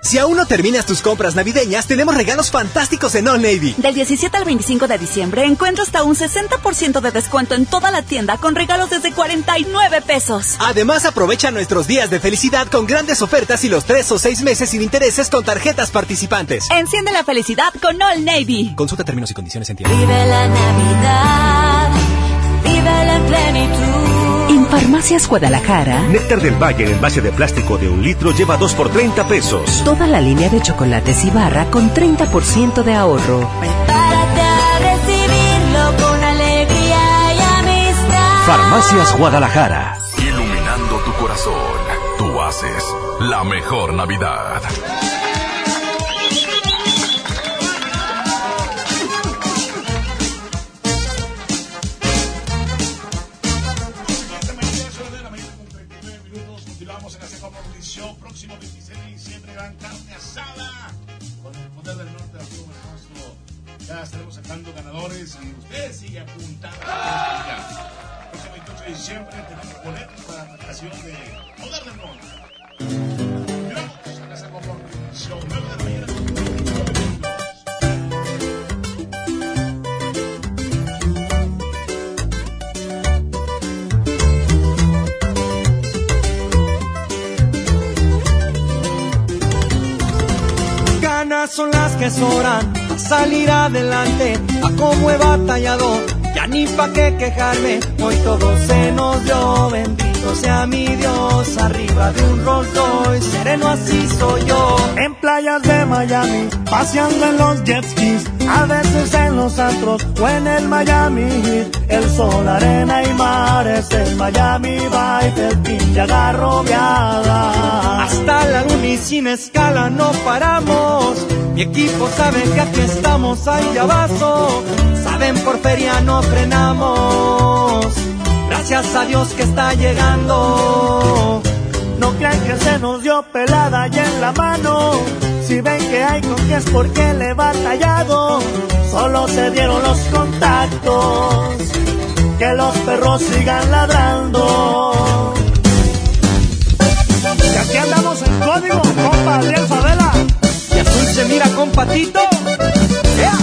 Si aún no terminas tus compras navideñas, tenemos regalos fantásticos en All Navy. Del 17 al 25 de diciembre encuentra hasta un 60% de descuento en toda la tienda con regalos desde 49 pesos. Además, aprovecha nuestros días de felicidad con grandes ofertas y los 3 o 6 meses sin intereses con tarjetas participantes. Enciende la felicidad con All Navy. Consulta términos y condiciones en tienda. Vive la Navidad, vive la plenitud. Farmacias Guadalajara, Néctar del Valle en envase de plástico de un litro lleva 2 por 30 pesos. toda la línea de chocolates y barra con 30% de ahorro. Prepárate a recibirlo con alegría y amistad. Farmacias Guadalajara. Iluminando tu corazón. Tú haces la mejor Navidad. Ganadores y usted sigue apuntando. Próximo 28 de diciembre tenemos boletos para la presentación de Poder del Norte. Continuamos en la segunda audición. 9 de la mañana con 29 minutos. Ganas son las que sobran a salir adelante, a como he batallado, ya ni pa' qué quejarme, hoy todo se nos dio, bendito sea mi Dios, arriba de un Rolls Royce, sereno así soy yo. En playas de Miami, paseando en los jet skis, a veces en los antros o en el Miami Heat, el sol, arena y mares, el Miami Vibe, el pinche agarrobeada. Hasta la luna y sin escala no paramos. Mi equipo sabe que aquí estamos, ahí ya vaso. Saben por feria no frenamos. Gracias a Dios que está llegando. No crean que se nos dio pelada ya en la mano. Si ven que hay con que es porque le he batallado. Solo se dieron los contactos. Que los perros sigan ladrando. Y aquí andamos en código, compa Adriel Favela. Y azul se mira con patito. ¡Ea!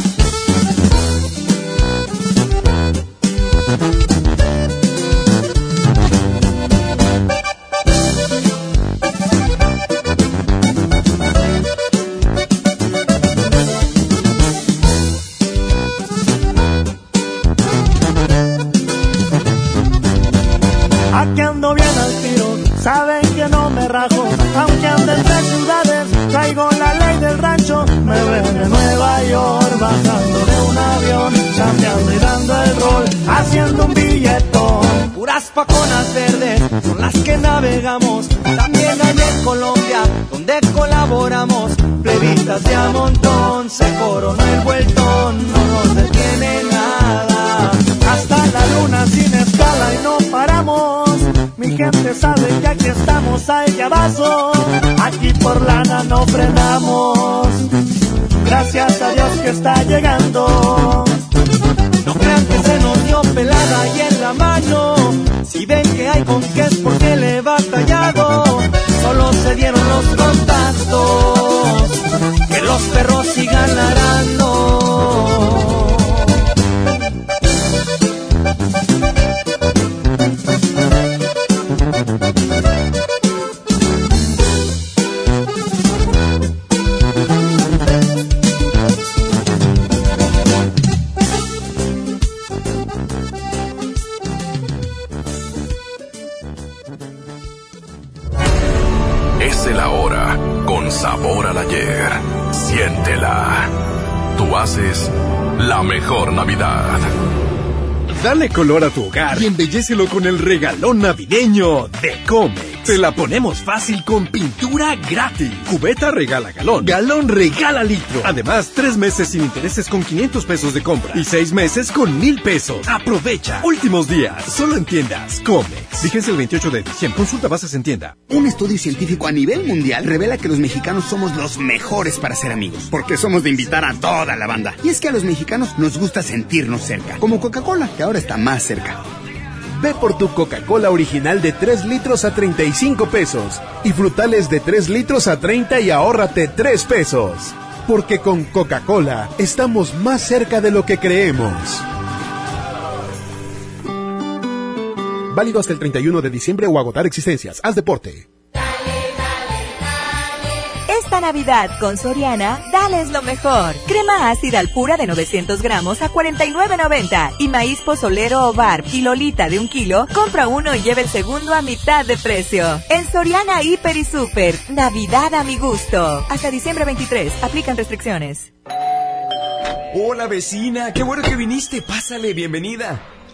Las que navegamos. También hay en Colombia, donde colaboramos. Plebitas de a montón, se coronó el vueltón, no nos detiene nada. Hasta la luna sin escala y no paramos. Mi gente sabe que aquí estamos a ella vaso. Aquí por lana no frenamos. Gracias a Dios que está llegando. Que se nos dio pelada y en la mano. Si ven que hay con qué es porque le he batallado. Solo se dieron los contactos. Que los perros sigan ladrando. Dale color a tu hogar y embellecelo con el regalón navideño de Comex. Te la ponemos fácil con pintura gratis. Cubeta regala galón. Galón regala litro. Además, tres meses sin intereses con 500 pesos de compra. Y seis meses con mil pesos. Aprovecha. Últimos días. Solo en tiendas Comex. Vigencia el 28 de diciembre. Consulta bases en tienda. Un estudio científico a nivel mundial revela que los mexicanos somos los mejores para ser amigos, porque somos de invitar a toda la banda. Y es que a los mexicanos nos gusta sentirnos cerca, como Coca-Cola, que ahora está más cerca. Ve por tu Coca-Cola original de 3 litros a 35 pesos y frutales de 3 litros a 30 y ahórrate 3 pesos. Porque con Coca-Cola estamos más cerca de lo que creemos. Válido hasta el 31 de diciembre o agotar existencias. Haz deporte. Esta Navidad con Soriana, dales lo mejor. Crema ácida al pura de 900 gramos a 49.90 y maíz pozolero o bar kilolita de un kilo, compra uno y lleva el segundo a mitad de precio. En Soriana Hiper y Super, Navidad a mi gusto. Hasta diciembre 23, aplican restricciones. Hola vecina, qué bueno que viniste, pásale, bienvenida.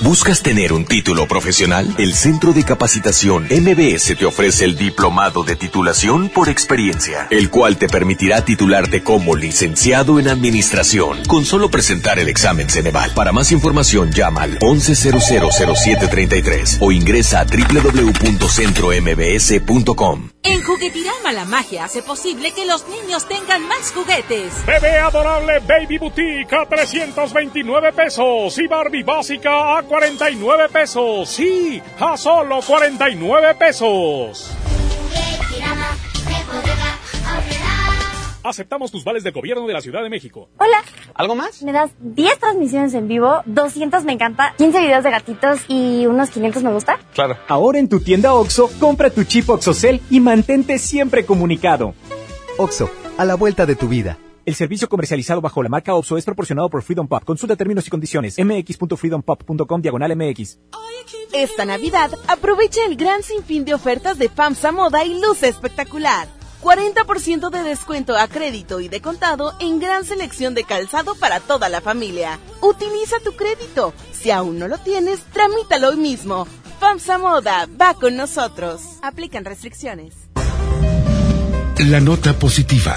¿Buscas tener un título profesional? El Centro de Capacitación MBS te ofrece el Diplomado de Titulación por Experiencia, el cual te permitirá titularte como licenciado en Administración con solo presentar el examen Ceneval. Para más información llama al 11000733 o ingresa a www.centrombs.com. En Juguetirama la magia hace posible que los niños tengan más juguetes. Bebé adorable Baby Boutique a 329 pesos y Barbie básica a 49 pesos. Sí, a solo 49 pesos. Aceptamos tus vales del gobierno de la Ciudad de México. Hola. ¿Algo más? Me das 10 transmisiones en vivo, 200 me encanta, 15 videos de gatitos y unos 500 me gusta. Claro. Ahora en tu tienda OXO, compra tu chip OXOCEL y mantente siempre comunicado. OXO, a la vuelta de tu vida. El servicio comercializado bajo la marca OXO es proporcionado por Freedom Pop. Consulta términos y condiciones. mx.freedompop.com diagonal mx. Esta Navidad, aprovecha el gran sinfín de ofertas de FAMSA Moda y luce espectacular. 40% de descuento a crédito y de contado en gran selección de calzado para toda la familia. Utiliza tu crédito. Si aún no lo tienes, tramítalo hoy mismo. FAMSA Moda, va con nosotros. Aplican restricciones. La nota positiva.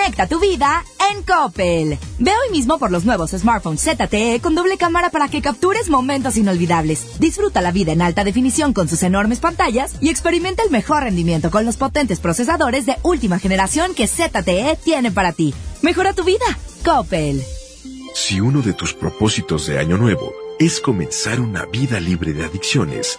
Conecta tu vida en Coppel. Ve hoy mismo por los nuevos smartphones ZTE con doble cámara para que captures momentos inolvidables. Disfruta la vida en alta definición con sus enormes pantallas y experimenta el mejor rendimiento con los potentes procesadores de última generación que ZTE tiene para ti. Mejora tu vida. Coppel. Si uno de tus propósitos de año nuevo es comenzar una vida libre de adicciones,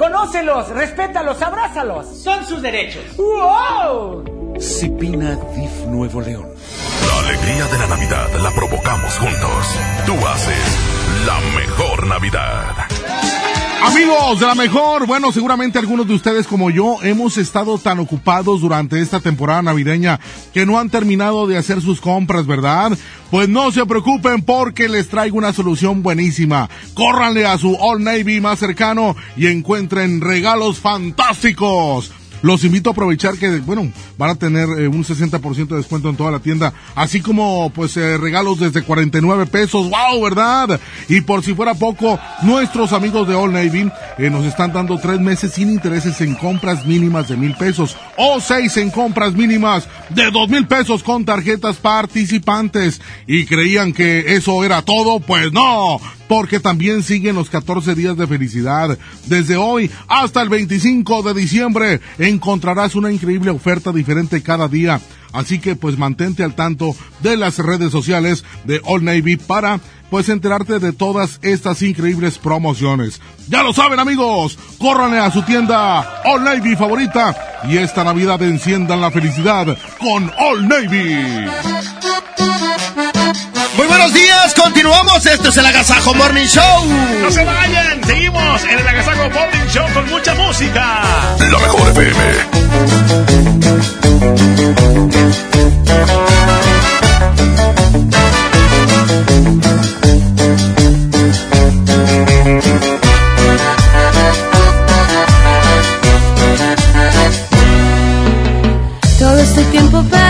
Conócelos, respétalos, abrázalos. Son sus derechos. ¡Wow! Cipina DIF Nuevo León. La alegría de la Navidad la provocamos juntos. Tú haces la mejor Navidad. Amigos de la mejor, bueno, seguramente algunos de ustedes como yo hemos estado tan ocupados durante esta temporada navideña que no han terminado de hacer sus compras, ¿verdad? Pues no se preocupen porque les traigo una solución buenísima. Córranle a su All Navy más cercano y encuentren regalos fantásticos. Los invito a aprovechar que, bueno, van a tener eh, un 60% de descuento en toda la tienda, así como pues eh, regalos desde 49 pesos, wow, ¿verdad? Y por si fuera poco, nuestros amigos de All Navy eh, nos están dando tres meses sin intereses en compras mínimas de mil pesos o seis en compras mínimas de dos mil pesos con tarjetas participantes. Y creían que eso era todo, pues no porque también siguen los 14 días de felicidad. Desde hoy hasta el 25 de diciembre encontrarás una increíble oferta diferente cada día. Así que pues mantente al tanto de las redes sociales de All Navy para pues enterarte de todas estas increíbles promociones. Ya lo saben amigos, córranle a su tienda All Navy favorita y esta Navidad enciendan la felicidad con All Navy. Muy buenos días, continuamos. Esto es el Agasajo Morning Show. No se vayan, seguimos en el Agasajo Morning Show con mucha música. La mejor FM. Todo este tiempo perdido,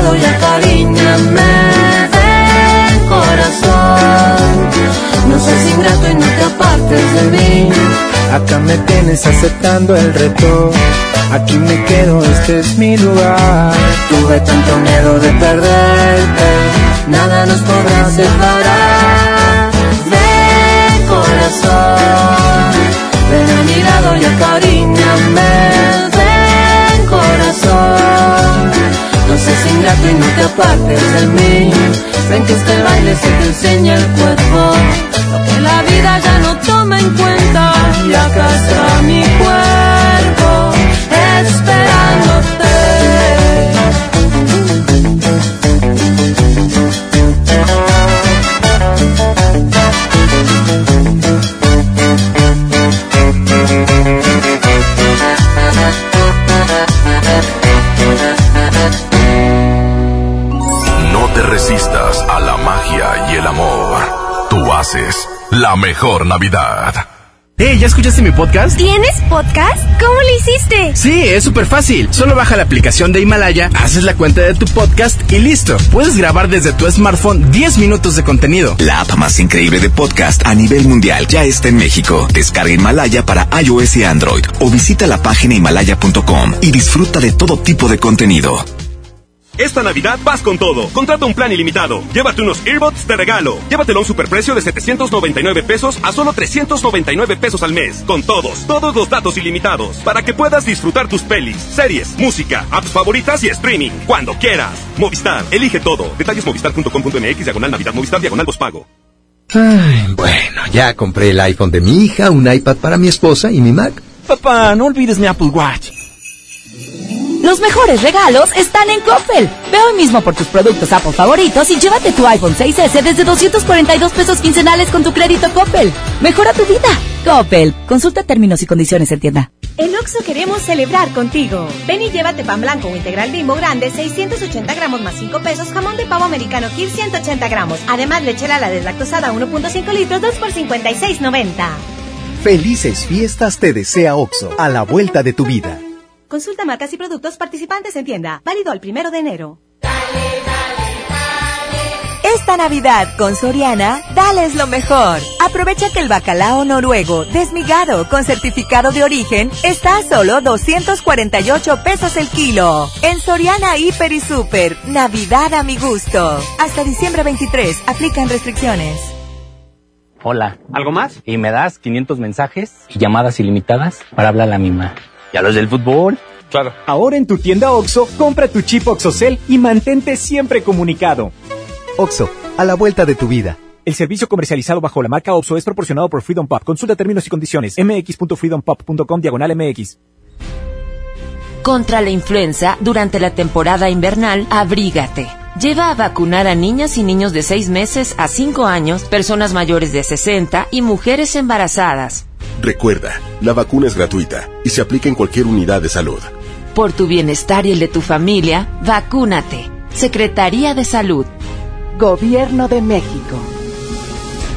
Lado y acaríñame. Ven corazón, no seas ingrato y no te apartes de mí. Acá me tienes aceptando el reto. Aquí me quedo, este es mi lugar. Tuve tanto miedo de perderte, nada nos podrá separar. Ven, corazón, ven a mi lado y acaríñame. Ven, corazón, seas ingrato y no te apartes de mí. Ven que este baile se te enseña el cuerpo, lo que la vida ya no toma en cuenta. Y acá está mi cuerpo esperándote. Resistas a la magia y el amor. Tú haces la mejor Navidad. Hey, ¿ya escuchaste mi podcast? ¿Tienes podcast? ¿Cómo lo hiciste? Sí, es súper fácil. Solo baja la aplicación de Himalaya, haces la cuenta de tu podcast y listo. Puedes grabar desde tu smartphone 10 minutos de contenido. La app más increíble de podcast a nivel mundial ya está en México. Descarga Himalaya para iOS y Android o visita la página himalaya.com y disfruta de todo tipo de contenido. Esta Navidad vas con todo. Contrata un plan ilimitado. Llévate unos earbuds de regalo. Llévatelo a un superprecio de 799 pesos a solo 399 pesos al mes. Con todos, todos los datos ilimitados. Para que puedas disfrutar tus pelis, series, música, apps favoritas y streaming. Cuando quieras. Movistar, elige todo. Detalles movistar.com.mx, diagonal Navidad, Movistar, diagonal pago. Ay, bueno, ya compré el iPhone de mi hija, un iPad para mi esposa y mi Mac. Papá, no olvides mi Apple Watch. Los mejores regalos están en Coppel. Ve hoy mismo por tus productos Apple favoritos y llévate tu iPhone 6S desde 242 pesos quincenales con tu crédito Coppel. Mejora tu vida. Coppel. Consulta términos y condiciones en tienda. En Oxo queremos celebrar contigo. Ven y llévate pan blanco o integral bimbo grande, 680 gramos más 5 pesos, jamón de pavo americano Kir 180 gramos. Además, lechera la deslactosada 1.5 litros, 2 por 56.90. Felices fiestas te desea OXO, a la vuelta de tu vida. Consulta marcas y productos participantes en tienda. Válido el primero de enero. Esta Navidad con Soriana, dales lo mejor. Aprovecha que el bacalao noruego, desmigado, con certificado de origen, está a solo 248 pesos el kilo. En Soriana Hiper y Super, Navidad a mi gusto. Hasta diciembre 23, aplican restricciones. Hola. ¿Algo más? Y me das 500 mensajes y llamadas ilimitadas para hablar a la misma. ¿Y a los del fútbol? Claro. Ahora en tu tienda OXO, compra tu chip OXOCEL y mantente siempre comunicado. OXO, a la vuelta de tu vida. El servicio comercializado bajo la marca OXO es proporcionado por Freedom Pop. Consulta términos y condiciones. mx.freedompop.com diagonal mx. Contra la influenza, durante la temporada invernal, abrígate. Lleva a vacunar a niñas y niños de 6 meses a 5 años, personas mayores de 60 y mujeres embarazadas. Recuerda, la vacuna es gratuita y se aplica en cualquier unidad de salud. Por tu bienestar y el de tu familia, vacúnate. Secretaría de Salud. Gobierno de México.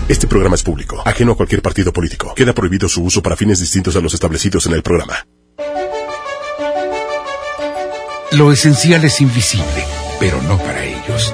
Este programa es público, ajeno a cualquier partido político. Queda prohibido su uso para fines distintos a los establecidos en el programa. Lo esencial es invisible, pero no para ellos.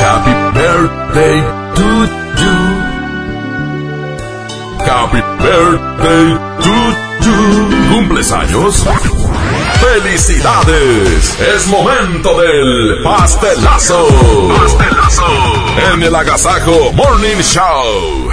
Happy birthday to you. Happy birthday to you. ¿Cumples años? ¡Felicidades! Es momento del pastelazo. Pastelazo. En el Agasajo Morning Show.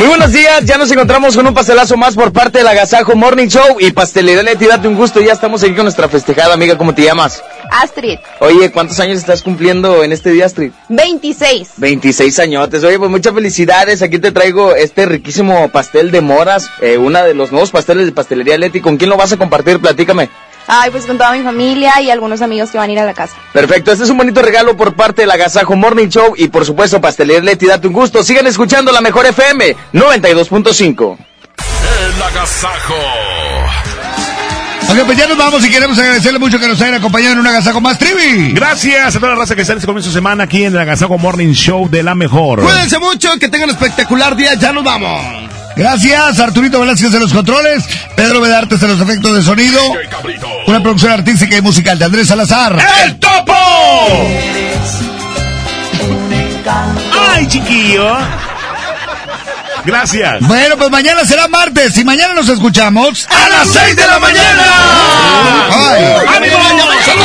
Muy buenos días, ya nos encontramos con un pastelazo más por parte del Agasajo Morning Show y Pastelería Leti, date un gusto, ya estamos aquí con nuestra festejada amiga, ¿cómo te llamas? Astrid, Oye, ¿cuántos años estás cumpliendo en este día, Astrid? 26. 26 añotes, oye, pues muchas felicidades, aquí te traigo este riquísimo pastel de moras, eh, una de los nuevos pasteles de Pastelería Leti, ¿con quién lo vas a compartir? Platícame. Ay, pues con toda mi familia y algunos amigos que van a ir a la casa. Perfecto, este es un bonito regalo por parte del Agasajo Morning Show y por supuesto Pastelería Leti, date un gusto, sigan escuchando la mejor FM 92.5. El agasajo. Ok, pues ya nos vamos y queremos agradecerle mucho que nos hayan acompañado en un agasajo más trivi. Gracias a toda la raza que está en este comienzo de semana aquí en el Agasajo Morning Show de la mejor. Cuídense mucho, que tengan un espectacular día. Ya nos vamos. Gracias, Arturito Velázquez en los controles, Pedro Bedartes en los efectos de sonido, una producción artística y musical de Andrés Salazar. ¡El Topo! ¡Ay, chiquillo! Gracias. Bueno, pues mañana será martes y mañana nos escuchamos ¡A las 6 de la mañana! Ay. Solo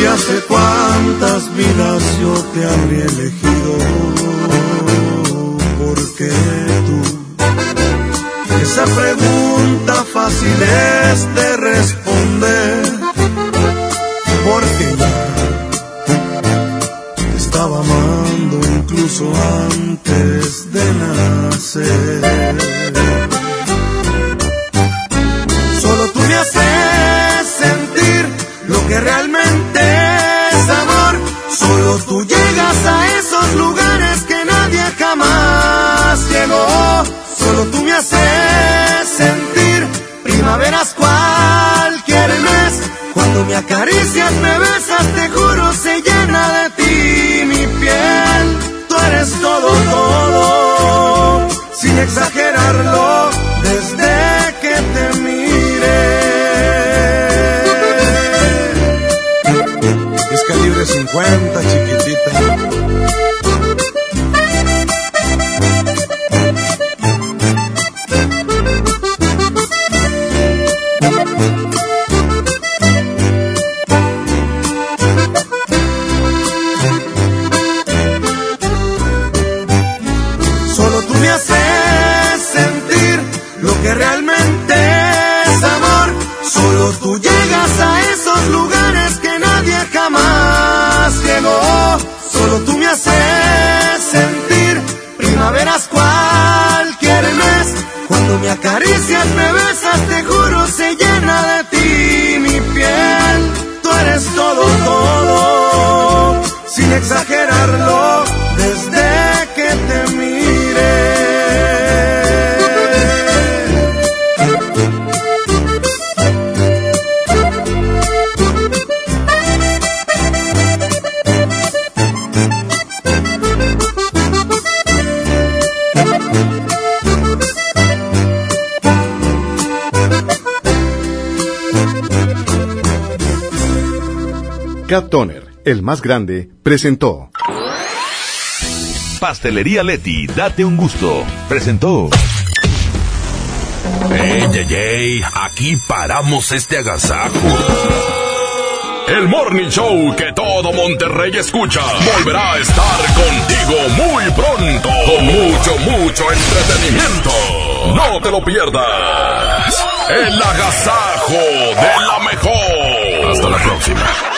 Y hace cuántas vidas yo te habría elegido. Porque tú, esa pregunta fácil es de responder. Porque ya te estaba amando incluso antes de nacer. Solo tú me haces sentir lo que realmente. Solo tú llegas a esos lugares que nadie jamás llegó. Solo tú me haces sentir primaveras cualquier mes. Cuando me acaricias, me besas, te juro, se llena de ti mi piel. Tú eres todo, todo, sin exagerarlo, desde calibre me haces sentir primaveras cualquier mes. Cuando me acaricias, me besas, te juro, se llena de ti mi piel. Tú eres todo, todo, sin exagerarlo, Cat Toner, el más grande, presentó. Pastelería Leti, date un gusto. Presentó. Ey, ey, ey, aquí paramos este agasajo. El Morning Show que todo Monterrey escucha volverá a estar contigo muy pronto con mucho, mucho entretenimiento. No te lo pierdas. El agasajo de la mejor. Hasta la próxima.